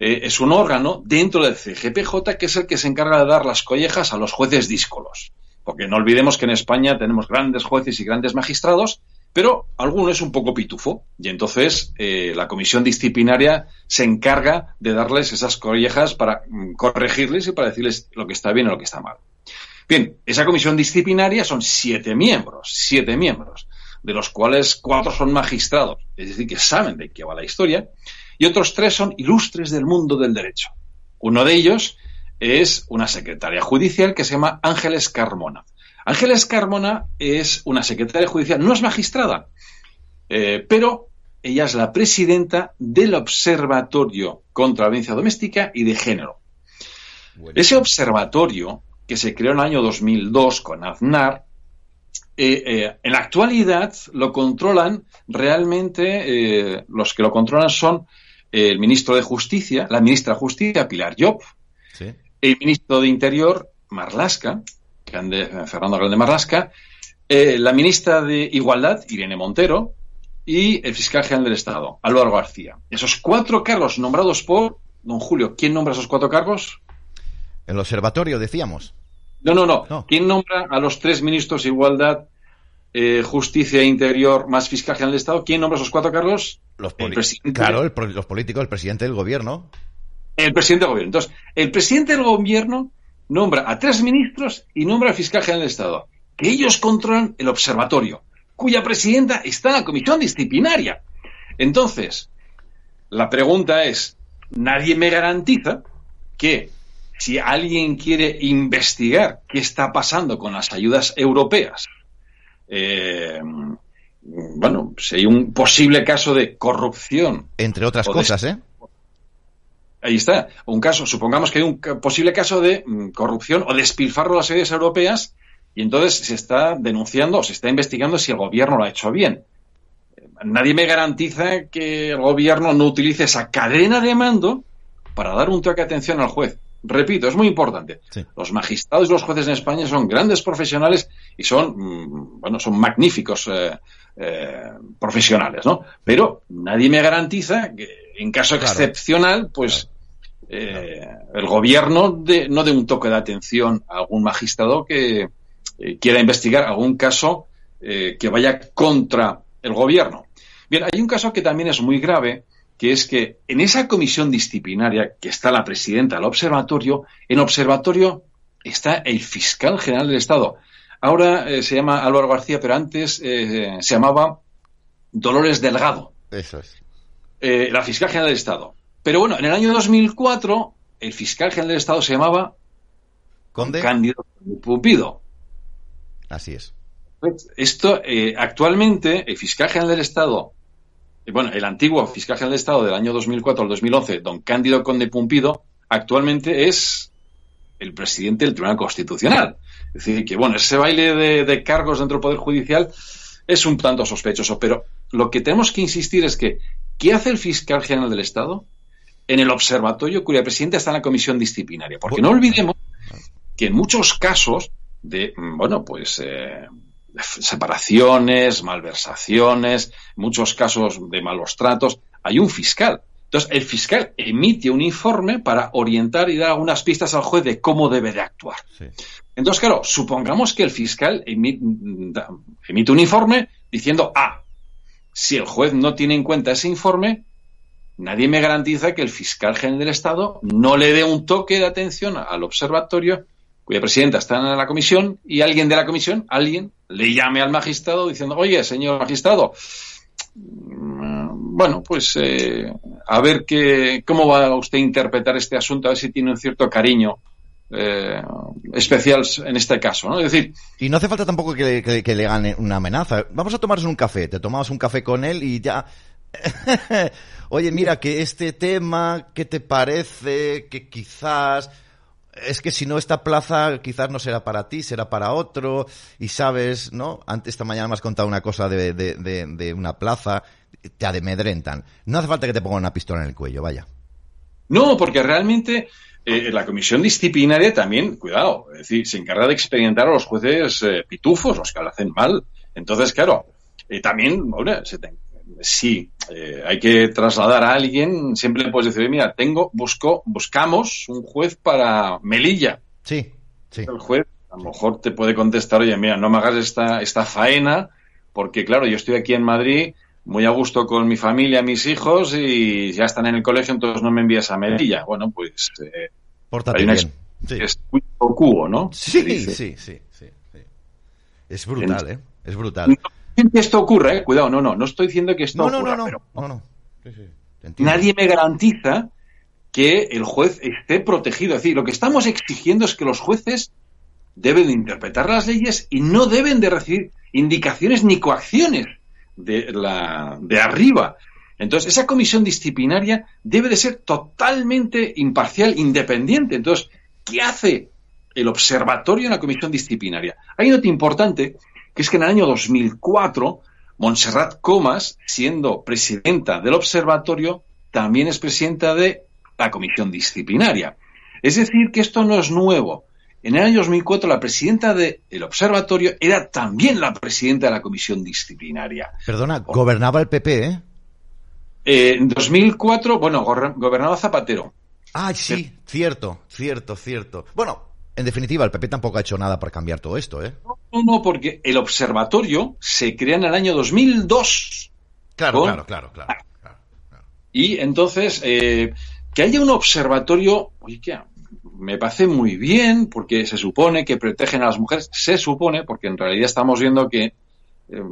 eh, es un órgano dentro del CGPJ que es el que se encarga de dar las collejas a los jueces díscolos. Porque no olvidemos que en España tenemos grandes jueces y grandes magistrados, pero alguno es un poco pitufo y entonces eh, la comisión disciplinaria se encarga de darles esas collejas para mm, corregirles y para decirles lo que está bien y lo que está mal. Bien, esa comisión disciplinaria son siete miembros, siete miembros, de los cuales cuatro son magistrados, es decir, que saben de qué va la historia, y otros tres son ilustres del mundo del derecho. Uno de ellos es una secretaria judicial que se llama Ángeles Carmona. Ángeles Carmona es una secretaria judicial, no es magistrada, eh, pero ella es la presidenta del Observatorio contra la Violencia Doméstica y de Género. Ese observatorio, que se creó en el año 2002 con Aznar, eh, eh, en la actualidad lo controlan realmente, los que lo controlan son el ministro de Justicia, la ministra de Justicia, Pilar Job, el ministro de Interior, Marlasca, Fernando Grande Marlasca, eh, la ministra de Igualdad, Irene Montero, y el fiscal general del Estado, Álvaro García. Esos cuatro cargos nombrados por don Julio, ¿quién nombra esos cuatro cargos? El observatorio, decíamos. No, no, no. ¿Quién nombra a los tres ministros de Igualdad, eh, Justicia e Interior más fiscal general del Estado? ¿Quién nombra esos cuatro cargos? Los Claro, los políticos, el presidente del gobierno. El presidente del gobierno. Entonces, el presidente del gobierno nombra a tres ministros y nombra al fiscal general del Estado, que ellos controlan el observatorio, cuya presidenta está en la comisión disciplinaria. Entonces, la pregunta es, nadie me garantiza que si alguien quiere investigar qué está pasando con las ayudas europeas, eh, bueno, si hay un posible caso de corrupción. Entre otras cosas, ¿eh? Ahí está. Un caso, supongamos que hay un posible caso de mm, corrupción o despilfarro de las ayudas europeas y entonces se está denunciando o se está investigando si el gobierno lo ha hecho bien. Nadie me garantiza que el gobierno no utilice esa cadena de mando para dar un toque de atención al juez. Repito, es muy importante. Los magistrados y los jueces en España son grandes profesionales y son, mm, bueno, son magníficos eh, eh, profesionales, ¿no? Pero nadie me garantiza que en caso excepcional, pues eh, el gobierno de, no dé un toque de atención a algún magistrado que eh, quiera investigar algún caso que vaya contra el gobierno. Bien, hay un caso que también es muy grave, que es que en esa comisión disciplinaria que está la presidenta del observatorio, en observatorio está el fiscal general del Estado. Ahora eh, se llama Álvaro García, pero antes eh, se llamaba Dolores Delgado. Eso es. Eh, la fiscal general del Estado. Pero bueno, en el año 2004 el fiscal general del Estado se llamaba Conde Cándido Pumpido. Así es. Pues, esto, actualmente, el fiscal general del Estado, bueno, el antiguo fiscal general del Estado del año 2004 al 2011, don Cándido Conde Pumpido, actualmente es el presidente del Tribunal Constitucional. Es decir, que bueno, ese baile de, cargos dentro del Poder Judicial es un tanto sospechoso, pero lo que tenemos que insistir es que, ¿qué hace el fiscal general del Estado en el observatorio cuya presidenta está en la comisión disciplinaria? Porque no olvidemos que en muchos casos de, mm, bueno, pues eh, separaciones, malversaciones, muchos casos de malos tratos, hay un fiscal. Entonces, el fiscal emite un informe para orientar y dar algunas pistas al juez de cómo debe de actuar. Entonces, claro, supongamos que el fiscal emite, un informe diciendo, ah, si el juez no tiene en cuenta ese informe, nadie me garantiza que el fiscal general del Estado no le dé un toque de atención al observatorio cuya presidenta está en la comisión y alguien de la comisión, alguien, le llame al magistrado diciendo, oye, señor magistrado, bueno, pues eh, a ver qué, cómo va usted a interpretar este asunto, a ver si tiene un cierto cariño eh, especial en este caso, ¿no? Es decir... Y no hace falta tampoco que, le gane una amenaza. Vamos a tomarnos un café, te tomamos un café con él y ya... [LAUGHS] Oye, mira, que este tema, ¿qué te parece? Que quizás es que si no esta plaza quizás no será para ti, será para otro, y sabes, ¿no? Antes esta mañana me has contado una cosa de, de, de, una plaza, te amedrentan. No hace falta que te pongan una pistola en el cuello, vaya. No, porque realmente eh, la comisión disciplinaria también, cuidado, es decir, se encarga de experimentar a los jueces eh, pitufos, los que lo hacen mal. Entonces, claro, eh, también, bueno, se te- sí, eh, hay que trasladar a alguien, siempre le puedes decir, mira, tengo, busco, buscamos un juez para Melilla. Sí, sí. El juez a lo mejor te puede contestar, oye, mira, no me hagas esta, esta faena, porque claro, yo estoy aquí en Madrid muy a gusto con mi familia, mis hijos, y ya están en el colegio, entonces no me envías a Melilla. Bueno, pues... eh, Pórtate hay una bien. es pro quo, ¿no? Sí, sí, sí, sí, sí. Es brutal, ¿eh? Es brutal. No estoy diciendo que esto ocurra, ¿eh? Cuidado, no, no, no estoy diciendo que esto No, no, ocurra, no, no. pero no, no. Nadie me garantiza que el juez esté protegido. Es decir, lo que estamos exigiendo es que los jueces deben de interpretar las leyes y no deben de recibir indicaciones ni coacciones de, la, de arriba. Entonces, esa comisión disciplinaria debe de ser totalmente imparcial, independiente. Entonces, ¿qué hace el observatorio en la comisión disciplinaria? Hay dato importante, que es que en el año 2004, Montserrat Comas, siendo presidenta del observatorio, también es presidenta de la comisión disciplinaria. Es decir, que esto no es nuevo. En el año 2004, la presidenta del observatorio era también la presidenta de la comisión disciplinaria. Perdona, gobernaba el PP, ¿eh? Eh, en 2004, bueno, gobernaba Zapatero. Ah, sí, cierto, cierto, cierto. Bueno, en definitiva, el PP tampoco ha hecho nada para cambiar todo esto, ¿eh? No, no, porque el observatorio se crea en el año 2002. Claro, Con- claro, claro, claro. Y entonces, eh, que haya un observatorio, oye, me parece muy bien, porque se supone que protegen a las mujeres, se supone, porque en realidad estamos viendo que eh,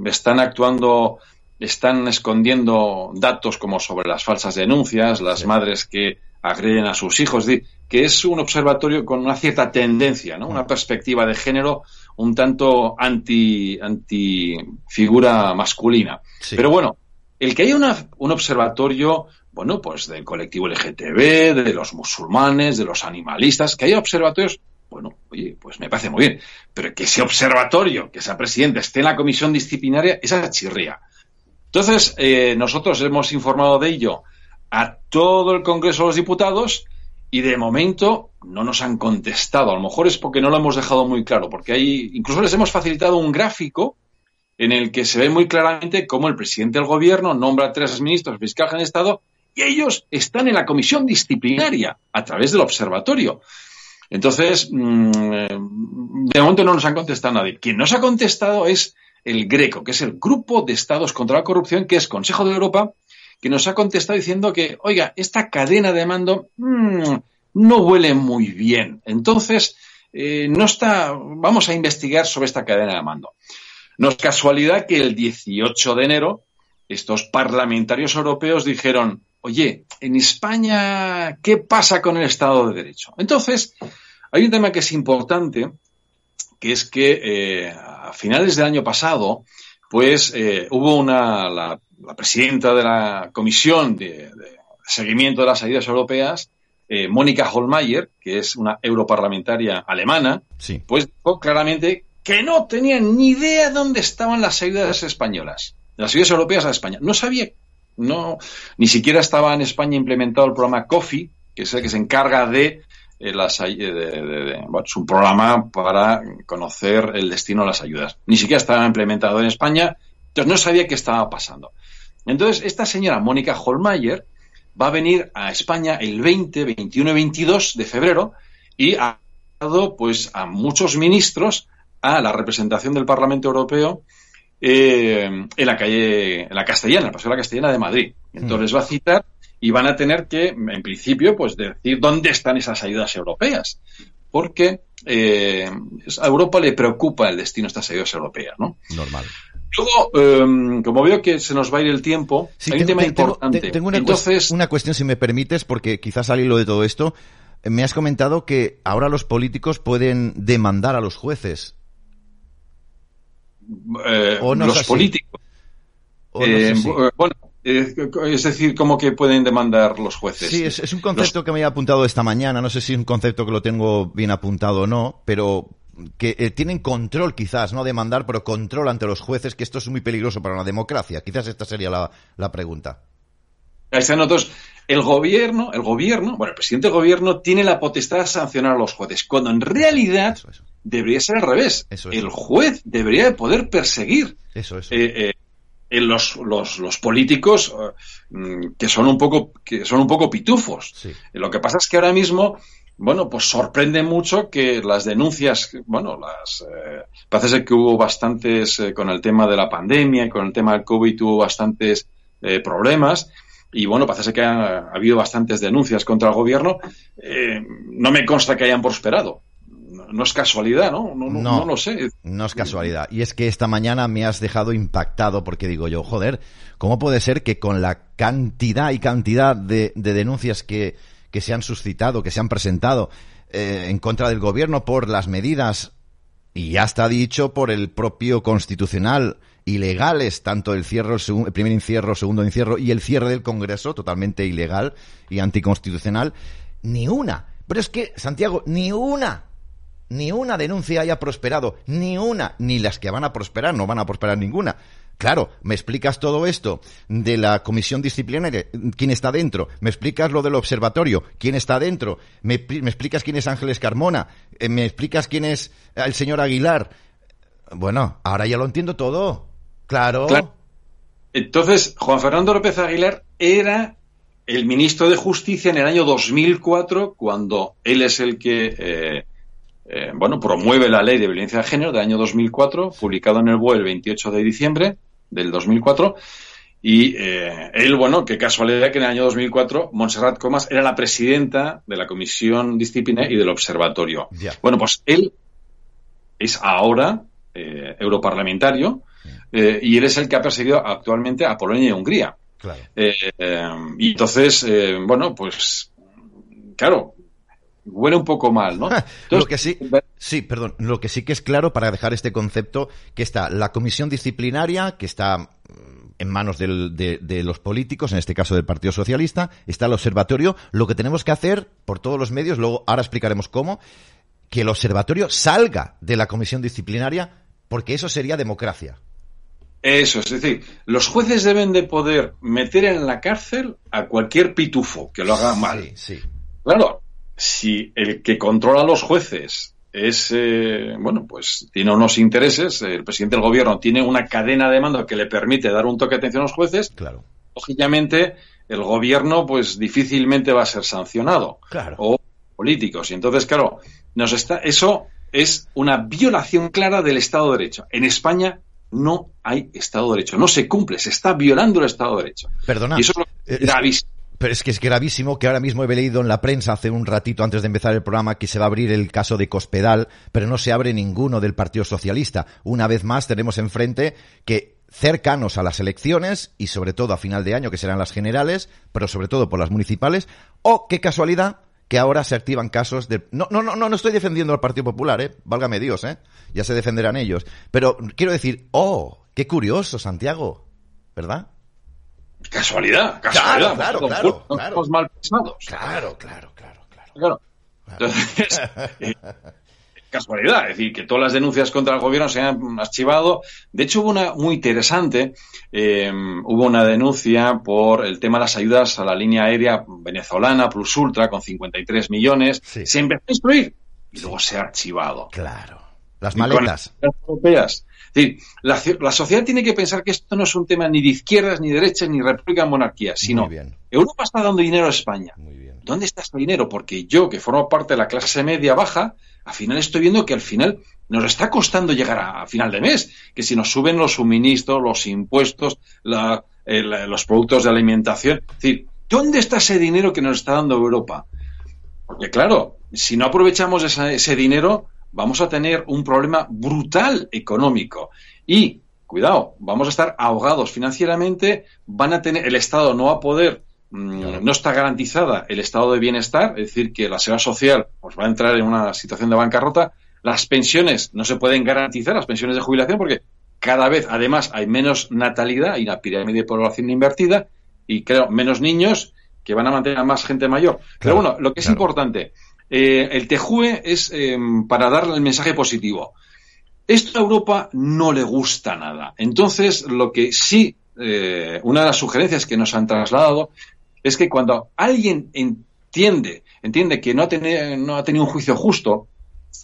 están actuando, están escondiendo datos como sobre las falsas denuncias, las madres que agreden a sus hijos, que es un observatorio con una cierta tendencia, ¿no? Una perspectiva de género un tanto anti, anti figura masculina. Pero bueno, el que haya una- un observatorio, bueno, pues del colectivo LGTB, de los musulmanes, de los animalistas, que haya observatorios, bueno, oye, pues me parece muy bien. Pero que ese observatorio, que esa presidenta esté en la comisión disciplinaria, esa chirría. Entonces, eh, nosotros hemos informado de ello a todo el Congreso de los Diputados y de momento no nos han contestado. A lo mejor es porque no lo hemos dejado muy claro, porque hay, incluso les hemos facilitado un gráfico en el que se ve muy claramente cómo el presidente del gobierno nombra a tres ministros fiscal de Estado y ellos están en la comisión disciplinaria a través del observatorio. Entonces, mm, de momento no nos han contestado nadie. Quien nos ha contestado es el Greco, que es el Grupo de Estados contra la Corrupción, que es Consejo de Europa, que nos ha contestado diciendo que, oiga, esta cadena de mando mm, no huele muy bien. Entonces, eh, no está, vamos a investigar sobre esta cadena de mando. No es casualidad que el 18 de enero estos parlamentarios europeos dijeron, oye, en España, ¿qué pasa con el Estado de Derecho? Entonces, hay un tema que es importante, que es que eh, a finales del año pasado, pues eh, hubo una, la, la presidenta de la Comisión de, de Seguimiento de las Ayudas Europeas, eh, Mónica Holmeyer, que es una europarlamentaria alemana, Sí. pues dijo claramente que no tenía ni idea dónde estaban las ayudas españolas, las ayudas europeas a España. No sabía, no, ni siquiera estaba en España implementado el programa COFI, que es el que se encarga de eh, las bueno, es un programa para conocer el destino de las ayudas. Ni siquiera estaba implementado en España, entonces no sabía qué estaba pasando. Entonces, esta señora Mónica Holmeyer va a venir a España el 20, 21 y 22 de febrero y ha dado pues a muchos ministros a la representación del Parlamento Europeo eh, en la calle, en la Castellana, el Paseo de la Castellana de Madrid. Entonces les va a citar y van a tener que, en principio, pues decir dónde están esas ayudas europeas. Porque eh, a Europa le preocupa el destino de estas ayudas europeas, ¿no? Normal. Luego, eh, como veo que se nos va a ir el tiempo, Sí, hay un tema tengo- importante. te- tengo una, Entonces, una cuestión, si me permites, porque quizás al hilo de todo esto, me has comentado que ahora los políticos pueden demandar a los jueces. Eh, no los políticos. No eh, bueno, eh, es decir, ¿cómo que pueden demandar los jueces? Sí, es, es un concepto que me había apuntado esta mañana. No sé si es un concepto que lo tengo bien apuntado o no, pero que eh, tienen control quizás, no demandar, pero control ante los jueces, que esto es muy peligroso para la democracia. Quizás esta sería la, la pregunta. Ahí están otros. El gobierno, el gobierno, bueno, el presidente del gobierno tiene la potestad de sancionar a los jueces, cuando en realidad Eso, eso. Debería ser al revés. Eso, eso. El juez debería de poder perseguir Eso, eso. eh, eh, los, los, los políticos eh, mm, que son un poco que son un poco pitufos. Sí. Lo que pasa es que ahora mismo, bueno, pues sorprende mucho que las denuncias, bueno, las parece ser que hubo bastantes con el tema de la pandemia y con el tema del COVID hubo bastantes problemas. Y bueno, parece ser que ha, ha habido bastantes denuncias contra el gobierno. Eh, no me consta que hayan prosperado. No, es casualidad, ¿no? No, no, lo sé. No es casualidad. Y es que esta mañana me has dejado impactado porque digo yo, joder, ¿cómo puede ser que con la cantidad y cantidad de, de denuncias que, que se han suscitado, que se han presentado eh, en contra del gobierno por las medidas, y ya está dicho por el propio constitucional, ilegales, tanto el cierre, el, el primer encierro, el segundo encierro y el cierre del Congreso, totalmente ilegal y anticonstitucional, ni una. Pero es que, Santiago, ni una ni una denuncia haya prosperado, ni una, ni las que van a prosperar, no van a prosperar ninguna. Claro, me explicas todo esto de la comisión disciplinaria, quién está dentro, me explicas lo del observatorio, quién está dentro, me, me explicas quién es Ángeles Carmona, eh, me explicas quién es el señor Aguilar. Bueno, ahora ya lo entiendo todo. Claro. Claro. Entonces, Juan Fernando López Aguilar era el ministro de Justicia en el año 2004, cuando él es el que, eh, eh, bueno, promueve la ley de violencia de género del año 2004, publicado en el BOE el 28 de diciembre del 2004. Y eh, él, bueno, qué casualidad que en el año 2004 Montserrat Comas era la presidenta de la Comisión Disciplinaria y del Observatorio. Bueno, pues él es ahora eh, europarlamentario eh, y él es el que ha perseguido actualmente a Polonia y Hungría. Claro. Y entonces, bueno, pues claro, huele un poco mal, ¿no? [LAUGHS] Entonces, lo que sí, sí, perdón, lo que sí que es claro para dejar este concepto que está la comisión disciplinaria que está mm, en manos del- de, de los políticos, en este caso del Partido Socialista, está el observatorio. Lo que tenemos que hacer por todos los medios, luego ahora explicaremos cómo, que el observatorio salga de la comisión disciplinaria, porque eso sería democracia. Eso, es decir, los jueces deben de poder meter en la cárcel a cualquier pitufo que lo haga mal. Sí, sí. Claro, si el que controla a los jueces es, eh, bueno, pues tiene unos intereses, el presidente del gobierno tiene una cadena de mando que le permite dar un toque de atención a los jueces, Claro. lógicamente el gobierno pues difícilmente va a ser sancionado. Claro. O políticos. Y entonces, claro, nos está, eso es una violación clara del Estado de Derecho. En España no hay Estado de Derecho, no se cumple, se está violando el Estado de Derecho. Perdona. Y eso es lo Eh, gravísimo. Pero es que es gravísimo que ahora mismo he leído en la prensa hace un ratito antes de empezar el programa que se va a abrir el caso de Cospedal, pero no se abre ninguno del Partido Socialista. Una vez más tenemos enfrente que cercanos a las elecciones y sobre todo a final de año que serán las generales, pero sobre todo por las municipales, o qué casualidad que ahora se activan casos de no no no no no estoy defendiendo al Partido Popular, eh, válgame Dios, eh. Ya se defenderán ellos, pero quiero decir, oh, qué curioso Santiago, ¿verdad? Casualidad, casualidad. claro, claro, no claro. somos mal pensados. Claro, claro, claro, claro. Claro. Entonces, [LAUGHS] eh, casualidad, es decir, que todas las denuncias contra el gobierno se han archivado. De hecho, hubo una muy interesante, eh, hubo una denuncia por el tema de las ayudas a la línea aérea venezolana Plus Ultra con 53 millones. Sí. Se empezó a instruir y luego se ha archivado. Claro. Las maletas. las europeas. Decir, la, la sociedad tiene que pensar que esto no es un tema ni de izquierdas, ni derechas, ni república, ni monarquía, sino bien. Europa está dando dinero a España. Muy bien. ¿Dónde está ese dinero? Porque yo, que formo parte de la clase media baja, al final estoy viendo que al final nos está costando llegar a, a final de mes. Que si nos suben los suministros, los impuestos, la- eh, la- los productos de alimentación. Es decir, ¿dónde está ese dinero que nos está dando Europa? Porque claro, si no aprovechamos esa- ese dinero, vamos a tener un problema brutal económico. Y, cuidado, vamos a estar ahogados financieramente, van a tener, el Estado no va a poder, mm, no está garantizada el estado de bienestar, es decir, que la seguridad social pues, va a entrar en una situación de bancarrota, las pensiones no se pueden garantizar, las pensiones de jubilación, porque cada vez, además, hay menos natalidad, hay una pirámide de población invertida, y creo, menos niños que van a mantener a más gente mayor. Pero bueno, lo que es claro. importante, eh, el TEJUE es eh, para darle el mensaje positivo. Esto a Europa no le gusta nada. Entonces, lo que sí, eh, una de las sugerencias que nos han trasladado es que cuando alguien entiende, entiende que no ha tenido un juicio justo,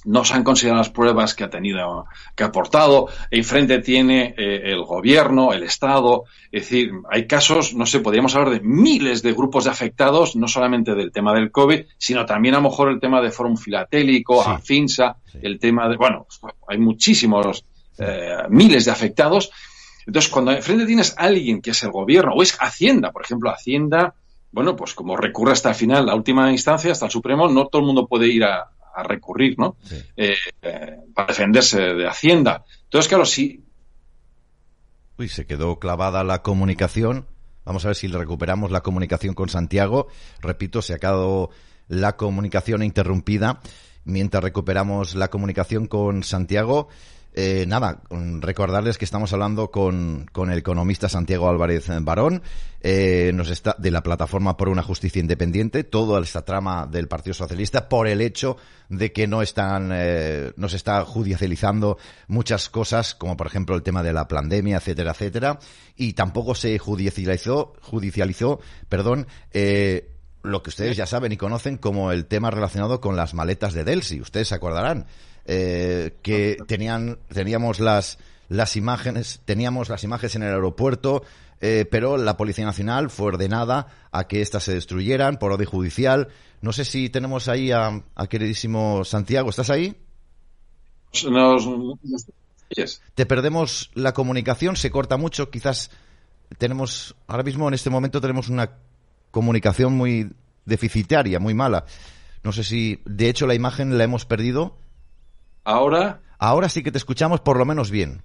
no se han considerado las pruebas que ha tenido, que ha aportado. Enfrente tiene eh, el gobierno, el Estado. Es decir, hay casos, no sé, podríamos hablar de miles de grupos de afectados, no solamente del tema del COVID, sino también a lo mejor el tema de Fórum Filatélico, AFINSA, el tema de, bueno, hay muchísimos, eh, miles de afectados. Entonces, cuando enfrente tienes a alguien que es el gobierno, o es Hacienda, por ejemplo, Hacienda, bueno, pues como recurre hasta el final, la última instancia, hasta el Supremo, no todo el mundo puede ir a, a recurrir, ¿no? Eh, eh, para defenderse de Hacienda. Entonces, claro, sí. Uy, se quedó clavada la comunicación. Vamos a ver si recuperamos la comunicación con Santiago. Repito, se ha quedado la comunicación interrumpida. Mientras recuperamos la comunicación con Santiago, eh, nada, recordarles que estamos hablando con, con el economista Santiago Álvarez Barón, eh, nos está, de la plataforma por una justicia independiente, toda esta trama del Partido Socialista por el hecho de que no están, eh, no se está judicializando muchas cosas, como por ejemplo el tema de la pandemia, etcétera, etcétera, y tampoco se judicializó, judicializó, perdón, eh, lo que ustedes ya saben y conocen como el tema relacionado con las maletas de Delsi. Ustedes se acordarán eh, que tenían, teníamos las, las imágenes, teníamos las imágenes en el aeropuerto, eh, pero la Policía Nacional fue ordenada a que éstas se destruyeran por orden judicial. No sé si tenemos ahí a, a queridísimo Santiago. ¿Estás ahí? Nos, nos, Te perdemos la comunicación, se corta mucho. Quizás tenemos, ahora mismo en este momento tenemos una comunicación muy deficitaria, muy mala. No sé si, de hecho, la imagen la hemos perdido. Ahora. Ahora sí que te escuchamos por lo menos bien.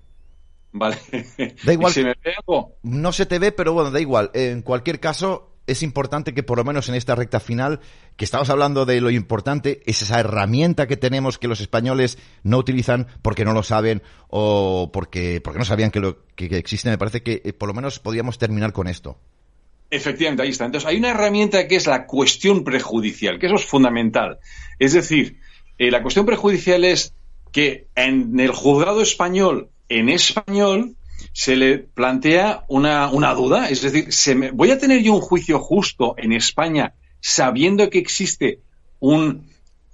Vale. [LAUGHS] Da igual. ¿Se me ve algo? No se te ve, pero bueno, da igual. En cualquier caso, es importante que por lo menos en esta recta final, que estamos hablando de lo importante, es esa herramienta que tenemos que los españoles no utilizan porque no lo saben o porque, porque no sabían que, lo, que, que existe. Me parece que eh, por lo menos podríamos terminar con esto. Efectivamente, ahí está. Entonces, hay una herramienta que es la cuestión prejudicial, que eso es fundamental. Es decir, eh, la cuestión prejudicial es que en el juzgado español, en español, se le plantea una, una duda. Es decir, se me, ¿voy a tener yo un juicio justo en España sabiendo que existe un,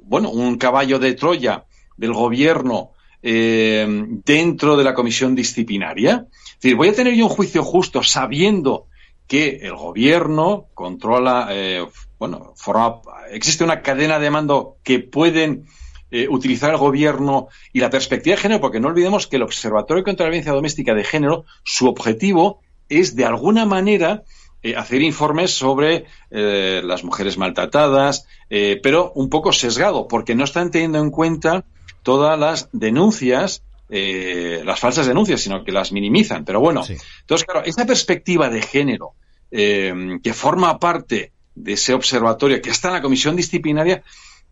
bueno, un caballo de Troya del gobierno eh, dentro de la comisión disciplinaria? Es decir, ¿voy a tener yo un juicio justo sabiendo que el gobierno controla, eh, bueno, forma, existe una cadena de mando que pueden eh, utilizar el gobierno y la perspectiva de género, porque no olvidemos que el Observatorio contra la Violencia Doméstica de Género, su objetivo es de alguna manera eh, hacer informes sobre eh, las mujeres maltratadas, eh, pero un poco sesgado, porque no están teniendo en cuenta todas las denuncias, eh, las falsas denuncias, sino que las minimizan. Pero bueno, Sí. entonces, claro, esa perspectiva de género eh, que forma parte de ese observatorio que está en la comisión disciplinaria,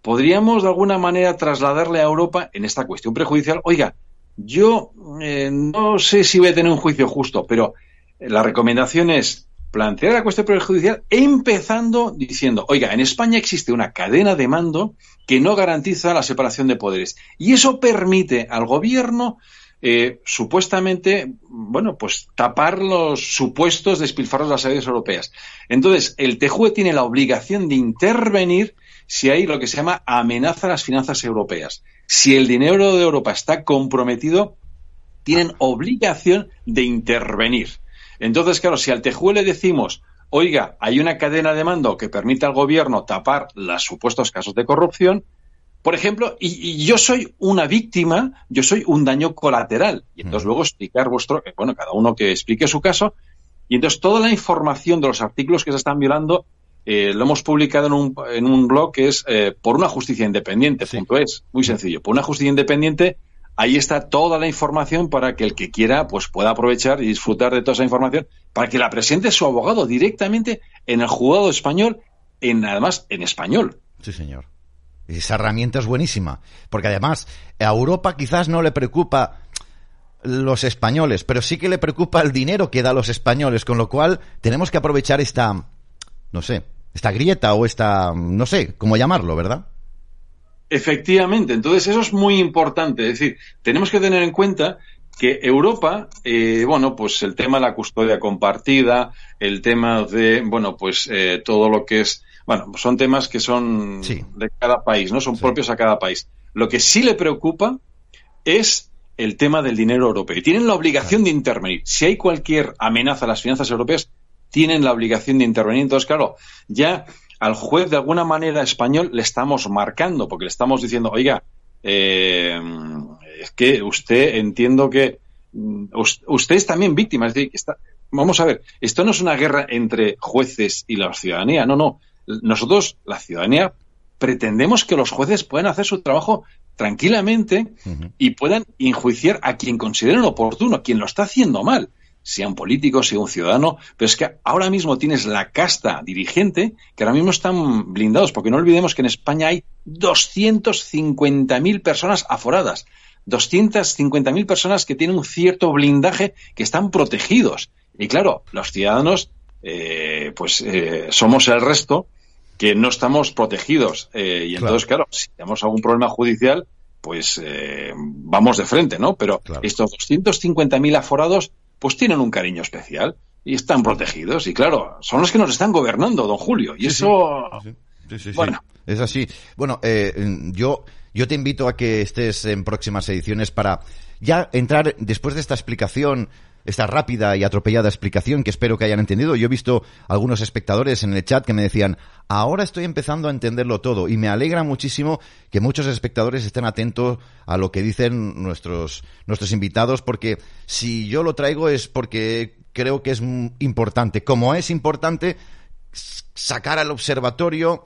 podríamos de alguna manera trasladarle a Europa en esta cuestión prejudicial. Oiga, yo eh, no sé si voy a tener un juicio justo, pero la recomendación es plantear la cuestión prejudicial empezando diciendo, oiga, en España existe una cadena de mando que no garantiza la separación de poderes. Y eso permite al gobierno eh, supuestamente, bueno, pues tapar los supuestos despilfarros de las ayudas europeas. Entonces, el TJUE tiene la obligación de intervenir si hay lo que se llama amenaza a las finanzas europeas. Si el dinero de Europa está comprometido, tienen obligación de intervenir. Entonces, claro, si al TJUE le decimos, oiga, hay una cadena de mando que permite al gobierno tapar los supuestos casos de corrupción, por ejemplo, y, y yo soy una víctima, yo soy un daño colateral. Y entonces luego explicar vuestro, eh, bueno, cada uno que explique su caso. Y entonces toda la información de los artículos que se están violando eh, lo hemos publicado en un, en un blog que es eh, por una justicia independiente, punto es, muy sencillo. Por una justicia independiente, ahí está toda la información para que el que quiera pues pueda aprovechar y disfrutar de toda esa información para que la presente su abogado directamente en el juzgado español, en además en español. Sí, señor. Esa herramienta es buenísima, porque además a Europa quizás no le preocupa los españoles, pero sí que le preocupa el dinero que da a los españoles, con lo cual tenemos que aprovechar esta, no sé, esta grieta o esta, no sé cómo llamarlo, ¿verdad? Efectivamente, entonces eso es muy importante. Es decir, tenemos que tener en cuenta que Europa, eh, bueno, pues el tema de la custodia compartida, el tema de, bueno, pues eh, todo lo que es, bueno, son temas que son de cada país, ¿no? Son propios a cada país. Lo que sí le preocupa es el tema del dinero europeo. Y tienen la obligación de intervenir. Si hay cualquier amenaza a las finanzas europeas, tienen la obligación de intervenir. Entonces, claro, ya al juez de alguna manera español le estamos marcando, porque le estamos diciendo, oiga, eh, es que usted entiendo que mm, usted es también víctima. Es decir, está, vamos a ver, esto no es una guerra entre jueces y la ciudadanía, no, no. Nosotros, la ciudadanía, pretendemos que los jueces puedan hacer su trabajo tranquilamente y puedan enjuiciar a quien consideren oportuno, a quien lo está haciendo mal, sea un político, sea un ciudadano, pero es que ahora mismo tienes la casta dirigente que ahora mismo están blindados, porque no olvidemos que en España hay 250.000 personas aforadas. 250.000 personas que tienen un cierto blindaje, que están protegidos. Y claro, los ciudadanos, eh, pues eh, somos el resto que no estamos protegidos. Eh, y entonces, claro. si tenemos algún problema judicial, pues vamos de frente, ¿no? Pero estos 250.000 aforados, pues tienen un cariño especial y están protegidos. Y claro, son los que nos están gobernando, don Julio. Y eso. bueno. Es así. Bueno, yo yo te invito a que estés en próximas ediciones para ya entrar después de esta explicación esta rápida y atropellada explicación que espero que hayan entendido. Yo he visto algunos espectadores en el chat que me decían, ahora estoy empezando a entenderlo todo y me alegra muchísimo que muchos espectadores estén atentos a lo que dicen nuestros, nuestros invitados porque si yo lo traigo es porque creo que es importante. Como es importante sacar al observatorio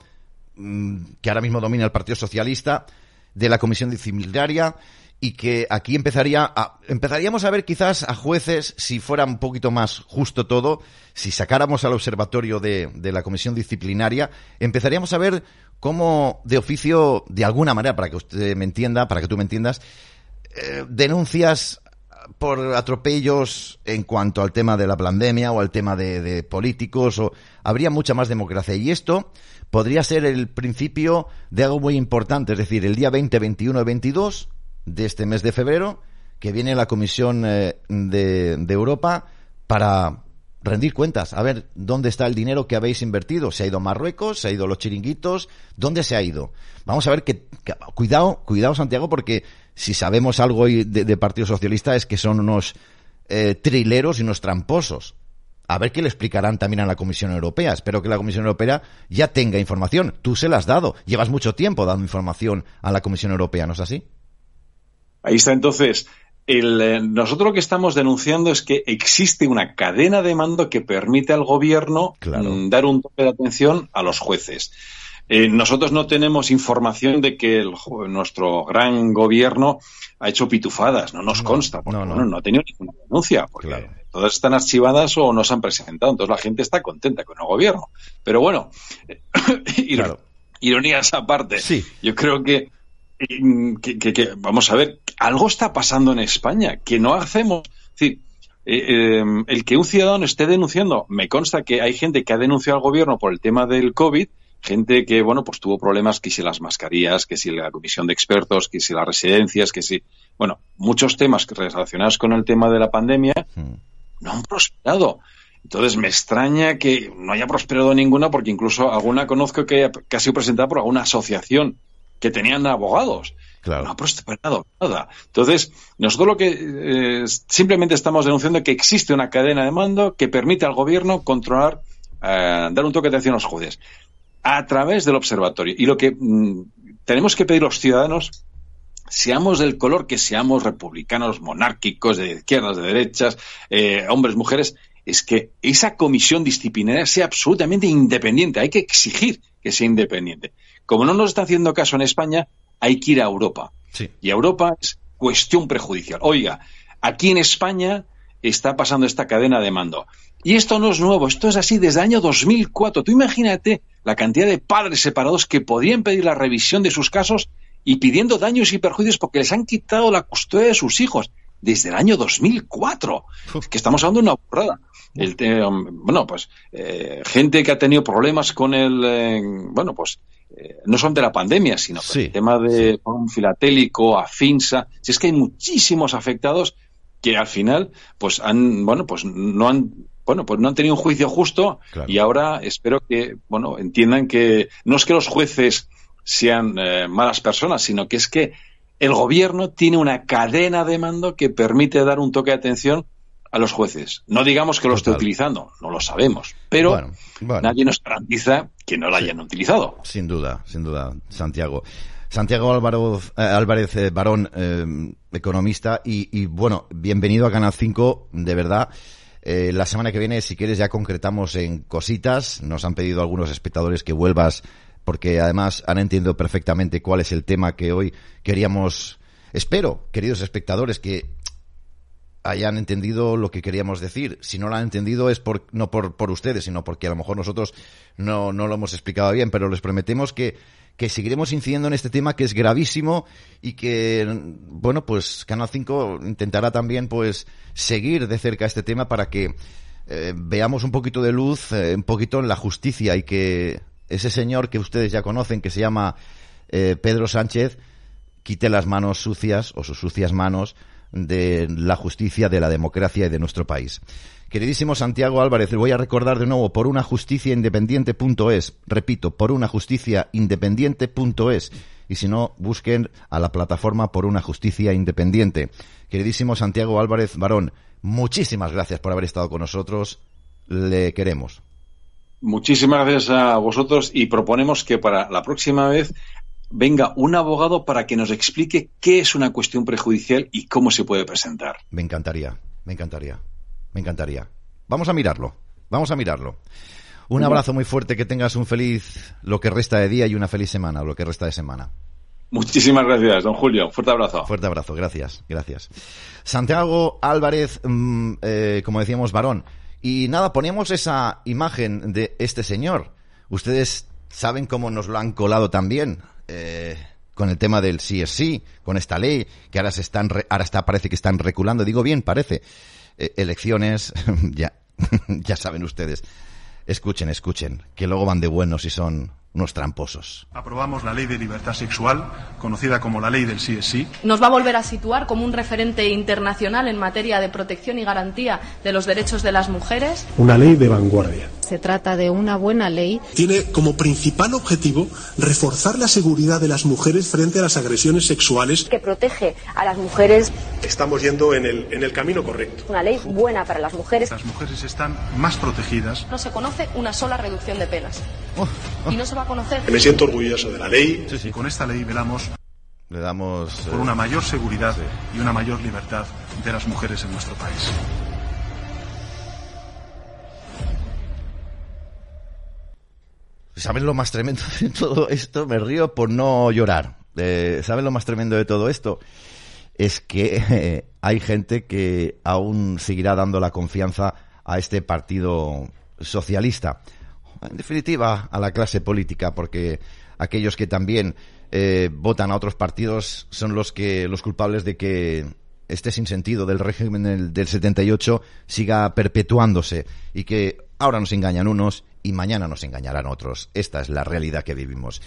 que ahora mismo domina el Partido Socialista, de la Comisión Disciplinaria y que aquí empezaría a, empezaríamos a ver quizás a jueces, si fuera un poquito más justo todo, si sacáramos al observatorio de, de la Comisión Disciplinaria, empezaríamos a ver cómo de oficio, de alguna manera, para que usted me entienda, para que tú me entiendas, eh, denuncias por atropellos en cuanto al tema de la pandemia o al tema de, de políticos, o habría mucha más democracia. Y esto podría ser el principio de algo muy importante, es decir, el día 20, 21 y 22 de este mes de febrero, que viene la Comisión eh, de, Europa para rendir cuentas, a ver dónde está el dinero que habéis invertido. ¿Se ha ido a Marruecos? ¿Se ha ido a los chiringuitos? ¿Dónde se ha ido? Vamos a ver que, cuidado, cuidado Santiago, porque si sabemos algo de, de Partido Socialista es que son unos eh, trileros y unos tramposos. A ver qué le explicarán también a la Comisión Europea. Espero que la Comisión Europea ya tenga información. Tú se la has dado. Llevas mucho tiempo dando información a la Comisión Europea, ¿no es así? Ahí está entonces. El, eh, nosotros lo que estamos denunciando es que existe una cadena de mando que permite al gobierno mm, dar un toque de atención a los jueces. Eh, nosotros no tenemos información de que el, nuestro gran gobierno ha hecho pitufadas, no nos consta, no, no. no, ha tenido ninguna denuncia, porque todas están archivadas o no se han presentado, entonces la gente está contenta con el gobierno. Pero bueno, [COUGHS] ironías aparte, sí. yo creo que que, vamos a ver, algo está pasando en España que no hacemos. Es eh, em, el que un ciudadano esté denunciando, me consta que hay gente que ha denunciado al gobierno por el tema del COVID, gente que, bueno, pues tuvo problemas, que si las mascarillas, que si la comisión de expertos, que si las residencias, que si, bueno, muchos temas relacionados con el tema de la pandemia hmm. no han prosperado. Entonces me extraña que no haya prosperado ninguna, porque incluso alguna conozco que, que ha sido presentada por alguna asociación que tenían abogados. No ha prosperado nada. Entonces, nosotros lo que eh, simplemente estamos denunciando que existe una cadena de mando que permite al gobierno controlar, eh, dar un toque de atención a los jueces a través del observatorio. Y lo que mm, tenemos que pedir los ciudadanos, seamos del color que seamos, republicanos, monárquicos, de izquierdas, de derechas, eh, hombres, mujeres, es que esa comisión disciplinaria sea absolutamente independiente. Hay que exigir que sea independiente. Como no nos está haciendo caso en España, hay que ir a Europa. Y Europa es cuestión prejudicial. Oiga, aquí en España está pasando esta cadena de mando. Y esto no es nuevo, esto es así desde el año 2004. Tú imagínate la cantidad de padres separados que podrían pedir la revisión de sus casos y pidiendo daños y perjuicios porque les han quitado la custodia de sus hijos desde el año 2004. que estamos hablando de una burrada. El, bueno, pues eh, gente que ha tenido problemas con el, eh, bueno, pues eh, no son de la pandemia, sino el tema de un filatélico, afinsa. Si es que hay muchísimos afectados que al final, pues han, bueno, pues no han bueno, pues no han tenido un juicio justo y ahora espero que, bueno, entiendan que no es que los jueces sean eh, malas personas, sino que es que el gobierno tiene una cadena de mando que permite dar un toque de atención a los jueces. No digamos que lo esté utilizando, no lo sabemos, pero nadie nos garantiza que no lo hayan utilizado. Sin duda, sin duda, Santiago. Santiago Álvaro, eh, Álvarez eh, Barón, economista, y, bueno, bienvenido a Canal 5, de verdad. Eh, la semana que viene, si quieres, ya concretamos en cositas. Nos han pedido algunos espectadores que vuelvas porque además han entendido perfectamente cuál es el tema que hoy queríamos. Espero, queridos espectadores, que hayan entendido lo que queríamos decir. Si no lo han entendido es por, no por, por ustedes, sino porque a lo mejor nosotros no, lo hemos explicado bien, pero les prometemos que que seguiremos incidiendo en este tema que es gravísimo y que, bueno, pues Canal 5 intentará también, pues, seguir de cerca este tema para que eh, veamos un poquito de luz, eh, un poquito en la justicia y que ese señor que ustedes ya conocen, que se llama eh, Pedro Sánchez, quite las manos sucias o sus sucias manos de la justicia, de la democracia y de nuestro país. Queridísimo Santiago Álvarez, voy a recordar de nuevo por una justicia independiente.es. Repito, por una justicia independiente.es. Y si no, busquen a la plataforma por una justicia independiente. Queridísimo Santiago Álvarez Barón, muchísimas gracias por haber estado con nosotros. Le queremos. Muchísimas gracias a vosotros y proponemos que para la próxima vez venga un abogado para que nos explique qué es una cuestión prejudicial y cómo se puede presentar. Me encantaría, me encantaría. Me encantaría. Vamos a mirarlo. Vamos a mirarlo. Un abrazo muy fuerte, que tengas un feliz lo que resta de día y una feliz semana, lo que resta de semana. Muchísimas gracias, don Julio. Fuerte abrazo. Fuerte abrazo, gracias, gracias. Santiago Álvarez, mm, eh, como decíamos, varón. Y nada, ponemos esa imagen de este señor. Ustedes saben cómo nos lo han colado también. Eh, con el tema del sí es sí, con esta ley, que ahora se están, ahora está, parece que están reculando. Digo bien, parece. Eh, elecciones, [LAUGHS] ya, [LAUGHS] ya saben ustedes. Escuchen, escuchen, que luego van de buenos y son unos tramposos. Aprobamos la ley de libertad sexual, conocida como la ley del sí es sí. Nos va a volver a situar como un referente internacional en materia de protección y garantía de los derechos de las mujeres. Una ley de vanguardia. Se trata de una buena ley. Tiene como principal objetivo reforzar la seguridad de las mujeres frente a las agresiones sexuales. Que protege a las mujeres. Estamos yendo en el, en el camino correcto. Una ley buena para las mujeres. Las mujeres están más protegidas. No se conoce una sola reducción de penas. Oh, oh. Y no se va conocer. Me siento orgulloso de la ley y con esta ley velamos le damos por una mayor seguridad y una mayor libertad de las mujeres en nuestro país. ¿Sabes lo más tremendo [LAUGHS] de todo esto? Me río por no llorar. Eh, ¿Sabes lo más tremendo de todo esto? Es que eh, hay gente que aún seguirá dando la confianza a este partido socialista en definitiva, a la clase política, porque aquellos que también eh, votan a otros partidos son los que los culpables de que este sinsentido del régimen del, del 78 siga perpetuándose y que ahora nos engañan unos y mañana nos engañarán otros. Esta es la realidad que vivimos.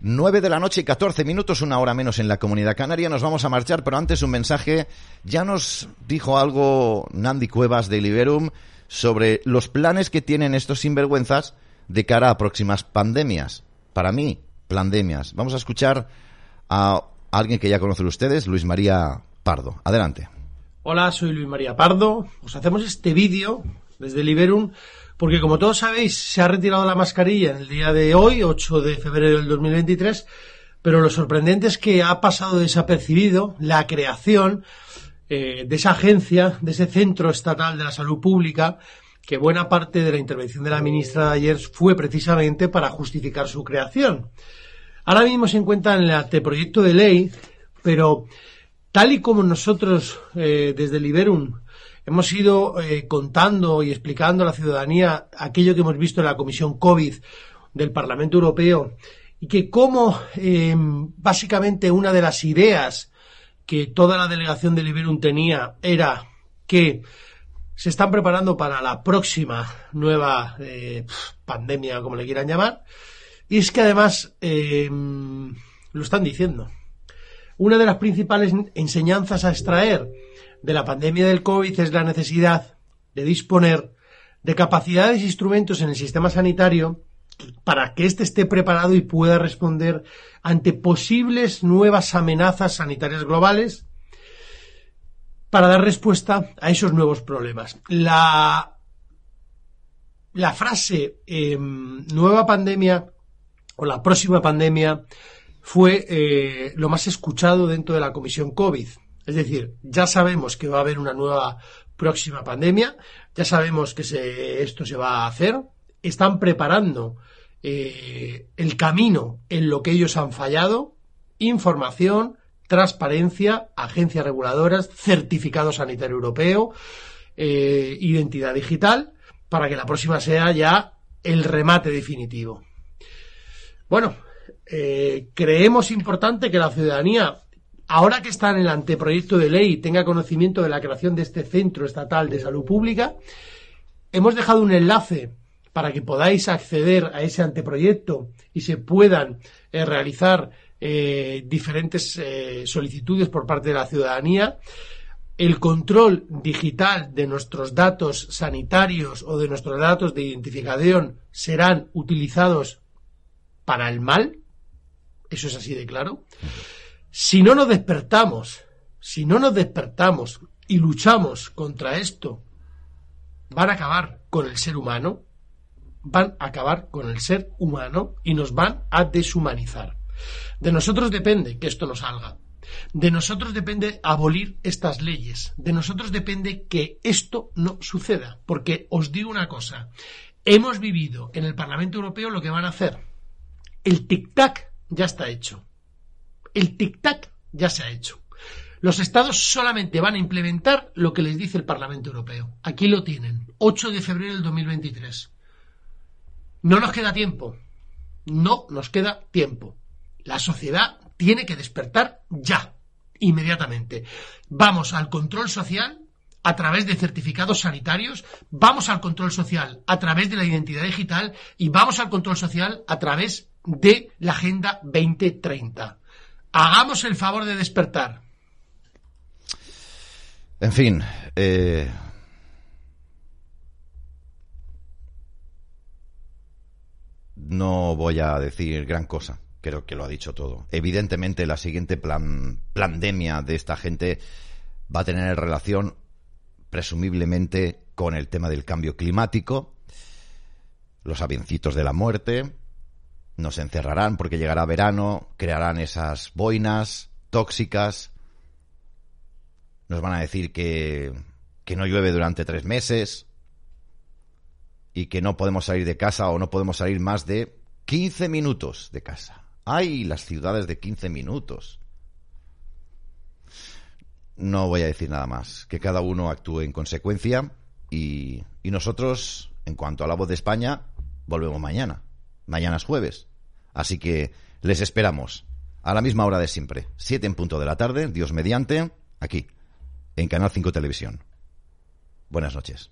9 de la noche y 14 minutos, una hora menos en la comunidad canaria. Nos vamos a marchar, pero antes un mensaje. Ya nos dijo algo Nandi Cuevas de Liberum sobre los planes que tienen estos sinvergüenzas de cara a próximas pandemias. Para mí, pandemias. Vamos a escuchar a alguien que ya conocen ustedes, Luis María Pardo. Adelante. Hola, soy Luis María Pardo. Os hacemos este vídeo desde Liberum porque como todos sabéis se ha retirado la mascarilla en el día de hoy, 8 de febrero del 2023, pero lo sorprendente es que ha pasado desapercibido la creación eh, de esa agencia, de ese Centro Estatal de la Salud Pública, que buena parte de la intervención de la ministra de ayer fue precisamente para justificar su creación. Ahora mismo se encuentra en el anteproyecto de ley, pero tal y como nosotros eh, desde Liberum hemos ido eh, contando y explicando a la ciudadanía aquello que hemos visto en la Comisión COVID del Parlamento Europeo y que como básicamente una de las ideas que toda la delegación de Liberum tenía era que se están preparando para la próxima nueva eh, pandemia, como le quieran llamar, Y es que además eh, lo están diciendo. Una de las principales enseñanzas a extraer de la pandemia del COVID es la necesidad de disponer de capacidades e instrumentos en el sistema sanitario para que éste esté preparado y pueda responder ante posibles nuevas amenazas sanitarias globales para dar respuesta a esos nuevos problemas. La, la frase em, nueva pandemia o la próxima pandemia fue eh, lo más escuchado dentro de la comisión COVID. Es decir, ya sabemos que va a haber una nueva próxima pandemia, ya sabemos que esto se va a hacer, están preparando eh, el camino en lo que ellos han fallado, información, transparencia, agencias reguladoras, certificado sanitario europeo, eh, identidad digital, para que la próxima sea ya el remate definitivo. Bueno, eh, creemos importante que la ciudadanía, ahora que está en el anteproyecto de ley, tenga conocimiento de la creación de este Centro Estatal de Salud Pública. Hemos dejado un enlace para que podáis acceder a ese anteproyecto y se puedan eh, realizar eh, diferentes solicitudes por parte de la ciudadanía. El control digital de nuestros datos sanitarios o de nuestros datos de identificación serán utilizados para el mal, eso es así de claro. Si no nos despertamos, si no nos despertamos y luchamos contra esto, van a acabar con el ser humano, van a acabar con el ser humano y nos van a deshumanizar. De nosotros depende que esto no salga. De nosotros depende abolir estas leyes. De nosotros depende que esto no suceda. Porque os digo una cosa. Hemos vivido en el Parlamento Europeo lo que van a hacer. El tic-tac ya está hecho. El tic-tac ya se ha hecho. Los estados solamente van a implementar lo que les dice el Parlamento Europeo. Aquí lo tienen, 8 de febrero del 2023. No nos queda tiempo. No nos queda tiempo. La sociedad tiene que despertar ya, inmediatamente. Vamos al control social a través de certificados sanitarios, vamos al control social a través de la identidad digital y vamos al control social a través de la Agenda 2030. Hagamos el favor de despertar. En fin, eh, no voy a decir gran cosa. Creo que lo ha dicho todo. Evidentemente, la siguiente plan, pandemia de esta gente va a tener relación, presumiblemente, con el tema del cambio climático, los avioncitos de la muerte, nos encerrarán porque llegará verano, crearán esas boinas tóxicas, nos van a decir que, que no llueve durante tres meses y que no podemos salir de casa o no podemos salir más de 15 minutos de casa. ¡Ay, las ciudades de 15 minutos! No voy a decir nada más, que cada uno actúe en consecuencia y, y nosotros, en cuanto a la voz de España, volvemos mañana. Mañana es jueves. Así que les esperamos a la misma hora de siempre, siete en punto de la tarde, Dios mediante, aquí, en Canal 5 Televisión. Buenas noches.